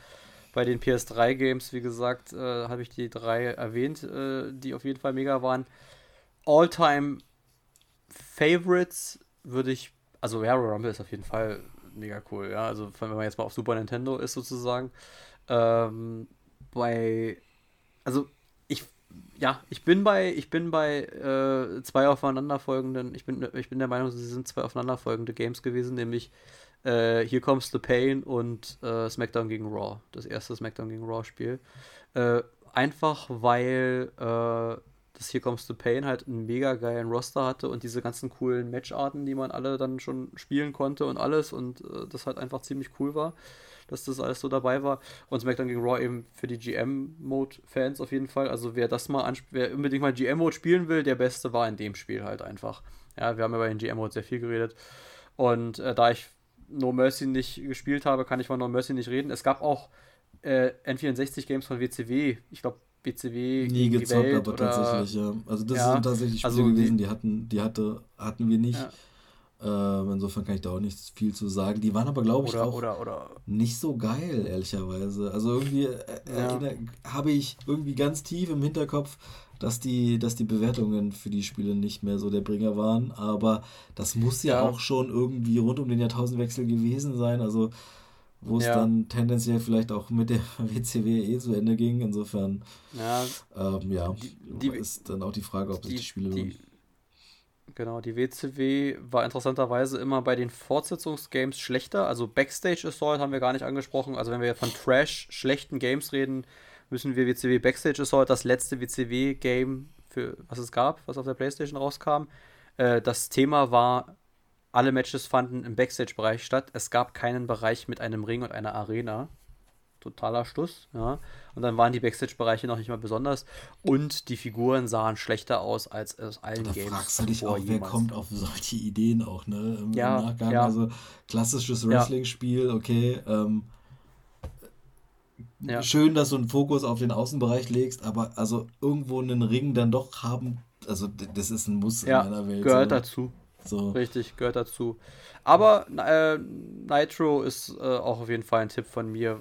Bei den PS3-Games, wie gesagt, äh, habe ich die drei erwähnt, äh, die auf jeden Fall mega waren. All-Time Favorites würde ich, also ja, Rumble ist auf jeden Fall mega cool, ja. Also wenn man jetzt mal auf Super Nintendo ist sozusagen. Ähm, bei, also ich, ja, ich bin bei, ich bin bei äh, zwei aufeinanderfolgenden, ich bin, ich bin der Meinung, sie sind zwei aufeinanderfolgende Games gewesen, nämlich äh, Here Comes the Pain und äh, SmackDown gegen Raw, das erste SmackDown gegen Raw Spiel. Äh, einfach weil äh, das Here Comes the Pain halt einen mega geilen Roster hatte und diese ganzen coolen Matcharten, die man alle dann schon spielen konnte und alles und äh, das halt einfach ziemlich cool war, dass das alles so dabei war. Und SmackDown gegen Raw eben für die GM-Mode-Fans auf jeden Fall. Also wer das mal wer unbedingt mal GM-Mode spielen will, der Beste war in dem Spiel halt einfach. Ja, wir haben bei den GM-Mode sehr viel geredet. Und äh, da ich No Mercy nicht gespielt habe, kann ich von No Mercy nicht reden. Es gab auch äh, N64-Games von WCW. Ich glaube, WCW. Nie gezockt, aber oder, tatsächlich, ja. Also, das ja, sind tatsächlich Spiele also gewesen, die, die, hatten, die hatte, hatten wir nicht. Ja. Ähm, insofern kann ich da auch nicht viel zu sagen. Die waren aber, glaube ich, oder, auch oder, oder. nicht so geil, ehrlicherweise. Also irgendwie äh, habe ich irgendwie ganz tief im Hinterkopf, dass die, dass die Bewertungen für die Spiele nicht mehr so der Bringer waren. Aber das muss ja, ja. auch schon irgendwie rund um den Jahrtausendwechsel gewesen sein. Also wo es ja. dann tendenziell vielleicht auch mit der WCW eh zu Ende ging. Insofern ja, ähm, ja die, die, ist dann auch die Frage, ob sich die, Spiele lohnen. Genau, die WCW war interessanterweise immer bei den Fortsetzungsgames schlechter. Also Backstage Assault haben wir gar nicht angesprochen. Also wenn wir von Trash schlechten Games reden, müssen wir WCW Backstage Assault, das letzte WCW-Game, für was es gab, was auf der Playstation rauskam. Äh, das Thema war, alle Matches fanden im Backstage-Bereich statt. Es gab keinen Bereich mit einem Ring und einer Arena. Totaler Stuss, ja. Und dann waren die Backstage-Bereiche noch nicht mal besonders. Und die Figuren sahen schlechter aus als aus allen da Games. Da fragst du dich auch, wer kommt auf solche Ideen auch, ne? Im, ja, Nachgang. Ja. Also klassisches Wrestling-Spiel, okay. Ähm, ja. schön, dass du einen Fokus auf den Außenbereich legst, aber also irgendwo einen Ring dann doch haben, also das ist ein Muss ja, in meiner Welt. Gehört so. dazu. So. Richtig, gehört dazu. Aber äh, Nitro ist äh, auch auf jeden Fall ein Tipp von mir.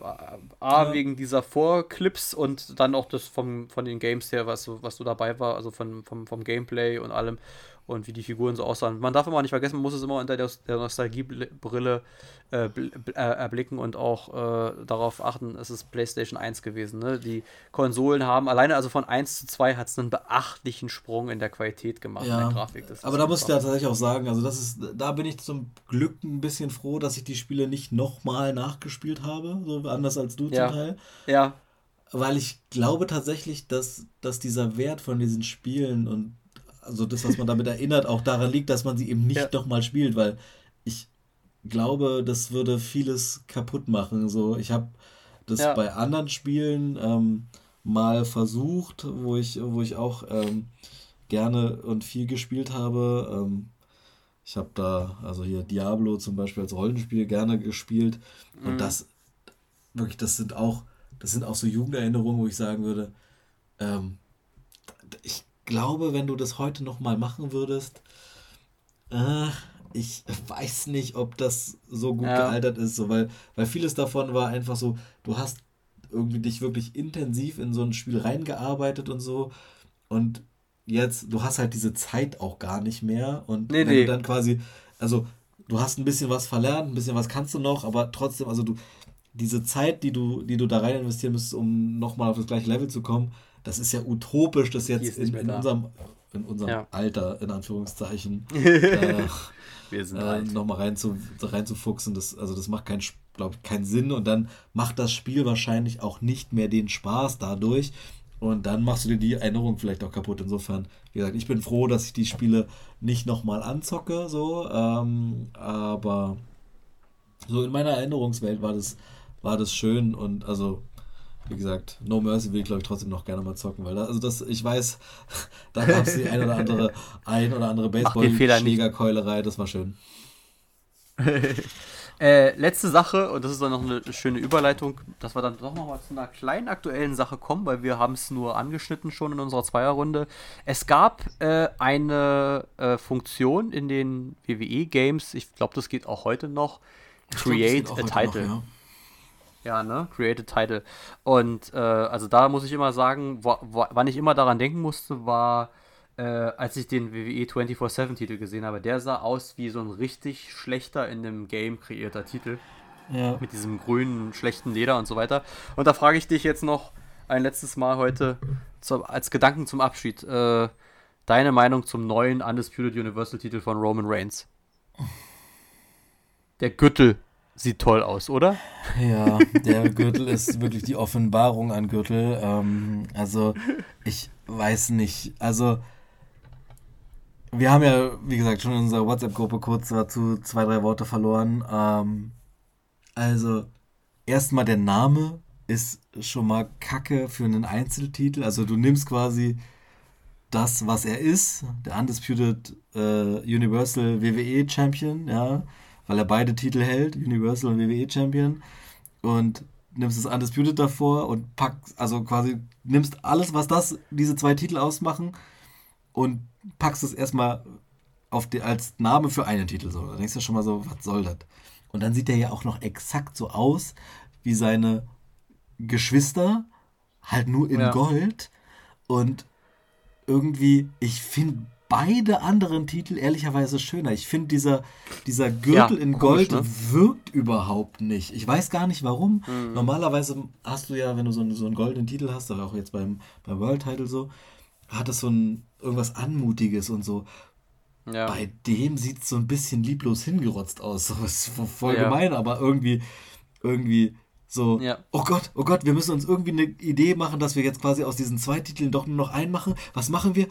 A, ja. wegen dieser Vorclips und dann auch das vom, von den Games her, was, was du dabei war, also von, vom, vom Gameplay und allem und wie die Figuren so aussahen. Man darf immer nicht vergessen, man muss es immer unter der, der Nostalgiebrille äh, äh, erblicken und auch äh, darauf achten, es ist PlayStation 1 gewesen. Ne? Die Konsolen haben alleine also von 1 zu 2 hat es einen beachtlichen Sprung in der Qualität gemacht, ja, in der Grafik. aber da muss ich tatsächlich auch sagen, also das ist, da bin ich zum Glück ein bisschen froh, dass ich die Spiele nicht nochmal nachgespielt habe, so anders als du ja. zum Teil. Ja. Weil ich glaube tatsächlich, dass, dass dieser Wert von diesen Spielen und also das, was man damit erinnert, auch daran liegt, dass man sie eben nicht ja. nochmal spielt, weil ich glaube, das würde vieles kaputt machen. So, ich habe das ja. bei anderen Spielen ähm, mal versucht, wo ich, wo ich auch ähm, gerne und viel gespielt habe. Ähm, Ich habe da, also hier Diablo zum Beispiel als Rollenspiel gerne gespielt. Und mhm. das, wirklich, das sind auch, das sind auch so Jugenderinnerungen, wo ich sagen würde, ähm, ich glaube, wenn du das heute nochmal machen würdest, äh, ich weiß nicht, ob das so gut ja. gealtert ist, so, weil, weil vieles davon war einfach so, du hast irgendwie dich wirklich intensiv in so ein Spiel reingearbeitet und so. Und jetzt, du hast halt diese Zeit auch gar nicht mehr. Und nee, wenn nee. du dann quasi, also du hast ein bisschen was verlernt, ein bisschen was kannst du noch, aber trotzdem, also du, diese Zeit, die du, die du da rein investieren müsstest, um nochmal auf das gleiche Level zu kommen, das ist ja utopisch, das jetzt in, in unserem, in unserem ja. Alter, in Anführungszeichen, äh, Wir sind äh, nochmal rein zu, reinzufuchsen. Das, also das macht keinen, glaub, keinen Sinn und dann macht das Spiel wahrscheinlich auch nicht mehr den Spaß dadurch. Und dann machst du dir die Erinnerung vielleicht auch kaputt. Insofern, wie gesagt, ich bin froh, dass ich die Spiele nicht nochmal anzocke, so. Ähm, aber so in meiner Erinnerungswelt war das, war das schön und also wie gesagt, No Mercy will ich glaube ich trotzdem noch gerne mal zocken, weil da, also das, ich weiß, da gab es die ein oder andere, ein oder andere Baseball-Schlägerkeulerei, das war schön. äh, letzte Sache, und das ist dann noch eine schöne Überleitung, dass wir dann doch noch mal zu einer kleinen aktuellen Sache kommen, weil wir haben es nur angeschnitten schon in unserer Zweierrunde. Es gab äh, eine äh, Funktion in den WWE-Games, ich glaube, das geht auch heute noch, Create glaub, a Title. Noch, ja. Ja, ne? Created Title. Und äh, also da muss ich immer sagen, wo, wo, wann ich immer daran denken musste, war, äh, als ich den WWE 24-7-Titel gesehen habe. Der sah aus wie so ein richtig schlechter in dem Game kreierter Titel. Ja. Mit diesem grünen, schlechten Leder und so weiter. Und da frage ich dich jetzt noch ein letztes Mal heute zu, als Gedanken zum Abschied. Äh, deine Meinung zum neuen Undisputed Universal Titel von Roman Reigns? Der Gürtel sieht toll aus, oder? Ja, der Gürtel ist wirklich die Offenbarung an Gürtel. Ähm, also, ich weiß nicht. Also, wir haben ja, wie gesagt, schon in unserer WhatsApp-Gruppe kurz dazu zwei, drei Worte verloren. Ähm, also, erstmal der Name ist schon mal kacke für einen Einzeltitel. Also, du nimmst quasi das, was er ist, der Undisputed äh, Universal WWE Champion, ja weil er beide Titel hält, Universal und WWE Champion. Und nimmst das Undisputed davor und packst, also quasi nimmst alles, was das, diese zwei Titel ausmachen und packst es erstmal auf die, als Name für einen Titel so. Da denkst du schon mal so, was soll das? Und dann sieht er ja auch noch exakt so aus wie seine Geschwister, halt nur in ja. Gold. Und irgendwie, ich finde beide anderen Titel ehrlicherweise schöner. Ich finde, dieser, dieser Gürtel ja, in Gold komisch, ne? wirkt überhaupt nicht. Ich weiß gar nicht warum. Mhm. Normalerweise hast du ja, wenn du so, einen, so einen goldenen Titel hast, aber auch jetzt beim, beim World Title so, hat es so ein irgendwas Anmutiges und so. Ja. Bei dem sieht es so ein bisschen lieblos hingerotzt aus. Das ist voll ja. gemein, aber irgendwie, irgendwie so, ja. oh Gott, oh Gott, wir müssen uns irgendwie eine Idee machen, dass wir jetzt quasi aus diesen zwei Titeln doch nur noch einen machen. Was machen wir?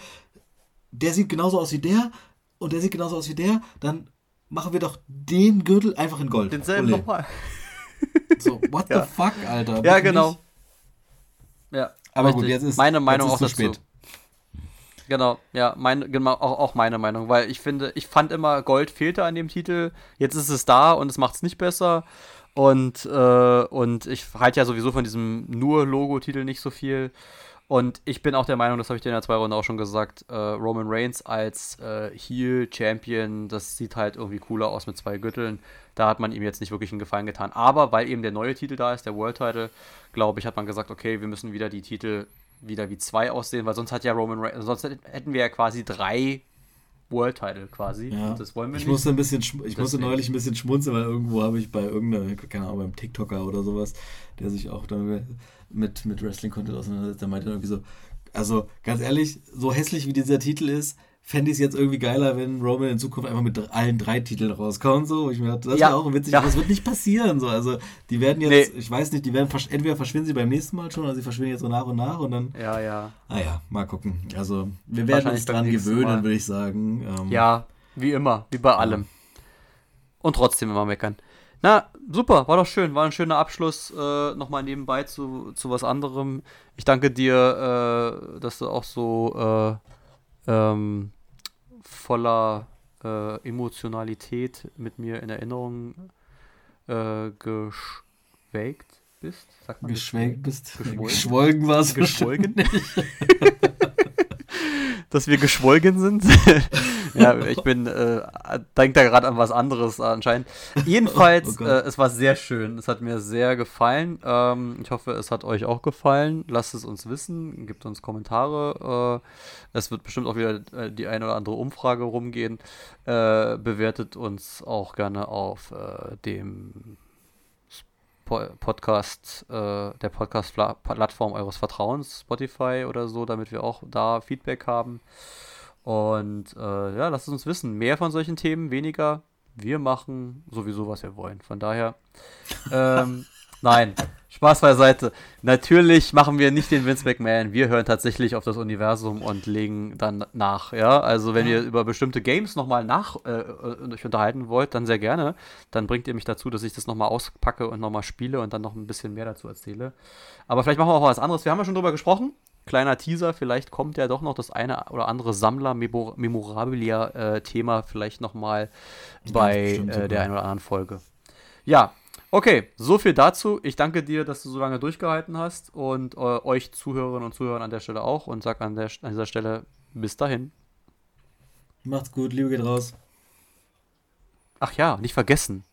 der sieht genauso aus wie der und der sieht genauso aus wie der, dann machen wir doch den Gürtel einfach in Gold. Denselben nochmal. so, what the fuck, Alter? Ja, genau. Ja. Aber richtig. gut, jetzt ist meine Meinung ist auch dazu. Spät. Genau, ja, meine, genau, auch, auch meine Meinung, weil ich finde, ich fand immer, Gold fehlte an dem Titel, jetzt ist es da und es macht es nicht besser. Und, äh, und ich halte ja sowieso von diesem nur Logo-Titel nicht so viel. Und ich bin auch der Meinung, das habe ich dir in der zwei Runde auch schon gesagt, äh, Roman Reigns als äh, Heel-Champion, das sieht halt irgendwie cooler aus mit zwei Gürteln. Da hat man ihm jetzt nicht wirklich einen Gefallen getan. Aber weil eben der neue Titel da ist, der World Title, glaube ich, hat man gesagt, okay, wir müssen wieder die Titel wieder wie zwei aussehen, weil sonst hat ja Roman Reigns, sonst hätten wir ja quasi drei World Title quasi. Ja. Das wollen wir ich nicht. Musste ein bisschen, ich musste neulich ein bisschen schmunzeln, weil irgendwo habe ich bei irgendeiner, keine Ahnung, beim TikToker oder sowas, der sich auch mit, mit Wrestling-Content auseinandersetzt, der meinte irgendwie so, also ganz ehrlich, so hässlich wie dieser Titel ist, fände ich es jetzt irgendwie geiler, wenn Roman in Zukunft einfach mit allen drei Titeln rauskommt. So, ich mir das ja. wäre auch witzig, ja. aber das wird nicht passieren. So, also die werden jetzt, nee. ich weiß nicht, die werden entweder verschwinden sie beim nächsten Mal schon, oder sie verschwinden jetzt so nach und nach und dann. Ja, ja. Naja, mal gucken. Also wir werden uns dran gewöhnen, würde ich sagen. Ähm, ja, wie immer, wie bei allem. Und trotzdem immer meckern. Na, super, war doch schön, war ein schöner Abschluss. Äh, Nochmal nebenbei zu, zu was anderem. Ich danke dir, äh, dass du auch so äh, ähm, voller äh, Emotionalität mit mir in Erinnerung äh, geschwelgt bist. Sagt man Geschwelgt bist. Geschwolgen, geschwolgen warst Geschwolgen. Dass wir geschwolgen sind. ja, ich bin, äh, denke da gerade an was anderes anscheinend. Jedenfalls, oh, oh äh, es war sehr schön. Es hat mir sehr gefallen. Ähm, ich hoffe, es hat euch auch gefallen. Lasst es uns wissen. Gebt uns Kommentare. Äh, es wird bestimmt auch wieder äh, die eine oder andere Umfrage rumgehen. Äh, bewertet uns auch gerne auf äh, dem Podcast, äh, der Podcast-Plattform eures Vertrauens, Spotify oder so, damit wir auch da Feedback haben. Und äh, ja, lasst uns wissen. Mehr von solchen Themen, weniger. Wir machen sowieso, was wir wollen. Von daher, ähm, nein, Spaß beiseite. Natürlich machen wir nicht den Vince McMahon. Wir hören tatsächlich auf das Universum und legen dann nach. Ja, also wenn ihr über bestimmte Games nochmal nach äh, äh, euch unterhalten wollt, dann sehr gerne. Dann bringt ihr mich dazu, dass ich das nochmal auspacke und nochmal spiele und dann noch ein bisschen mehr dazu erzähle. Aber vielleicht machen wir auch was anderes. Wir haben ja schon drüber gesprochen kleiner Teaser, vielleicht kommt ja doch noch das eine oder andere Sammler-Memorabilia-Thema vielleicht nochmal bei äh, der einen oder anderen Folge. Ja, okay, so viel dazu. Ich danke dir, dass du so lange durchgehalten hast und äh, euch Zuhörerinnen und Zuhörern an der Stelle auch und sag an, der, an dieser Stelle bis dahin. Macht's gut, Liebe geht raus. Ach ja, nicht vergessen.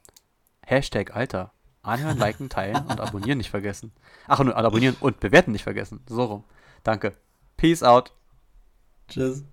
Hashtag Alter. Anhören, liken, teilen und abonnieren nicht vergessen. Ach, und abonnieren und bewerten nicht vergessen. So rum. Danke. Peace out. Tschüss.